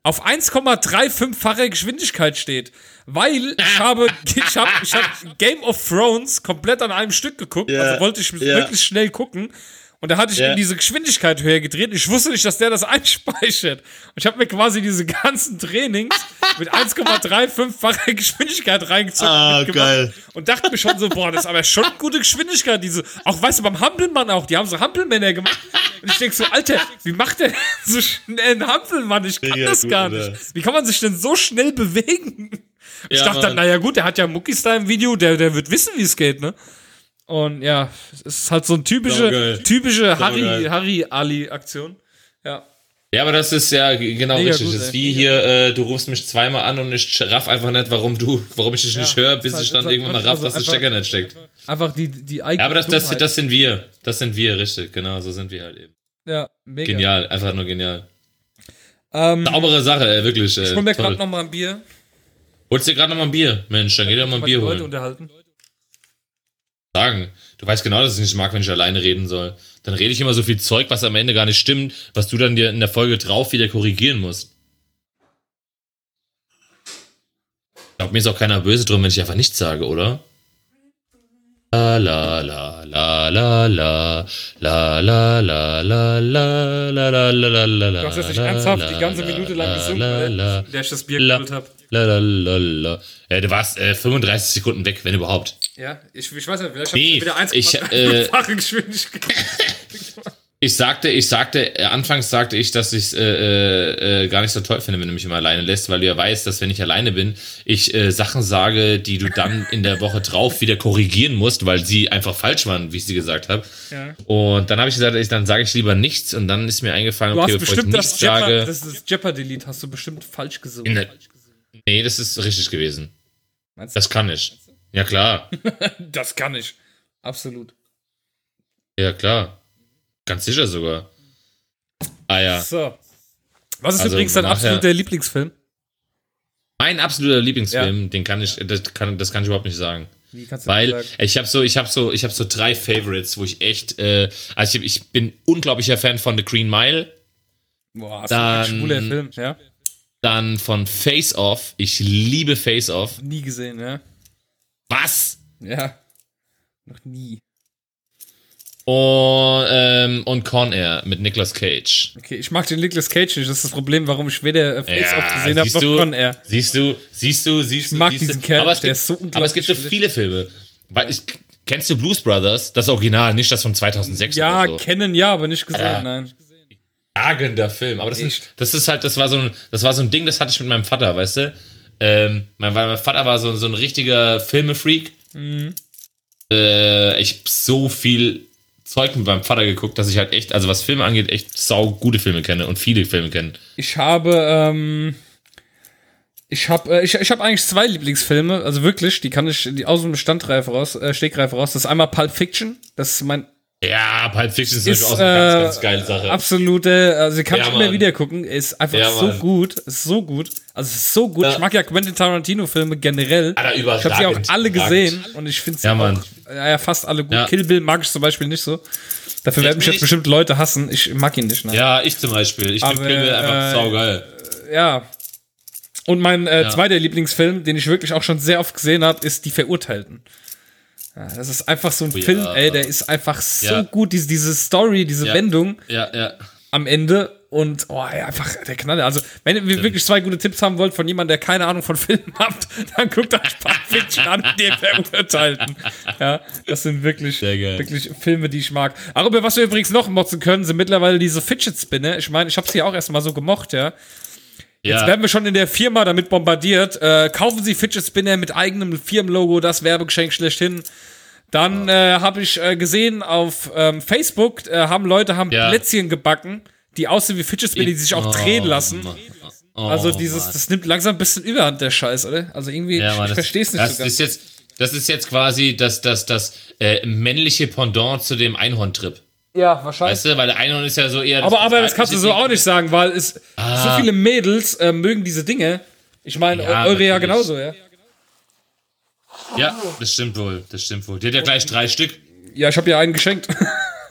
auf 1,35-fache Geschwindigkeit steht. Weil *laughs* ich habe, ich habe, ich habe Game of Thrones komplett an einem Stück geguckt,
Ja,
also wollte ich
ja.
wirklich schnell gucken. Und da hatte ich
Ja.
in diese Geschwindigkeit höher gedreht. Ich wusste nicht, dass der das *laughs* einspeichert. Und ich habe mir quasi diese ganzen Trainings mit *laughs* 1,35-facher Geschwindigkeit reingezogen.
Ah, geil.
Und dachte mir schon so, boah, das ist aber schon gute Geschwindigkeit. Diese, auch weißt du, beim Hampelmann auch, die haben so Hampelmänner gemacht. Und ich denk so, Alter, wie macht der denn so schnell einen Hampelmann? Ich kann
Mega
das
gut,
gar nicht. Wie kann man sich denn so schnell bewegen? Ich
Ja,
dachte dann, naja gut, der hat ja Muckis da im Video, der, der wird wissen, wie es geht, ne? Und ja, es ist halt so eine typische, typische Harry. Harry Ali Aktion. Ja.
Ja, aber das ist ja genau
Mega
richtig.
gut,
das ist wie hier, äh, du rufst mich zweimal an und ich raff einfach nicht, warum du, warum ich dich nicht höre, bis
halt-
ich dann irgendwann mal raff,
so
dass der Stecker nicht steckt.
Einfach die, die eigene
Ja, aber das, das, das sind wir. Das sind wir, richtig. Genau, so sind wir halt eben.
ja, mega.
Genial, einfach nur genial.
Ähm,
Saubere Sache, ey, wirklich.
Ich hol mir gerade noch mal ein Bier.
Holst dir gerade noch mal ein Bier? Mensch, dann geh dir mal ein Bier
die Leute
holen.
unterhalten.
Sagen. Du weißt genau, dass ich nicht mag, wenn ich alleine reden soll. Dann rede ich immer so viel Zeug, was am Ende gar nicht stimmt, was du dann dir in der Folge drauf wieder korrigieren musst. Ich glaube, mir ist auch keiner böse drum, wenn ich einfach nichts sage, oder? La la la la la la la la la la la la la la la la
Du hast jetzt nicht ernsthaft die ganze Minute lang gesungen, der ich das Bier
la,
geholt habe.
la, la, la, la. Ja, du warst äh, 35 Sekunden weg, wenn überhaupt.
Ja, ich, ich weiß nicht, vielleicht
Nee,
ich wieder
ich, äh, *laughs*
1,3-fache Geschwindigkeit. *laughs*
Ich sagte, ich sagte, äh, anfangs sagte ich, dass ich es äh, äh, äh, gar nicht so toll finde, wenn du mich immer alleine lässt, weil du ja weißt, dass wenn ich alleine bin, ich äh, Sachen sage, die du dann in der Woche drauf wieder korrigieren musst, weil sie einfach falsch waren, wie ich sie gesagt habe.
Ja.
Und dann habe ich gesagt, ich, dann sage ich lieber nichts und dann ist mir eingefallen,
Du
okay,
hast
bevor ich
bestimmt
nichts
das,
sage.
das, das Jeopardy-Lied hast du bestimmt falsch gesungen.
Der- nee, das ist richtig gewesen.
Meinst du?
Das kann ich. Ja, klar. *laughs*
Das kann ich. Absolut.
Ja, klar. Ganz sicher sogar. Ah ja.
So. Was ist
Also,
übrigens dein absoluter Lieblingsfilm?
Mein absoluter Lieblingsfilm, den kann ich, das kann, das kann ich überhaupt nicht sagen.
Wie kannst du
Weil
das sagen?
ich habe so, ich habe so, ich habe so drei Favorites, wo ich echt, äh, also ich, ich bin unglaublicher Fan von The Green Mile,
Boah,
dann-
ist ein schwuler Film, ja?
dann von Face Off. Ich liebe Face Off.
Nie gesehen, ja?
Was?
Ja. Noch nie.
Und, ähm, und Con Air mit Nicolas Cage.
Okay, ich mag den Nicolas Cage nicht. Das ist das Problem, warum ich weder Face Off gesehen habe noch
du,
Con Air.
Siehst du, siehst du, siehst du.
mag
siehst du.
diesen Kerl,
aber es
der
gibt,
ist so
Aber es gibt so viele Filme. Weil ich, kennst du Blues Brothers? Das Original, nicht das von 2006
Ja,
oder so.
kennen ja, aber nicht gesehen,
Ja.
nein.
jagender Film. Aber das, ist, das ist halt, das war so ein, das war so ein Ding, das hatte ich mit meinem Vater, weißt du? Ähm, mein, mein Vater war so, so ein richtiger Filmefreak.
Mhm.
Äh, ich hab so viel Zeug mit meinem Vater geguckt, dass ich halt echt, also was Filme angeht, echt sau gute Filme kenne und viele Filme kenne.
Ich habe, ähm, ich habe, äh, ich, ich habe eigentlich zwei Lieblingsfilme, also wirklich, die kann ich die aus dem Standreif raus, äh, Stegreif raus. Das ist einmal Pulp Fiction, das ist mein
Ja, Pulp Fiction ist,
Ist,
natürlich auch so eine ganz,
äh,
ganz geile Sache.
absolute, also kann
Ja,
ich immer wieder gucken, ist einfach
Ja,
so
Mann.
gut, ist so gut, also es ist so gut.
Ja.
Ich mag ja Quentin Tarantino Filme generell.
Alter,
Ich habe sie auch alle gesehen und ich finde sie
Ja,
auch, ja, ja, fast alle gut.
Ja.
Kill Bill mag ich zum Beispiel nicht so. Dafür werden mich jetzt bestimmt Leute hassen. Ich mag ihn nicht. Ne?
Ja, ich zum Beispiel. Ich finde
Aber,
Filme einfach
äh,
saugeil.
Ja. Und mein äh, zweiter Lieblingsfilm, den ich wirklich auch schon sehr oft gesehen habe, ist Die Verurteilten. Ja, das ist einfach so ein
Oh ja.
Film, ey, der ist einfach so
Ja.
gut, diese, diese Story, diese. Wendung
Ja, ja.
am Ende und oh, ja, einfach der Knaller. Also, wenn ihr wirklich zwei gute Tipps haben wollt von jemandem, der keine Ahnung von Filmen *laughs* hat, dann guckt euch Pulp Fiction an, die Verurteilten. Ja, das sind wirklich, wirklich Filme, die ich mag. Aber was wir übrigens noch motzen können, sind mittlerweile diese Fidget Spinner. Ich meine, ich habe sie auch erst mal so gemocht, ja. Jetzt
ja.
werden wir schon in der Firma damit bombardiert. Äh, kaufen Sie Fidget Spinner mit eigenem Firmenlogo, das Werbegeschenk schlechthin. Dann äh, habe ich äh, gesehen auf ähm, Facebook, äh, haben Leute haben
Ja.
Plätzchen gebacken, die aussehen wie Fidget Spinner, die sich auch drehen lassen.
Oh,
Also dieses,
Mann.
das nimmt langsam ein bisschen überhand, der Scheiß, oder? Also irgendwie,
Ja,
ich,
Mann,
ich verstehe es nicht
das
so ganz.
Ist jetzt, das ist jetzt quasi das, das, das äh, männliche Pendant zu dem Einhorntrip.
Ja, wahrscheinlich.
Weißt du, weil der Einhorn ist ja so eher.
aber aber das kannst du so auch nicht sagen, weil es
Ah.
so viele Mädels äh, mögen diese Dinge. Ich meine,
Ja,
eure ja genauso, ja.
Ja, das stimmt wohl. Das stimmt wohl. Die hat ja gleich drei Stück.
Ja, ich habe ihr einen geschenkt.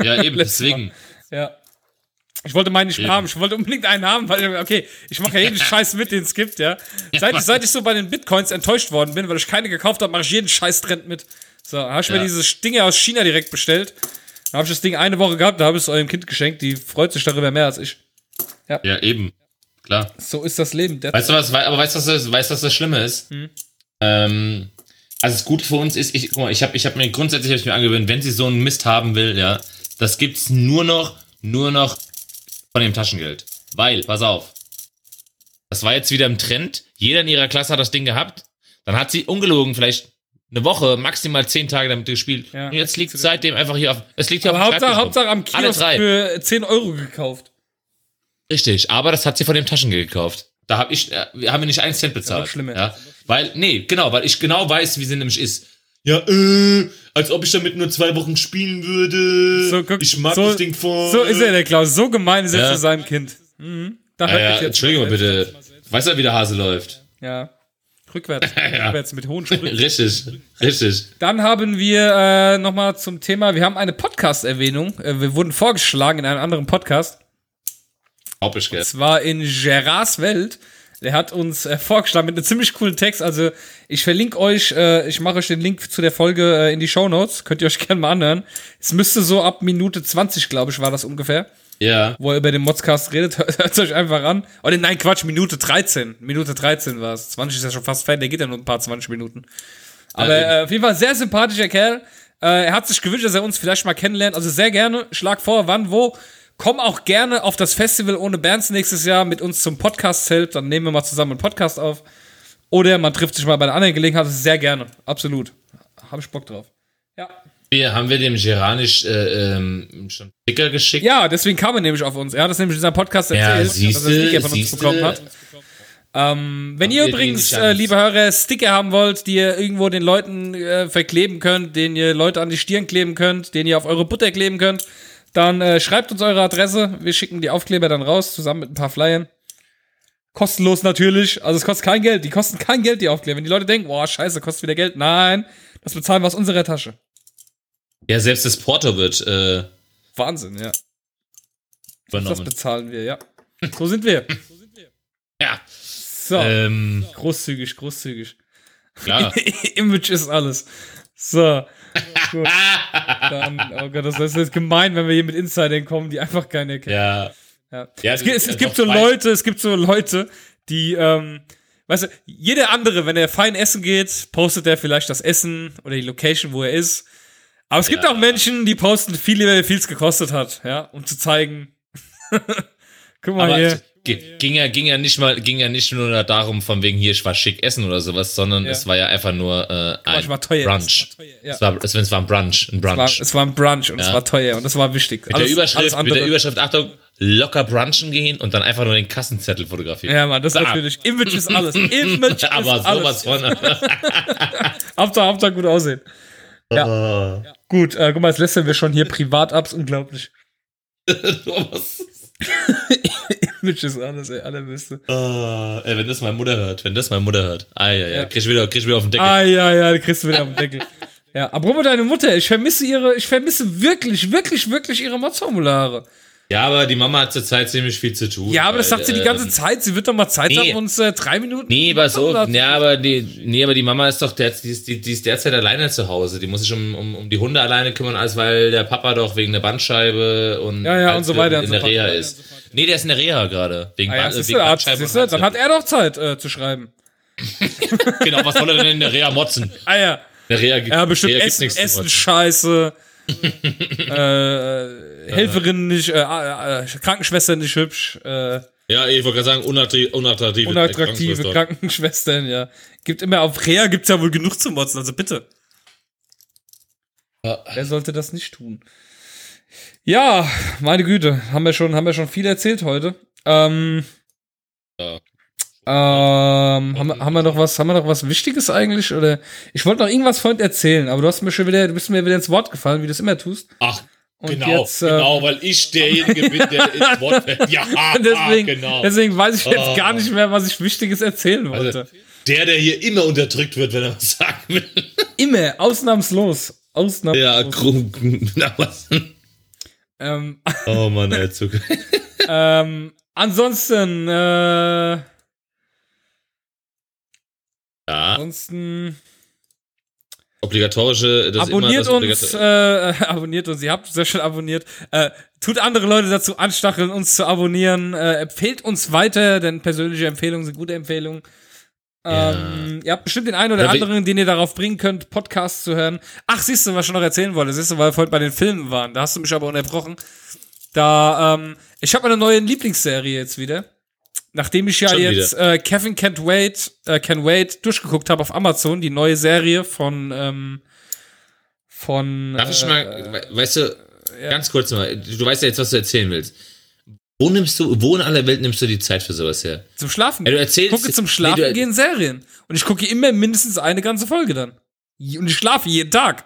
Ja, eben, *laughs* deswegen.
ja. Ich wollte meinen nicht
Eben.
haben. Ich wollte unbedingt einen haben, weil, okay, ich mache ja jeden *laughs* Scheiß mit, den es gibt, ja. Seit, ich, seit ich so bei den Bitcoins enttäuscht worden bin, weil ich keine gekauft habe, mache ich jeden Scheiß-Trend mit. So, habe ich mir
Ja.
dieses Ding aus China direkt bestellt. Da habe ich das Ding eine Woche gehabt, da habe ich es eurem Kind geschenkt. Die freut sich darüber mehr als ich.
Ja, eben. Klar.
So ist das Leben.
Weißt du was, aber weißt du, was das, weißt, du, was das Schlimme ist?
Hm.
Ähm, also das Gute für uns ist, ich, guck mal, ich habe ich hab mir grundsätzlich hab ich mir angewöhnt, wenn sie so einen Mist haben will, ja, das gibt's nur noch, nur noch von dem Taschengeld. Weil, pass auf, das war jetzt wieder im Trend, jeder in ihrer Klasse hat das Ding gehabt, dann hat sie ungelogen vielleicht eine Woche, maximal zehn Tage damit gespielt.
Ja.
Und jetzt liegt seitdem einfach hier auf, es liegt hier
Aber
auf
Hauptsache, Hauptsache am Kiosk für 10 Euro gekauft.
Richtig, aber das hat sie von dem Taschengeld gekauft. Da habe ich, äh, wir haben wir nicht einen Cent bezahlt.
noch schlimmer.
Ja, weil, nee, genau, weil ich genau weiß, wie sie nämlich ist. Ja, äh, als ob ich damit nur zwei Wochen spielen würde.
So, guck,
ich mag
so,
das Ding voll.
So ist er, der Klaus. So gemein ist er
Ja.
zu seinem Kind. Mhm. Da
Ja, ja, Entschuldigung
mal
bitte. Weißt du, wie der Hase läuft?
Ja. Rückwärts. *laughs* Rückwärts mit hohen Sprüngen.
Richtig, richtig.
Dann haben wir äh, nochmal zum Thema, wir haben eine Podcast-Erwähnung. Äh, wir wurden vorgeschlagen in einem anderen Podcast.
Haupt ich gell.
Zwar in Gerards Welt. Der hat uns äh, vorgeschlagen mit einem ziemlich coolen Text. Also ich verlinke euch, äh, ich mache euch den Link zu der Folge äh, in die Show Notes. Könnt ihr euch gerne mal anhören. Es müsste so ab Minute 20, glaube ich, war das ungefähr.
Ja.
wo er über den Modscast redet, *laughs* hört euch einfach an. Oder nein, Quatsch, Minute 13. Minute 13 war es. 20 ist ja schon fast fertig, der geht ja nur ein paar 20 Minuten. Aber
Ja,
äh, auf jeden Fall sehr sympathischer Kerl. Äh, er hat sich gewünscht, dass er uns vielleicht mal kennenlernt. Also sehr gerne. Schlag vor, wann, wo. Komm auch gerne auf das Festival ohne Bands nächstes Jahr mit uns zum Podcast-Zelt. Dann nehmen wir mal zusammen einen Podcast auf. Oder man trifft sich mal bei einer anderen Gelegenheit. Also sehr gerne. Absolut. Hab ich Bock drauf. Ja.
Wir, haben wir dem Geranisch äh, ähm, schon Sticker geschickt?
Ja, deswegen kam er nämlich auf uns. Er hat das nämlich in seinem Podcast
Ja,
erzählt, dass er
siehste,
Sticker von uns
siehste.
bekommen hat. Ähm, wenn ihr übrigens, äh, liebe Hörer, Sticker haben wollt, die ihr irgendwo den Leuten äh, verkleben könnt, den ihr Leute an die Stirn kleben könnt, den ihr auf eure Butter kleben könnt, dann äh, schreibt uns eure Adresse. Wir schicken die Aufkleber dann raus, zusammen mit ein paar Flyern. Kostenlos natürlich. Also es kostet kein Geld. Die kosten kein Geld, die Aufkleber. Wenn die Leute denken, boah, scheiße, kostet wieder Geld. Nein, das bezahlen wir aus unserer Tasche.
Ja, selbst das Porto wird äh,
Wahnsinn, ja. Das
übernommen.
bezahlen wir, ja. So sind wir.
Ja.
So.
Ähm,
Großzügig, großzügig.
klar. *laughs*
Image ist alles. So. Gut. Dann, oh Gott, das ist jetzt gemein, wenn wir hier mit Insidern kommen, die einfach keine kennen.
ja.
Ja.
Ja,
es, gibt, es,
das-
es gibt
doch
so Leute, es gibt so Leute, die, ähm, weißt du, jeder andere, wenn er fein essen geht, postet er vielleicht das Essen oder die Location, wo er ist. Aber es gibt
Ja.
auch Menschen, die posten viel viel es gekostet hat, ja, um zu zeigen. *laughs* Guck mal
Aber
hier.
ging ja, ging ja nicht mal, ging ja nicht nur darum, von wegen hier, ich war schick essen oder sowas, sondern
Ja.
es war ja einfach nur äh, ein
war teuer.
Brunch.
Es war teuer, ja.
Es war, es, es war ein Brunch, ein
Es war,
Brunch.
es war ein Brunch und es
Ja.
war teuer und es war wichtig.
mit, der Überschrift, mit der Überschrift, Achtung, locker brunchen gehen und dann einfach nur den Kassenzettel fotografieren.
Ja, Mann, das ist natürlich. Image ist alles. *laughs* Image
Aber
ist alles.
sowas von. *laughs*
Hauptsache, Hauptsache gut aussehen. Ja.
Oh.
Gut, äh, guck mal, jetzt lästern wir schon hier privat ab. *laughs* Ist unglaublich.
Was?
Image ist alles, ey, allerbeste.
Oh, ey, wenn das meine Mutter hört, wenn das meine Mutter hört. Ah, ja, ja,
Ja.
krieg ich wieder, krieg ich wieder auf den Deckel.
Ah, ja, ja, kriegst du wieder auf den Deckel. Ja, apropos deine Mutter, ich vermisse ihre, ich vermisse wirklich, wirklich, wirklich ihre Mods-Formulare.
Ja, aber die Mama hat zurzeit ziemlich viel zu tun.
Ja, aber das
weil,
sagt sie die ganze
ähm,
Zeit. Sie wird doch mal Zeit
nee.
haben, uns äh, drei Minuten.
Nee, pass auf. Ja, aber die, nee, aber die Mama ist doch der, die, ist, die, die ist derzeit alleine zu Hause. Die muss sich um, um, um die Hunde alleine kümmern, als weil der Papa doch wegen der Bandscheibe und,
Ja, ja, und so weiter
in
und
der
so
Reha ist. Nee, der ist in der Reha gerade. Wegen,
Ah, ja,
wegen
Arzt,
Bandscheibe
dann hat er doch Zeit äh, zu schreiben. *laughs*
Genau, was soll er denn in der Reha motzen? *laughs*
Ah ja.
In der Reha, gibt-
Ja, bestimmt
Reha
Essen, Essen scheiße. *laughs* äh, Helferin nicht, äh, äh, Krankenschwester nicht hübsch, äh,
Ja, ich wollte gerade sagen, unattraktiv, unattraktive,
unattraktive
Krankenschwester.
Krankenschwestern, ja. Gibt immer auf Rea gibt's ja wohl genug zu motzen, also bitte.
Ja.
Wer sollte das nicht tun? Ja, meine Güte, haben wir schon, haben wir schon viel erzählt heute. Ähm,
Ja.
ähm, haben, wir- haben wir noch was, haben wir noch was Wichtiges eigentlich? Oder ich wollte noch irgendwas vorhin erzählen, aber du hast mir schon wieder, du bist mir wieder ins Wort gefallen, wie du es immer tust.
Ach,
Und
Genau,
jetzt, äh,
genau, weil ich derjenige bin, der *laughs* ins Wort fällt. Ja, *laughs*
deswegen,
genau.
deswegen weiß ich jetzt
Oh.
gar nicht mehr, was ich Wichtiges erzählen wollte.
Also, der, der hier immer unterdrückt wird, wenn er was sagen will. *laughs*
Immer, ausnahmslos. Ausnahmslos.
Ja, krumm.
Ähm,
Oh Mann, der Zug.
ähm, ansonsten, äh,
Ja,
ansonsten
obligatorische, das
abonniert
ist immer das
uns, äh, *laughs* abonniert uns, ihr habt sehr schön abonniert. Äh, tut andere Leute dazu anstacheln, uns zu abonnieren. Äh, empfehlt uns weiter, denn persönliche Empfehlungen sind gute Empfehlungen. Ähm, ihr habt bestimmt den einen oder
Ja,
anderen, den ihr darauf bringen könnt, Podcasts zu hören. Ach, siehst du, was ich noch erzählen wollte? Siehst du, weil wir vorhin bei den Filmen waren. Da hast du mich aber unterbrochen. Da, ähm, ich habe eine neue Lieblingsserie jetzt wieder. Nachdem ich ja
Schon
jetzt äh, Kevin Can't Wait, äh, Can Wait durchgeguckt habe auf Amazon, die neue Serie von, ähm, von.
Darf ich
äh,
mal, we- weißt du, ganz kurz mal, du weißt ja jetzt, was du erzählen willst. Wo nimmst du, wo in aller Welt nimmst du die Zeit für sowas her?
Zum Schlafen.
Ja, du erzählst-
ich gucke zum Schlafen
nee,
gehen Serien. Und ich gucke immer mindestens eine ganze Folge dann. Und ich schlafe jeden Tag.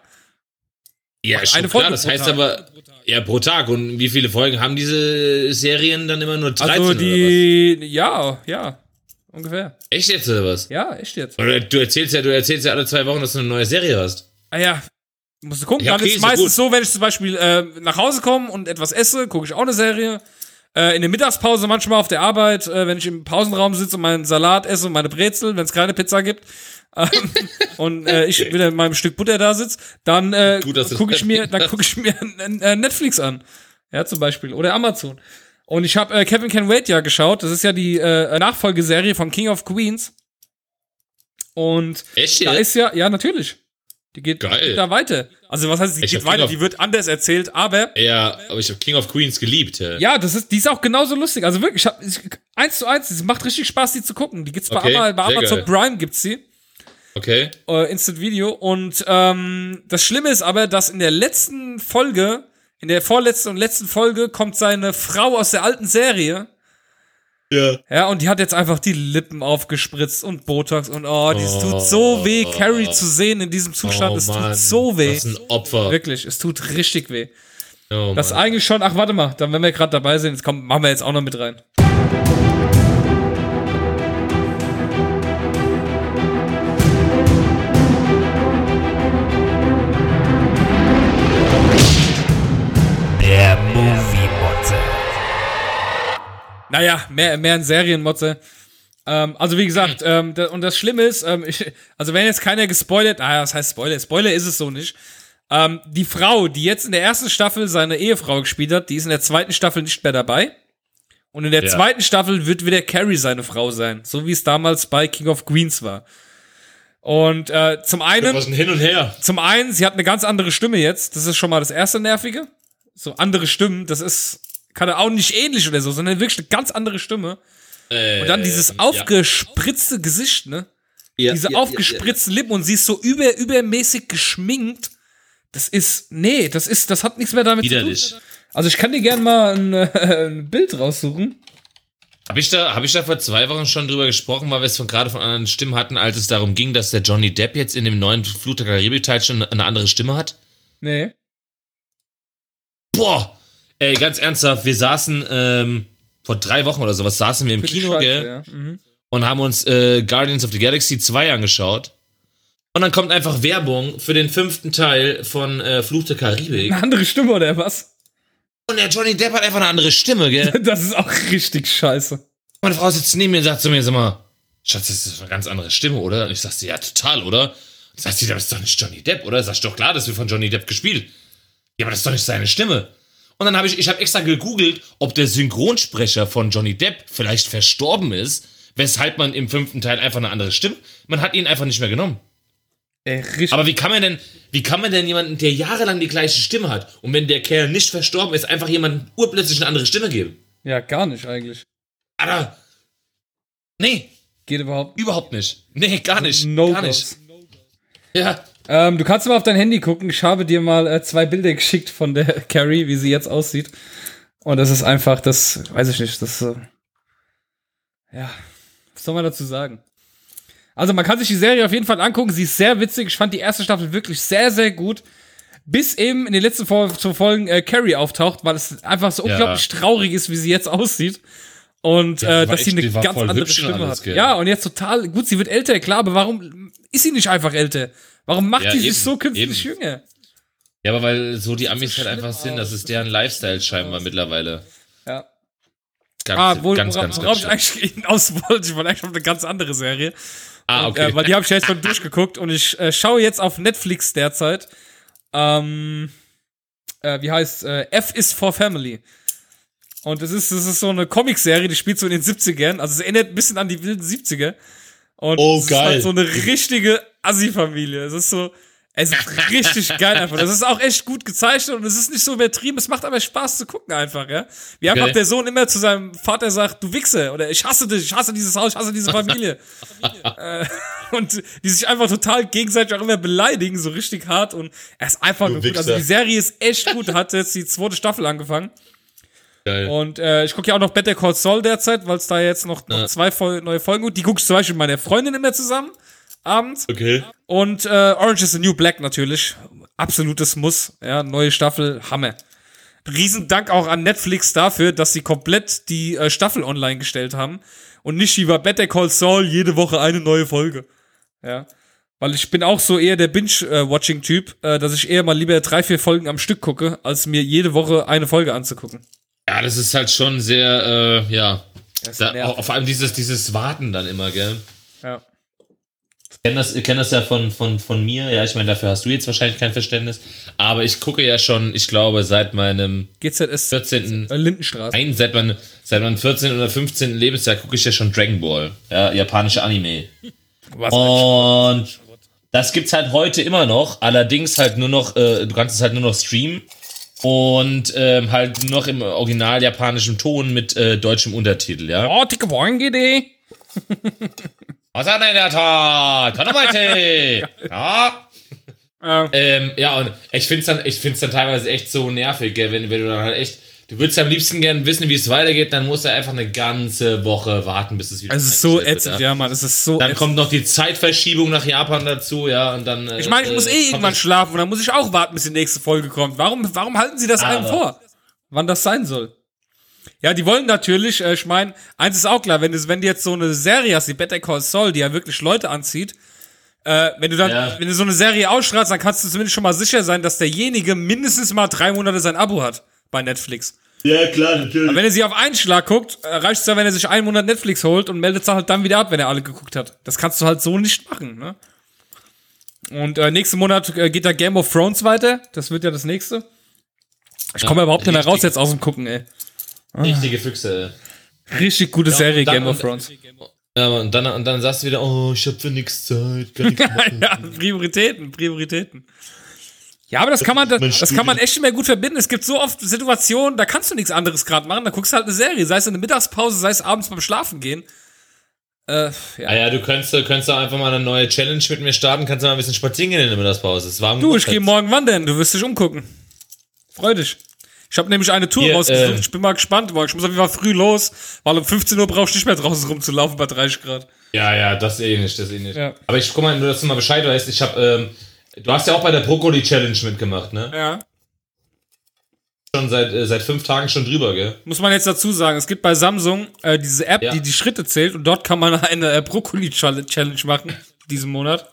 Ja, schon
eine
klar,
Folge
das
pro
heißt
Tag.
aber, ja, pro Tag. Und wie viele Folgen haben diese Serien dann immer nur 13
Also
oder was?
die, ja, ja, ungefähr.
Echt jetzt oder was?
Ja, echt jetzt.
Oder du erzählst ja, du erzählst ja alle zwei Wochen, dass du eine neue Serie hast.
Ah ja, musst du gucken.
Ja,
dann
okay,
ist es
ist ja
meistens
gut.
so, wenn ich zum Beispiel äh, nach Hause komme und etwas esse, gucke ich auch eine Serie. Äh, in der Mittagspause manchmal auf der Arbeit, äh, wenn ich im Pausenraum sitze und meinen Salat esse und meine Brezel, wenn es keine Pizza gibt. ähm, *laughs* und äh, ich wieder mit meinem Stück Butter da sitze, dann äh, gucke ich mir, *laughs* dann gucke ich mir äh, Netflix an, ja zum Beispiel oder Amazon. Und ich habe äh, Kevin Can Wait ja geschaut. Das ist ja die äh, Nachfolgeserie von King of Queens. Und
Echt
da ist ja, ja, natürlich. Die geht,
Geil.
da weiter. Also, was heißt, die
Ich
geht weiter? Die wird anders erzählt, aber
Ja, aber ich habe King of Queens geliebt. Ja.
ja, das ist, die ist auch genauso lustig. Also wirklich, ich hab, ich, eins zu eins, es macht richtig Spaß, die zu gucken. Die gibt's bei,
Okay,
Ama, bei Amazon. Prime gibt's sie.
Okay.
Äh, Instant Video. Und ähm, das Schlimme ist aber, dass in der letzten Folge, in der vorletzten und letzten Folge, kommt seine Frau aus der alten Serie.
Ja.
Ja, und die hat jetzt einfach die Lippen aufgespritzt und Botox und oh, das tut so weh, Carrie zu sehen in diesem Zustand.
Oh,
es
Mann,
tut so weh.
Das ist ein Opfer.
Wirklich, es tut richtig weh.
Oh,
Das ist eigentlich schon, ach warte mal, dann wenn wir gerade dabei sind, jetzt komm, machen wir jetzt auch noch mit rein. Naja, mehr, mehr in Serienmotze. Ähm, also wie gesagt, ähm, da, und das Schlimme ist, ähm, ich, also wenn jetzt keiner gespoilert, naja, was heißt Spoiler? Spoiler ist es so nicht. Ähm, die Frau, die jetzt in der ersten Staffel seine Ehefrau gespielt hat, die ist in der zweiten Staffel nicht mehr dabei. Und in der
Ja.
zweiten Staffel wird wieder Carrie seine Frau sein, so wie es damals bei King of Queens war. Und äh, zum einen,
Was ein Hin und Her.
zum einen, sie hat eine ganz andere Stimme jetzt. Das ist schon mal das erste Nervige. So andere Stimmen, das ist, kann er auch nicht ähnlich oder so, sondern wirklich eine ganz andere Stimme.
Äh,
Und dann dieses aufgespritzte Gesicht, ne?
ja,
Diese
ja,
aufgespritzten Lippen und sie ist so über, übermäßig geschminkt. Das ist, nee, das ist, das hat nichts mehr damit
Widerlich.
zu tun. Also ich kann dir gerne mal ein, äh, *laughs* ein Bild raussuchen.
Habe ich, da, hab ich da vor zwei Wochen schon drüber gesprochen, weil wir es von gerade von anderen Stimmen hatten, als es darum ging, dass der Johnny Depp jetzt in dem neuen Flut der Karibik-Teil schon eine andere Stimme hat?
Nee.
Boah! Ey, ganz ernsthaft, wir saßen ähm, vor drei Wochen oder sowas, saßen wir im Kino,
Schweiz,
gell?
ja. Mhm.
und haben uns äh, Guardians of the Galaxy 2 angeschaut. Und dann kommt einfach Werbung für den fünften Teil von äh, Fluch der Karibik.
Eine andere Stimme oder was?
Und der Johnny Depp hat einfach eine andere Stimme, gell? *laughs*
Das ist auch richtig scheiße.
Meine Frau sitzt neben mir und sagt zu mir, sag mal, Schatz, das ist eine ganz andere Stimme, oder? Und ich sagte, ja, total, oder? Und sagt sie, das ist doch nicht Johnny Depp, oder? Sag ich doch klar, das wird von Johnny Depp gespielt. Ja, aber das ist doch nicht seine Stimme. Und dann habe ich, ich habe extra gegoogelt, ob der Synchronsprecher von Johnny Depp vielleicht verstorben ist, weshalb man im fünften Teil einfach eine andere Stimme. Man hat ihn einfach nicht mehr genommen.
Richtig.
Aber wie kann man denn, wie kann man denn jemanden, der jahrelang die gleiche Stimme hat und wenn der Kerl nicht verstorben ist, einfach jemandem urplötzlich eine andere Stimme geben?
ja, gar nicht eigentlich.
Alter. Nee,
Geht überhaupt
überhaupt nicht. Nee, gar nicht.
No
gar
goes.
nicht. Ja.
Ähm, du kannst mal auf dein Handy gucken. Ich habe dir mal äh, zwei Bilder geschickt von der *laughs* Carrie, wie sie jetzt aussieht. Und das ist einfach, das weiß ich nicht, das, äh, ja, was soll man dazu sagen? Also man kann sich die Serie auf jeden Fall angucken. Sie ist sehr witzig. Ich fand die erste Staffel wirklich sehr, sehr gut. Bis eben in den letzten Folgen äh, Carrie auftaucht, weil es einfach so
Ja.
unglaublich traurig ist, wie sie jetzt aussieht. Und
Ja,
äh, dass sie
echt-
eine
die war
ganz andere
und
Stimme
alles,
hat.
gell?
Ja, und jetzt total, gut, sie wird älter, klar, aber warum ist sie nicht einfach älter? Warum macht
Ja,
die sich
eben,
so künstlich
eben.
jünger?
Ja, aber weil so die Amis halt einfach sind, das ist deren Lifestyle scheinbar mittlerweile.
Ja.
Ganz,
Ah, wo,
ganz,
worauf,
ganz,
worauf
ganz
ich eigentlich hinaus wollte, ich wollte eigentlich auf eine ganz andere Serie.
Ah,
Und,
okay.
äh, weil die habe ich ja jetzt schon durchgeguckt und ich äh, schaue jetzt auf Netflix derzeit. Ähm, äh, wie heißt äh, F is for Family. Und das ist, das ist so eine Comicserie, die spielt so in den 70ern. Also es erinnert ein bisschen an die wilden 70er. Und
Oh,
es ist
geil.
halt so eine richtige Assi-Familie. Es ist so, es ist richtig *laughs* geil einfach. Das ist auch echt gut gezeichnet und es ist nicht so übertrieben. Es macht aber Spaß zu gucken einfach, ja. Wie einfach
Okay.
der Sohn immer zu seinem Vater sagt, du Wichse oder ich hasse dich, ich hasse dieses Haus, ich hasse diese Familie. *laughs* äh, und die sich einfach total gegenseitig auch immer beleidigen, so richtig hart und er ist einfach nur gut. Also
Wichser.
die Serie ist echt gut, hat jetzt die zweite Staffel angefangen.
Geil.
Und äh, ich gucke ja auch noch Better Call Saul derzeit, weil es da jetzt noch, noch
Ja.
zwei Fol neue Folgen gibt. Die gucke ich zum Beispiel mit meiner Freundin immer zusammen, abends.
Okay.
Und äh, Orange is the New Black natürlich. Absolutes Muss. Ja, neue Staffel, Hammer. Riesendank auch an Netflix dafür, dass sie komplett die äh, Staffel online gestellt haben. Und nicht wie bei Better Call Saul jede Woche eine neue Folge. Ja. Weil ich bin auch so eher der Binge-Watching-Typ, äh, dass ich eher mal lieber drei, vier Folgen am Stück gucke, als mir jede Woche eine Folge anzugucken.
Ja, das ist halt schon sehr, äh, ja. Da, vor allem dieses, dieses Warten dann immer, gell?
Ja.
Ich kenne das, ich kenn das ja von, von, von mir. Ja, ich meine, dafür hast du jetzt wahrscheinlich kein Verständnis. Aber ich gucke ja schon, ich glaube, seit meinem
GZS
14.
äh, Lindenstraße.
Nein, seit meinem, seit meinem 14. oder 15. Lebensjahr gucke ich ja schon Dragon Ball. Ja, japanische Anime.
Was
Und das gibt's halt heute immer noch. Allerdings halt nur noch, äh, du kannst es halt nur noch streamen. Und ähm, halt noch im original japanischen Ton mit äh, deutschem Untertitel, ja.
Oh, dicke Wangede.
Was hat denn der Tat? *laughs* Ja.
Äh,
Ähm, ja, und ich find's dann, ich find's dann teilweise echt so nervig, gell, wenn, wenn du dann halt echt, du würdest am liebsten gerne wissen, wie es weitergeht, dann musst du einfach eine ganze Woche warten, bis es wieder
es ist so ätzend, ja, Mann. Es ist so
Dann
ätzend.
kommt noch die Zeitverschiebung nach Japan dazu, ja, und dann. äh,
Ich meine, ich muss eh irgendwann schlafen und dann muss ich auch warten, bis die nächste Folge kommt. Warum, warum halten sie das einem vor? Wann das sein soll? Ja, die wollen natürlich, äh, ich meine, eins ist auch klar, wenn du, wenn du jetzt so eine Serie hast, die Better Call Saul, die ja wirklich Leute anzieht, äh, wenn du dann,
Ja.
wenn du so eine Serie ausstrahlst, dann kannst du zumindest schon mal sicher sein, dass derjenige mindestens mal drei Monate sein Abo hat bei Netflix.
Ja, klar, natürlich.
Aber wenn er sie auf einen Schlag guckt, äh, reicht es ja, wenn er sich einen Monat Netflix holt und meldet es halt dann wieder ab, wenn er alle geguckt hat. Das kannst du halt so nicht machen, ne? Und äh, nächsten Monat äh, geht da Game of Thrones weiter. Das wird ja das nächste. Ich komme überhaupt nicht mehr raus jetzt aus dem Gucken, ey.
Richtige Füchse.
Richtig gute Serie,
und dann-
Game of Thrones.
Ja, und dann, und dann sagst du wieder, oh, ich hab für nix Zeit, kann nichts machen.
ja, Prioritäten, Prioritäten. Ja, aber das kann man, das, das kann man echt nicht mehr gut verbinden. Es gibt so oft Situationen, da kannst du nichts anderes gerade machen. Da guckst du halt eine Serie, sei es in der Mittagspause, sei es abends beim Schlafen gehen. Äh, ja.
Ah ja, du könntest, könntest einfach mal eine neue Challenge mit mir starten, kannst du mal ein bisschen spazieren gehen in der Mittagspause. Es war
Du, ich gehe morgen wandern, du wirst dich umgucken. Freu dich. Ich habe nämlich eine Tour
Hier,
rausgesucht.
äh,
ich bin mal gespannt, weil ich muss auf jeden Fall früh los, weil um 15 Uhr brauchst du nicht mehr draußen rumzulaufen bei 30 Grad.
Ja, ja, das eh nicht, das eh nicht.
Ja.
Aber ich guck mal, nur dass du mal Bescheid weißt, ich hab, ähm, du hast ja auch bei der Brokkoli Challenge mitgemacht, ne?
Ja.
Schon seit, äh, seit fünf Tagen schon drüber, gell?
Muss man jetzt dazu sagen, es gibt bei Samsung äh, diese App,
Ja.
die die Schritte zählt und dort kann man *laughs* eine äh, Brokkoli-Challenge machen, diesen Monat.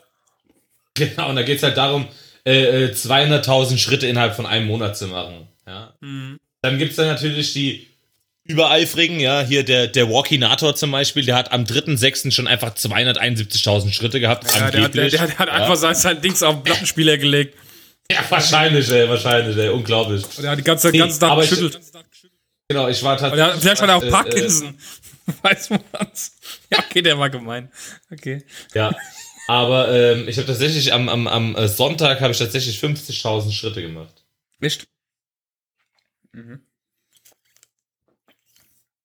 Genau, und da geht's halt darum, äh, äh, 200.000 Schritte innerhalb von einem Monat zu machen. Ja.
Mhm.
Dann gibt's dann natürlich die übereifrigen, ja, hier der, der Walkinator zum Beispiel, der hat am 3.6. schon einfach 271.000 Schritte gehabt.
Ja, der, hat- der, der, der hat
ja.
einfach sein, sein Dings auf den Plattenspieler gelegt.
Ja, wahrscheinlich, ey, wahrscheinlich, ey, unglaublich.
Und er hat die ganze,
Nee,
ganze
ich-
geschüttelt.
Genau, ich war tatsächlich.
vielleicht hat er auch
äh,
Parkinson. *laughs* Weiß man's. Ja, okay, der war gemein. Okay.
Äh, ja, aber ähm, ich habe tatsächlich am, am, am äh, Sonntag habe ich tatsächlich 50.000 Schritte gemacht.
Nicht?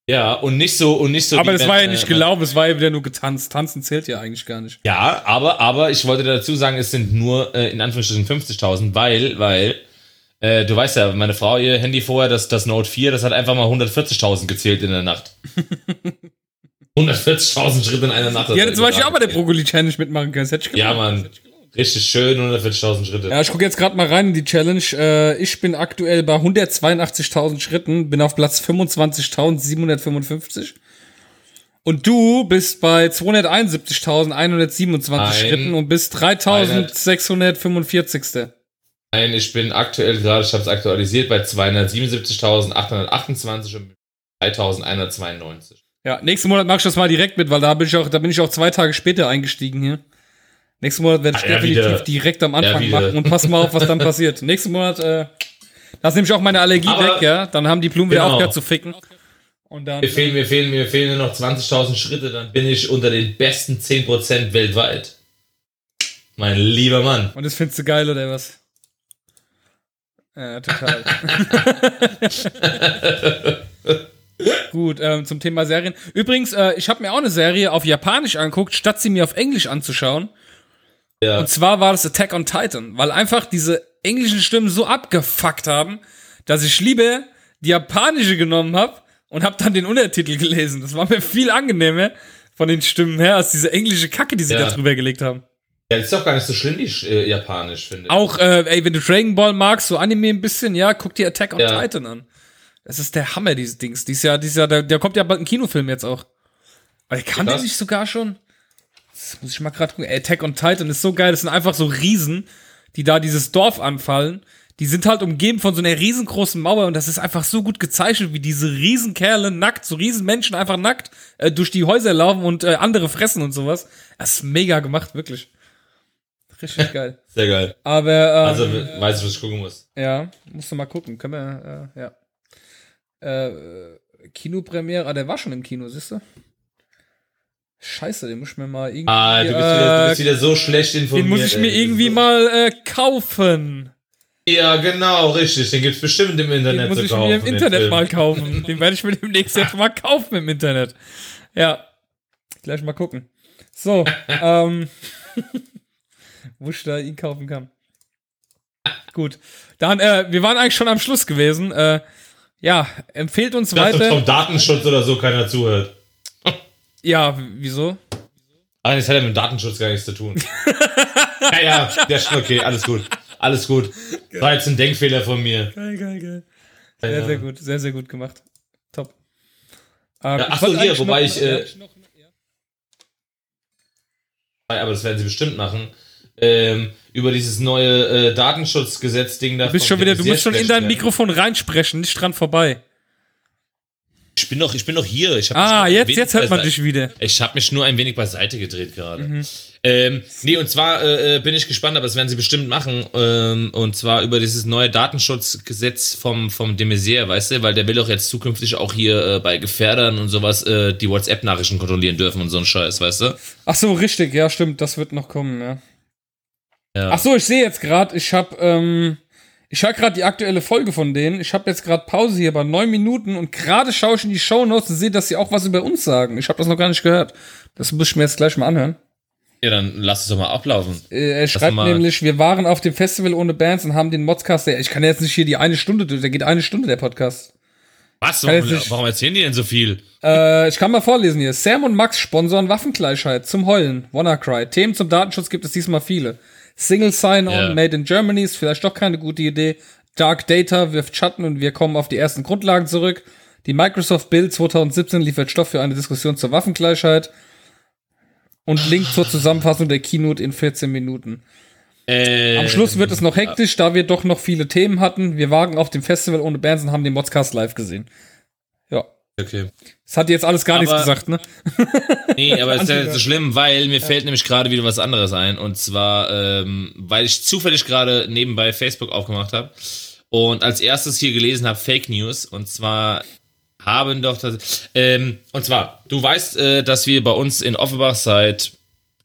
Ja, und nicht so und nicht so.
Aber das
wenn,
war ja
äh,
nicht gelaufen, es war ja wieder nur getanzt. Tanzen zählt ja eigentlich gar nicht.
Ja, aber, aber ich wollte dazu sagen, es sind nur äh, in Anführungsstrichen 50.000, weil, weil, äh, du weißt ja, meine Frau, ihr Handy vorher, das, das Note 4, das hat einfach mal 140.000 gezählt in der Nacht. *laughs* 140.000 Schritte in einer Nacht. hat
zum Beispiel auch bei der. Brokkoli-Challenge mitmachen können. Das hätte ich
Ja,
gemacht.
Mann. Richtig schön 140.000 Schritte.
Ja, ich gucke jetzt gerade mal rein in die Challenge. Äh, ich bin aktuell bei 182.000 Schritten, bin auf Platz 25.755. Und du bist bei 271.127
Ein-
Schritten und bist 3.645.
Nein, ich bin aktuell gerade, ich habe es aktualisiert, bei 277.828 und 3.192.
Ja, nächsten Monat mach ich das mal direkt mit, weil da bin ich auch, da bin ich auch zwei Tage später eingestiegen hier. Nächsten Monat werde ich
Ah, ja,
definitiv
wieder.
direkt am Anfang
Ja, wieder.
machen und pass mal auf, was dann *laughs* passiert. Nächsten Monat, äh, das nehme ich auch meine Allergie
Aber-
weg, ja. Dann haben die Blumen wieder
Genau.
aufgehört zu ficken. Und dann.
Mir fehlen, mir fehlen, mir fehlen nur noch 20.000 Schritte, dann bin ich unter den besten 10% weltweit. Mein lieber Mann.
Und das findest du geil, oder was? Ja, total. *laughs* Gut, ähm, zum Thema Serien. Übrigens, äh, ich habe mir auch eine Serie auf Japanisch angeguckt, statt sie mir auf Englisch anzuschauen.
Ja.
Und zwar war das Attack on Titan, weil einfach diese englischen Stimmen so abgefuckt haben, dass ich lieber die japanische genommen habe und habe dann den Untertitel gelesen. Das war mir viel angenehmer von den Stimmen her als diese englische Kacke, die sie
Ja.
da drüber gelegt haben.
Ja, ist doch gar nicht so schlimm, die äh, Japanisch, finde ich.
Auch, äh, ey, wenn du Dragon Ball magst, so Anime ein bisschen, ja, guck dir Attack on
Ja.
Titan an. Das ist der Hammer, dieses Dings. Dies Jahr, dieses Jahr, der, der kommt ja bald ein Kinofilm jetzt auch. Aber kann der nicht sogar schon? Das muss ich mal gerade gucken. Attack on Titan ist so geil. Das sind einfach so Riesen, die da dieses Dorf anfallen. Die sind halt umgeben von so einer riesengroßen Mauer und das ist einfach so gut gezeichnet, wie diese Riesenkerle nackt, so Riesenmenschen einfach nackt äh, durch die Häuser laufen und äh, andere fressen und sowas. Das ist mega gemacht, wirklich. Richtig *laughs* geil.
Sehr geil.
Aber ähm,
Also, weiß ich, was ich gucken muss.
ja, musst du mal gucken. Können wir, äh, ja. Äh, Kinopremiere, ah, der war schon im Kino, siehst du? Scheiße, den muss ich mir mal irgendwie.
Ah, du bist, wieder, du bist wieder so schlecht informiert.
den muss ich
ey.
mir
Das ist
irgendwie mal äh, kaufen.
Ja, genau, richtig. Den gibt's bestimmt im Internet
Den muss ich
kaufen.
mir im Internet mal kaufen. *laughs* Den werde ich mir demnächst jetzt mal kaufen im Internet. Ja. Gleich mal gucken. So, *laughs* ähm. *laughs* wo ich da ihn kaufen kann. Gut. Dann, äh, wir waren eigentlich schon am Schluss gewesen. Äh, ja, empfehlt uns
Dass uns
weiter.
vom Datenschutz oder so keiner zuhört.
Ja, wieso?
Ah, das hat ja mit dem Datenschutz gar nichts zu tun. *laughs* ja, ja, ja, schon okay, alles gut. Alles gut. War jetzt ein Denkfehler von mir.
Geil, geil, geil. Sehr,
Ja.
sehr gut. Sehr, sehr gut gemacht. Top. Äh,
Ja,
ich
ach so,
wollte
hier, wobei
noch-
ich, äh,
ja, noch- ja.
Aber das werden sie bestimmt machen. Ähm, über dieses neue äh, Datenschutzgesetz-Ding da.
Du bist schon wieder, du musst schon in dein. Mikrofon reinsprechen, nicht dran vorbei.
Ich bin doch, ich bin doch hier. Ich
Ah, jetzt, jetzt hört man dich wieder.
Ich habe mich nur ein wenig beiseite gedreht gerade.
Mhm.
Ähm, nee, und zwar äh, äh, bin ich gespannt, aber das werden sie bestimmt machen. Ähm, und zwar über dieses neue Datenschutzgesetz vom, vom de Maizière, weißt du? Weil der will doch jetzt zukünftig auch hier äh, bei Gefährdern und sowas äh, die WhatsApp-Nachrichten kontrollieren dürfen und so ein Scheiß, weißt du?
Ach so, richtig, ja, stimmt, das wird noch kommen, ja.
Ja.
Ach so, ich sehe jetzt gerade, ich habe ähm, ich höre gerade die aktuelle Folge von denen. Ich habe jetzt gerade Pause hier bei neun Minuten und gerade schaue ich in die Shownotes und sehe, dass sie auch was über uns sagen. Ich habe das noch gar nicht gehört. Das muss ich mir jetzt gleich mal anhören.
ja, dann lass es doch mal ablaufen.
Äh, er schreibt
mal-
nämlich, wir waren auf dem Festival ohne Bands und haben den Modcast, ich kann jetzt nicht hier die eine Stunde, durch, der geht eine Stunde, der Podcast.
Was? Warum, warum erzählen die denn so viel?
Äh, ich kann mal vorlesen hier. Sam und Max sponsoren Waffengleichheit zum Heulen. WannaCry. Themen zum Datenschutz gibt es diesmal viele. Single Sign-On,
Ja.
Made in Germany ist vielleicht doch keine gute Idee. Dark Data wirft Schatten und wir kommen auf die ersten Grundlagen zurück. Die Microsoft Bill 2017 liefert Stoff für eine Diskussion zur Waffengleichheit. Und Link zur Zusammenfassung der Keynote in 14 Minuten.
Äh,
Am Schluss wird es noch hektisch, da wir doch noch viele Themen hatten. Wir waren auf dem Festival ohne Bands und haben den Modcast live gesehen. Ja.
Okay.
Das hat jetzt alles gar nichts
Aber-
gesagt, ne? *laughs*
Nee, aber es ist ja nicht so schlimm, weil mir fällt nämlich gerade wieder was anderes ein. Und zwar, ähm, weil ich zufällig gerade nebenbei Facebook aufgemacht habe und als erstes hier gelesen habe Fake News. Und zwar haben doch das. Ähm, und zwar, du weißt, äh, dass wir bei uns in Offenbach seit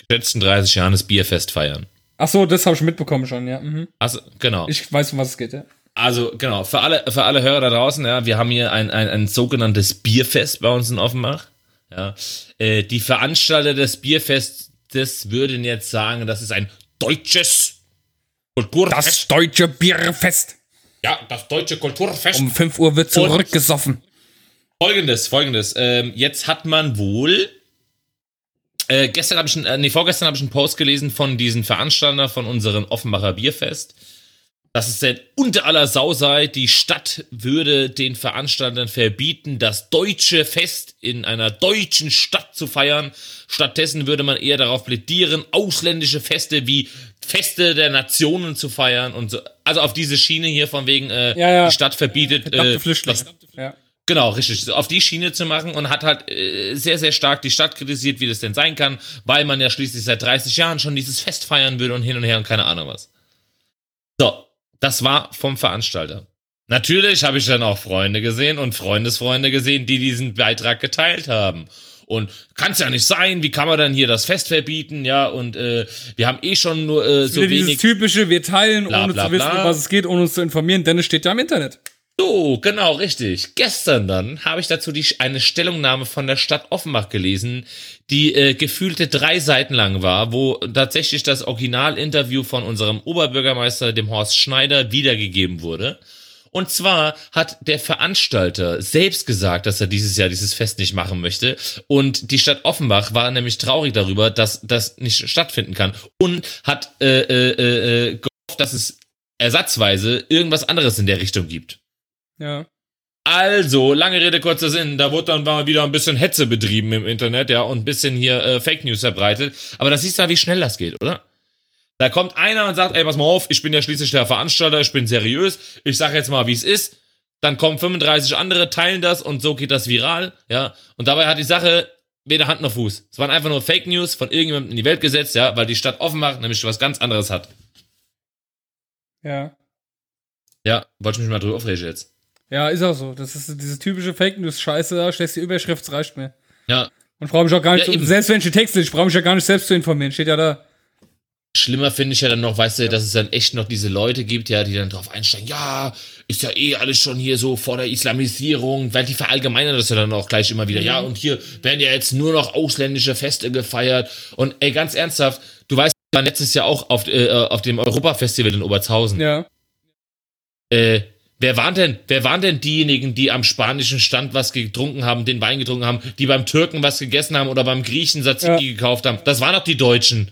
geschätzten 30 Jahren das Bierfest feiern.
Ach so, das habe ich mitbekommen schon, ja. Mhm.
Also, genau.
Ich weiß, um was es geht, ja.
Also genau, für alle, für alle Hörer da draußen, ja, wir haben hier ein, ein, ein sogenanntes Bierfest bei uns in Offenbach. Ja. Äh, die Veranstalter des Bierfestes würden jetzt sagen, das ist ein deutsches Kulturfest.
Das deutsche Bierfest.
ja, das deutsche Kulturfest.
Um 5 Uhr wird zurückgesoffen.
Folgendes, folgendes. Ähm, jetzt hat man wohl Äh, gestern habe ich, einen- äh, nee, vorgestern habe ich einen Post gelesen von diesen Veranstalter von unserem Offenbacher Bierfest, dass es denn unter aller Sau sei, die Stadt würde den Veranstaltern verbieten, das deutsche Fest in einer deutschen Stadt zu feiern. Stattdessen würde man eher darauf plädieren, ausländische Feste wie Feste der Nationen zu feiern und so. Also auf diese Schiene hier von wegen, äh,
Ja, ja.
die Stadt verbietet, äh, das
Ja.
Genau, richtig. Auf die Schiene zu machen und hat halt äh, sehr, sehr stark die Stadt kritisiert, wie das denn sein kann, weil man ja schließlich seit 30 Jahren schon dieses Fest feiern würde und hin und her und keine Ahnung was. So, das war vom Veranstalter. Natürlich habe ich dann auch Freunde gesehen und Freundesfreunde gesehen, die diesen Beitrag geteilt haben. Und kann's ja nicht sein, wie kann man dann hier das Fest verbieten, ja, und äh, wir haben eh schon nur äh, so
Wieder dieses
wenig.
typische, wir teilen,
Bla,
ohne
bla,
zu wissen,
bla.
um was es geht, ohne uns zu informieren, denn es steht ja im Internet.
So, genau, richtig. Gestern dann habe ich dazu die, eine Stellungnahme von der Stadt Offenbach gelesen, die äh, gefühlte drei Seiten lang war, wo tatsächlich das Originalinterview von unserem Oberbürgermeister, dem Horst Schneider, wiedergegeben wurde. Und zwar hat der Veranstalter selbst gesagt, dass er dieses Jahr dieses Fest nicht machen möchte. Und die Stadt Offenbach war nämlich traurig darüber, dass das nicht stattfinden kann. Und hat äh, äh, äh, äh, gehofft, dass es ersatzweise irgendwas anderes in der Richtung gibt.
Ja.
Also, lange Rede, kurzer Sinn, da wurde dann mal wieder ein bisschen Hetze betrieben im Internet, ja, und ein bisschen hier äh, Fake News verbreitet. Aber das siehst du ja, wie schnell das geht, oder? Da kommt einer und sagt, ey, pass mal auf, ich bin ja schließlich der Veranstalter, ich bin seriös, ich sag jetzt mal, wie es ist. Dann kommen 35 andere, teilen das und so geht das viral, ja. Und dabei hat die Sache weder Hand noch Fuß. Es waren einfach nur Fake News von irgendjemandem in die Welt gesetzt, ja, weil die Stadt Offenbach nämlich was ganz anderes hat.
Ja.
Ja, wollte ich mich mal drüber aufregen jetzt.
Ja, ist auch so. Das ist diese typische Fake News-Scheiße, da die Überschrift, es reicht mir.
Ja,
Und brauche mich auch gar nicht,
Ja,
selbst wenn ich den Text lese, ich brauche mich ja gar nicht selbst zu informieren, steht ja da.
Schlimmer finde ich ja dann noch, weißt du, dass es dann echt noch diese Leute gibt, ja, die dann drauf einsteigen, ja, ist ja eh alles schon hier so vor der Islamisierung, weil die verallgemeinern das ja dann auch gleich immer wieder, ja, und hier werden ja jetzt nur noch ausländische Feste gefeiert und ey, ganz ernsthaft, du weißt, wir waren letztes Jahr auch auf, äh, auf dem Europafestival in Obertshausen.
Ja.
Äh, wer waren denn, wer waren denn diejenigen, die am spanischen Stand was getrunken haben, den Wein getrunken haben, die beim Türken was gegessen haben oder beim Griechen Tzatziki gekauft haben? Das waren doch die Deutschen.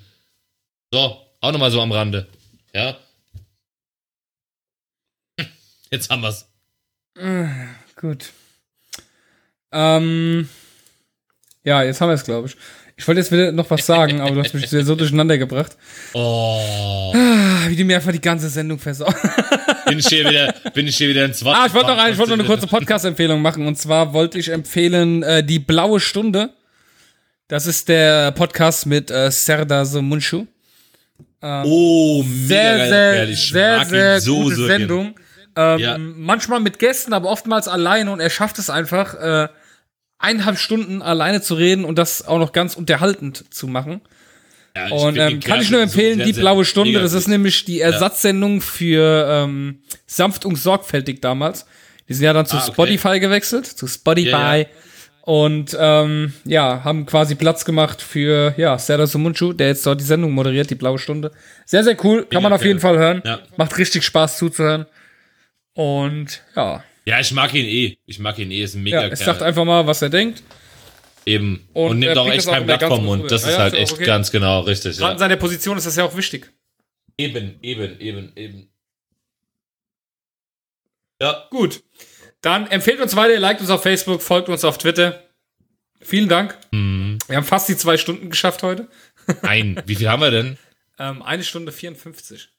So, auch nochmal so am Rande. Ja. *laughs* Jetzt haben wir's.
Gut. Ähm, ja, jetzt haben wir es, glaube ich. Ich wollte jetzt wieder noch was sagen, aber du hast mich so *laughs* durcheinander gebracht.
Oh,
Ah, Wie du mir einfach die ganze Sendung versaust. *laughs*
bin ich hier wieder, bin ich hier wieder ins Wort.
Ah, ich wollte noch,
gefahren.
ich wollte noch eine kurze Podcast-Empfehlung machen. Und zwar wollte ich empfehlen äh, Die Blaue Stunde. Das ist der Podcast mit äh, Serdar Somuncu.
Oh, mega
Sehr, sehr, sehr,
ihn
sehr
so,
gute
so.
Sendung. Ähm,
Ja.
Manchmal mit Gästen, aber oftmals alleine. Und er schafft es einfach, äh, eineinhalb Stunden alleine zu reden und das auch noch ganz unterhaltend zu machen.
Ja,
Und ähm, kann ich nur empfehlen,
sehr,
die blaue Stunde, das ist nämlich die Ersatzsendung für ähm, Sanft und Sorgfältig damals. Die sind ja dann zu
Ah, okay.
Spotify gewechselt, zu Spotify.
Ja, ja.
Und ähm, ja, haben quasi Platz gemacht für ja, Serdar Somuncu, der jetzt dort die Sendung moderiert, die blaue Stunde. Sehr, sehr cool, kann man auf jeden Fall hören.
Ja.
Macht richtig Spaß zuzuhören. Und ja,
Ja, ich mag ihn eh. Ich mag ihn eh. Ist ein mega
ja
Kerl.
sagt einfach mal, was er denkt.
Eben.
Und
Und, nimmt auch echt kein
in
Blatt vom Mund. Das ist
Ja,
halt
ist
echt
okay.
ganz genau richtig.
Gerade in
Ja.
seiner Position ist das ja auch wichtig.
Eben, eben, eben, eben. Ja,
Gut. Dann empfehlt uns weiter, liked uns auf Facebook, folgt uns auf Twitter. Vielen Dank.
Mhm.
Wir haben fast die zwei Stunden geschafft heute.
ein. Wie viel haben wir denn? *laughs*
Ähm, eine Stunde 54.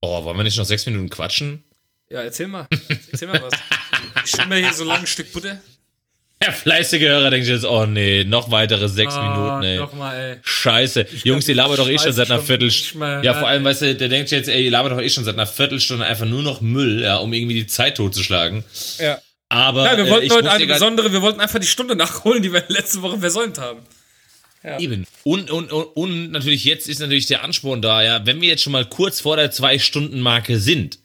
Oh, wollen wir nicht noch sechs Minuten quatschen?
Ja, erzähl mal. Erzähl mal was. Ich mir hier so lang ein Stück Butter.
Der fleißige Hörer denkt sich jetzt, oh nee, noch weitere sechs Minuten, ey.
Nochmal, ey.
Scheiße. Jungs, die labern doch eh schon seit einer Viertelstunde. Ja, vor allem, weißt du, der denkt jetzt, ey, die labern doch eh schon seit einer Viertelstunde einfach nur noch Müll, ja, um irgendwie die Zeit totzuschlagen.
Ja.
Aber
ja, wir
äh,
wollten
ich
heute eine besondere, wir wollten einfach die Stunde nachholen, die wir *laughs* letzte Woche versäumt haben.
Eben. Und, und, und, und natürlich jetzt ist natürlich der Ansporn da, ja, wenn wir jetzt schon mal kurz vor der Zwei-Stunden-Marke sind,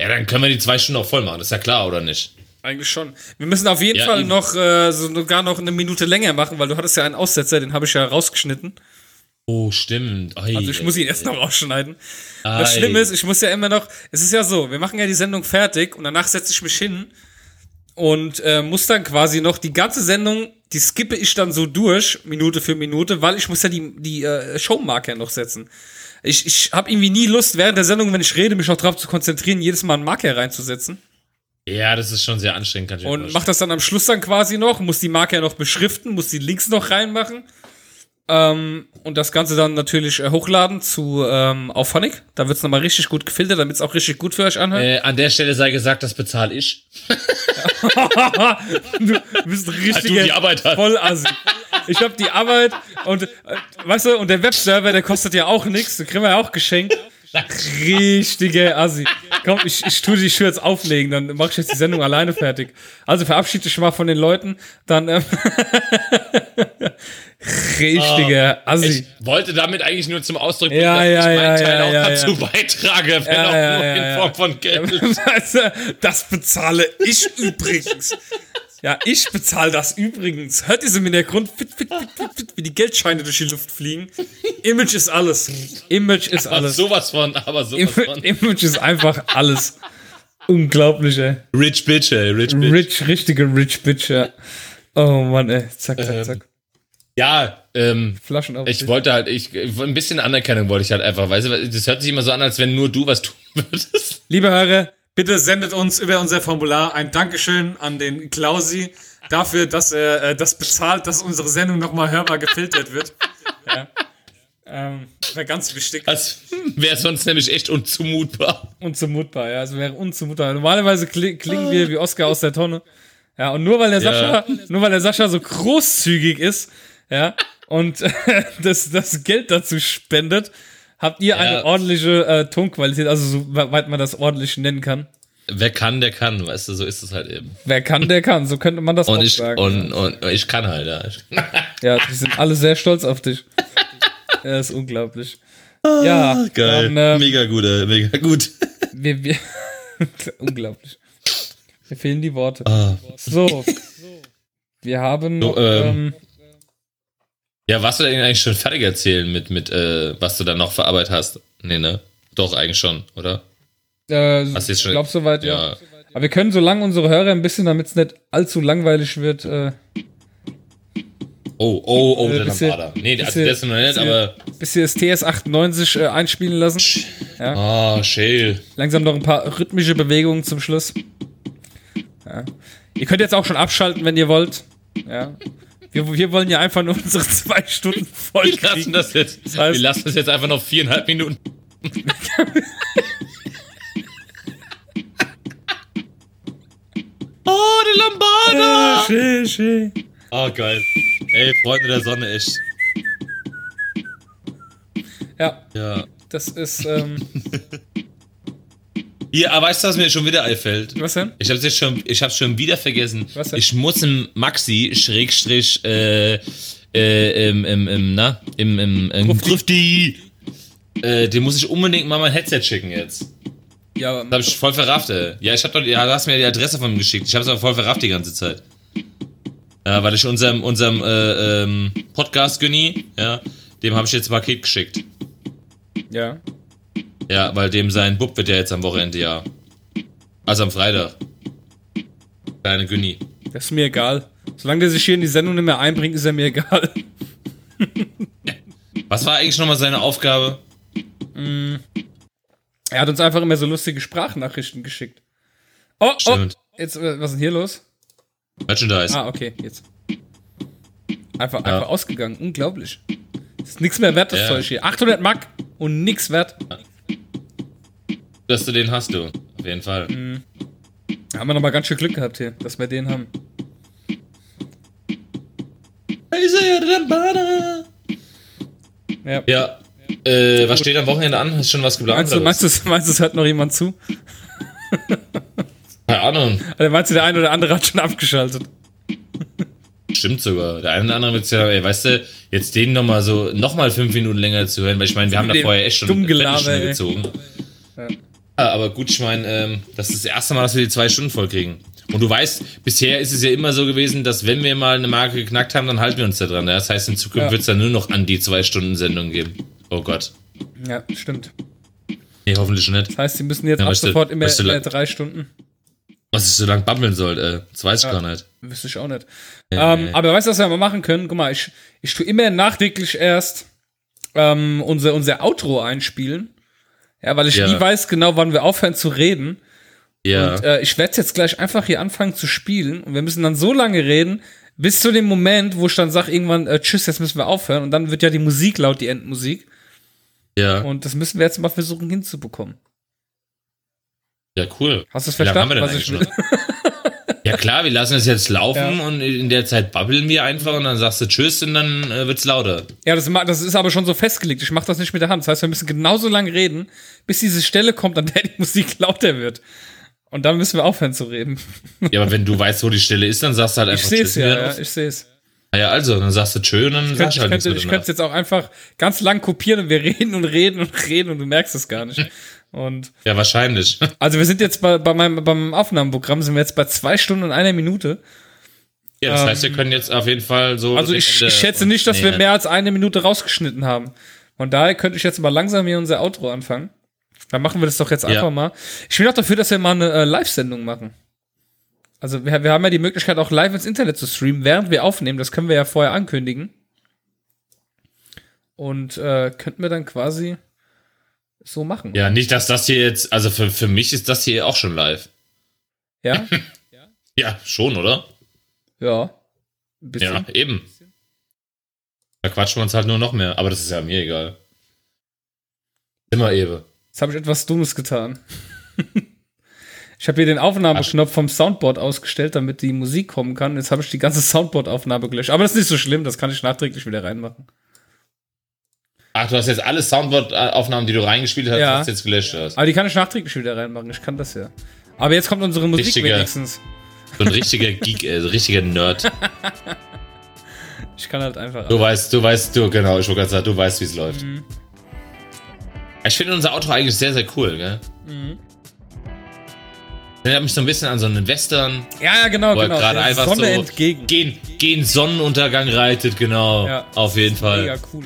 ja, dann können wir die zwei Stunden auch voll machen, das ist ja klar, oder nicht?
Eigentlich schon. Wir müssen auf jeden
Ja,
Fall
eben.
noch äh, sogar noch eine Minute länger machen, weil du hattest ja einen Aussetzer, den habe ich ja rausgeschnitten.
Oh, stimmt. Oi,
Also ich muss ihn erst noch rausschneiden.
Ei.
Das Schlimme ist, ich muss ja immer noch, es ist ja so, wir machen ja die Sendung fertig und danach setze ich mich hin und äh, muss dann quasi noch die ganze Sendung, die skippe ich dann so durch, Minute für Minute, weil ich muss ja die, die äh, Showmarker noch setzen. Ich, ich habe irgendwie nie Lust, während der Sendung, wenn ich rede, mich noch darauf zu konzentrieren, jedes Mal einen Marker reinzusetzen.
Ja, das ist schon sehr anstrengend, kann ich
Und macht das dann am Schluss dann quasi noch, muss die Marker noch beschriften, muss die Links noch reinmachen. Ähm, und das Ganze dann natürlich äh, hochladen zu ähm, auf Phonic. Da wird's noch nochmal richtig gut gefiltert, damit es auch richtig gut für euch anhört.
Äh, an der Stelle sei gesagt, das bezahle ich. *laughs*
du bist
hast.
voll assi. Ich hab die Arbeit und äh, weißt du, und der Webserver, der kostet ja auch nichts, den kriegen wir ja auch geschenkt. Richtiger Assi. Komm, ich, ich tue die Schuhe jetzt auflegen, dann mache ich jetzt die Sendung alleine fertig. Also verabschiede dich mal von den Leuten, dann ähm, *laughs* richtiger Assi.
Ich wollte damit eigentlich nur zum Ausdruck
Ja,
dass
ja,
ich meinen
ja,
Teil auch dazu beitrage, wenn auch nur in. Form von Geld. *laughs*
Das bezahle ich übrigens. Ja, ich bezahle das übrigens. Hört ihr so im Hintergrund, fit, fit, fit, fit, fit, wie die Geldscheine durch die Luft fliegen? Image ist alles. Image ist
Aber
alles.
sowas von, aber sowas
Im
von.
Image ist einfach alles. Unglaublich, ey.
Rich Bitch, ey, Rich Bitch.
Rich, richtige Rich Bitch, ja. Oh Mann, ey. Zack, zack, zack.
Ja, ähm,
Flaschen auf.
ich wollte halt, ich, ein bisschen Anerkennung wollte ich halt einfach, weißt du, das hört sich immer so an, als wenn nur du was tun würdest.
Liebe Hörer, bitte sendet uns über unser Formular ein Dankeschön an den Klausi dafür, dass er äh, das bezahlt, dass unsere Sendung nochmal hörbar gefiltert wird. Ja. Ähm, Wäre ganz wichtig.
Das wäre sonst nämlich echt unzumutbar.
Unzumutbar, ja. Es wäre unzumutbar. Normalerweise kli klingen wir wie Oscar aus der Tonne. Ja, und nur weil der Sascha, nur weil der Sascha so großzügig ist, ja, und äh, *laughs* das, das Geld dazu spendet, habt ihr eine
Ja.
ordentliche äh, Tonqualität, also so weit man das ordentlich nennen kann.
Wer kann, der kann, weißt du, so ist es halt eben.
Wer kann, der kann. So könnte man das
Und
auch
ich,
sagen.
und, und ich kann halt, ja. *laughs*
Ja, die sind alle sehr stolz auf dich. *laughs* Ja, ist unglaublich. Ja, dann, ähm,
mega gut, ey, mega gut. *laughs*
wir, wir unglaublich. Mir fehlen die Worte.
Ah.
So. Wir haben
So, ähm,
ähm,
Ja, warst du denn eigentlich schon fertig erzählen mit, mit äh, was du da noch verarbeitet hast? Nee, ne? Doch, eigentlich schon, oder?
äh,
hast du jetzt schon-
ich glaube soweit, ja.
Ja.
Aber wir können, solange unsere Hörer ein bisschen, damit es nicht allzu langweilig wird, äh,
Oh, oh, oh,
Äh,
der
bisschen-
Lambada. Nee, also
bisschen-
der ist noch nicht,
bisschen-
aber.
bis wir das TS98 äh, einspielen lassen.
Ah, Shale.
Langsam noch ein paar rhythmische Bewegungen zum Schluss. Ja. Ihr könnt jetzt auch schon abschalten, wenn ihr wollt. Ja. Wir, wir wollen ja einfach nur unsere zwei Stunden voll
Wir lassen das jetzt.
Das heißt-
wir lassen das jetzt einfach noch viereinhalb Minuten. *laughs* oh, die Lambada!
Schön, schön.
Oh, geil. Ey, Freunde der Sonne, echt.
Ja,
Ja.
das ist, ähm, *laughs*
Hier, aber weißt du, was mir schon wieder einfällt?
was denn?
Ich hab's jetzt schon, ich hab's schon wieder vergessen.
Was denn?
Ich muss im Maxi, Schrägstrich, äh, äh, im, im, im, na, im, im, im Grufti. Äh, dem muss ich unbedingt mal mein Headset schicken jetzt.
Ja,
Das hab ich voll verrafft, ey. Ja, ich hab doch, ja, du hast mir die Adresse von ihm geschickt. Ich hab's aber voll verrafft die ganze Zeit. Ja, weil ich unserem, unserem, äh, ähm, Podcast-Günni, ja, dem habe ich jetzt ein Paket geschickt.
ja.
Ja, weil dem sein Bub wird ja jetzt am Wochenende, ja. Also am Freitag. Kleine Günni.
Das ist mir egal. Solange der sich hier in die Sendung nicht mehr einbringt, ist er mir egal.
Was war eigentlich nochmal seine Aufgabe?
Er hat uns einfach immer so lustige Sprachnachrichten geschickt. Oh, oh,
Stimmt.
jetzt, äh, was ist denn hier los?
Merchandise.
Ah, okay, jetzt. Einfach,
Ja.
einfach ausgegangen. Unglaublich. Ist nichts mehr wert, das
Ja.
Zeug hier. 800 Mark und nix wert.
Dass du den hast, du. Auf jeden Fall.
Haben wir nochmal ganz schön Glück gehabt hier, dass wir den haben. Ja.
Ja. Äh, was steht am Wochenende an? Hast du schon was geplant?
Meinst du, meinst, du, meinst du, hört noch jemand zu?
Keine Ahnung.
Also meinst du, der eine oder andere hat schon abgeschaltet?
Stimmt sogar. Der eine oder andere wird ja, ey, weißt du, jetzt den nochmal so, nochmal fünf Minuten länger zu hören, weil ich meine, wir haben da vorher echt schon eine
Gelaber,
gezogen. Ja. Aber gut, ich meine, ähm, das ist das erste Mal, dass wir die zwei Stunden voll kriegen. Und du weißt, bisher ist es ja immer so gewesen, dass wenn wir mal eine Marke geknackt haben, dann halten wir uns da dran. Ja? Das heißt, in Zukunft
Ja.
wird es dann nur noch an die zwei Stunden Sendung geben. Oh Gott.
Ja, stimmt.
Nee, hoffentlich schon nicht.
Das heißt, sie müssen jetzt
Ja,
ab sofort immer
weißt du,
äh, drei Stunden.
Was ich so lang babbeln soll, äh, das weiß ich gar nicht.
Wüsste ich auch nicht.
Ja,
ähm,
ja.
aber weißt du, was wir mal machen können? Guck mal, ich, ich tue immer nachträglich erst ähm, unser, unser Outro einspielen. Ja, weil ich
Ja.
nie weiß genau, wann wir aufhören zu reden.
Ja.
Und äh, ich werde jetzt gleich einfach hier anfangen zu spielen und wir müssen dann so lange reden, bis zu dem Moment, wo ich dann sage irgendwann, äh, tschüss, jetzt müssen wir aufhören. Und dann wird ja die Musik laut, die Endmusik.
ja.
Und das müssen wir jetzt mal versuchen hinzubekommen.
Ja, cool.
Hast du es verstanden, was ich will? *laughs*
Ja klar, wir lassen es jetzt laufen
Ja.
und in der Zeit babbeln wir einfach und dann sagst du Tschüss und dann äh, wird's lauter.
Ja, das, das ist aber schon so festgelegt. Ich mache das nicht mit der Hand. Das heißt, wir müssen genauso lange reden, bis diese Stelle kommt, an der die Musik *laughs* lauter wird. Und dann müssen wir aufhören zu reden.
Ja, aber wenn du weißt, wo die Stelle ist, dann sagst du halt
Ich
einfach
sehe es
Tschüss.
ja,
wieder
ja,
raus.
ich sehe es.
Ah ja, also, dann sagst du Tschö und dann
Ich
sagst du halt
ich ich könnte es jetzt auch einfach ganz lang kopieren und wir *laughs* reden und reden und reden und du merkst es gar nicht. Und
Ja, wahrscheinlich. *laughs*
also wir sind jetzt bei, bei meinem beim Aufnahmeprogramm sind wir jetzt bei zwei Stunden und einer Minute.
Ja, das
Ähm,
heißt, wir können jetzt auf jeden Fall so.
Also ich, ich schätze nicht, dass wir
Nee,
mehr als eine Minute rausgeschnitten haben. Von daher könnte ich jetzt mal langsam hier unser Outro anfangen. Dann machen wir das doch jetzt einfach
Ja.
mal. Ich bin auch dafür, dass wir mal eine äh, Live-Sendung machen. Also wir, wir haben ja die Möglichkeit, auch live ins Internet zu streamen, während wir aufnehmen. Das können wir ja vorher ankündigen. Und äh, könnten wir dann quasi so machen.
Ja, nicht, dass das hier jetzt, also für, für mich ist das hier auch schon live.
Ja? *laughs*
Ja, schon, oder?
ja. Ein bisschen.
Ja, eben. Da quatschen wir uns halt nur noch mehr, aber das ist ja mir egal. Immer Ewe.
Jetzt habe ich etwas Dummes getan. *laughs* ich habe hier den Aufnahmeknopf vom Soundboard ausgestellt, damit die Musik kommen kann. Jetzt habe ich die ganze Soundboard-Aufnahme gelöscht. Aber das ist nicht so schlimm, das kann ich nachträglich wieder reinmachen.
Ach, du hast jetzt alle Soundboard-Aufnahmen, die du reingespielt hast,
Ja.
hast jetzt gelöscht hast.
Aber die kann ich nachträglich wieder reinmachen. Ich kann das ja. Aber jetzt kommt unsere Musik
Richtiger-
wenigstens.
So ein richtiger *laughs* Geek, äh, richtiger Nerd.
Ich kann halt einfach.
Du weißt, du weißt, du, genau, ich wollte gerade sagen, du weißt, wie es läuft.
Mhm.
Ich finde unser Auto eigentlich sehr, sehr cool, gell?
Mhm.
Erinnert mich so ein bisschen an so einen Western,
Ja, ja, genau,
wo
genau.
gerade einfach
Sonne
so
entgegen.
Gehen, gehen Sonnenuntergang reitet, genau.
Ja.
Auf jeden Fall.
Mega cool.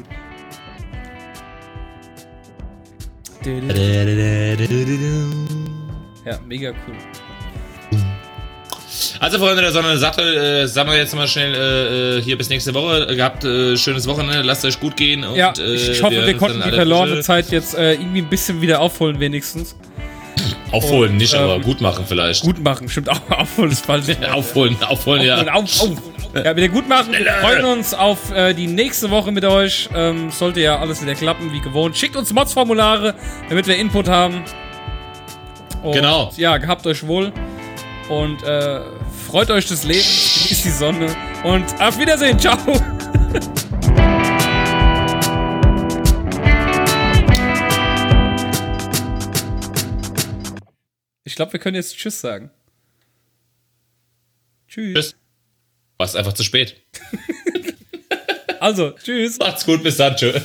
Ja, mega cool.
Also, Freunde der Sonne, sagt, äh, sagen wir jetzt mal schnell äh, äh, hier bis nächste Woche. Äh, Gehabt äh, schönes Wochenende, lasst euch gut gehen. Und,
Ja,
äh,
ich, hoffe, wir,
uns
konnten die verlorene Zeit jetzt irgendwie ein bisschen wieder aufholen, wenigstens.
Aufholen,
Und,
nicht,
ähm,
aber gut machen vielleicht.
Gut machen, stimmt auch. *laughs* Aufholen ist falsch.
Aufholen, aufholen,
Und
ja.
auf, auf. Ja, wieder gut machen. Wir freuen uns auf äh, die nächste Woche mit euch. Ähm, sollte ja alles wieder klappen, wie gewohnt. Schickt uns Mods-Formulare, damit wir Input haben. Und,
Genau.
Ja, gehabt euch wohl. Und äh, freut euch des Lebens, genießt die Sonne. Und auf Wiedersehen. Ciao. *laughs* Ich glaube, wir können jetzt Tschüss sagen. Tschüss.
Tschüss. War einfach zu spät.
Also, tschüss.
Macht's gut, bis dann, tschö.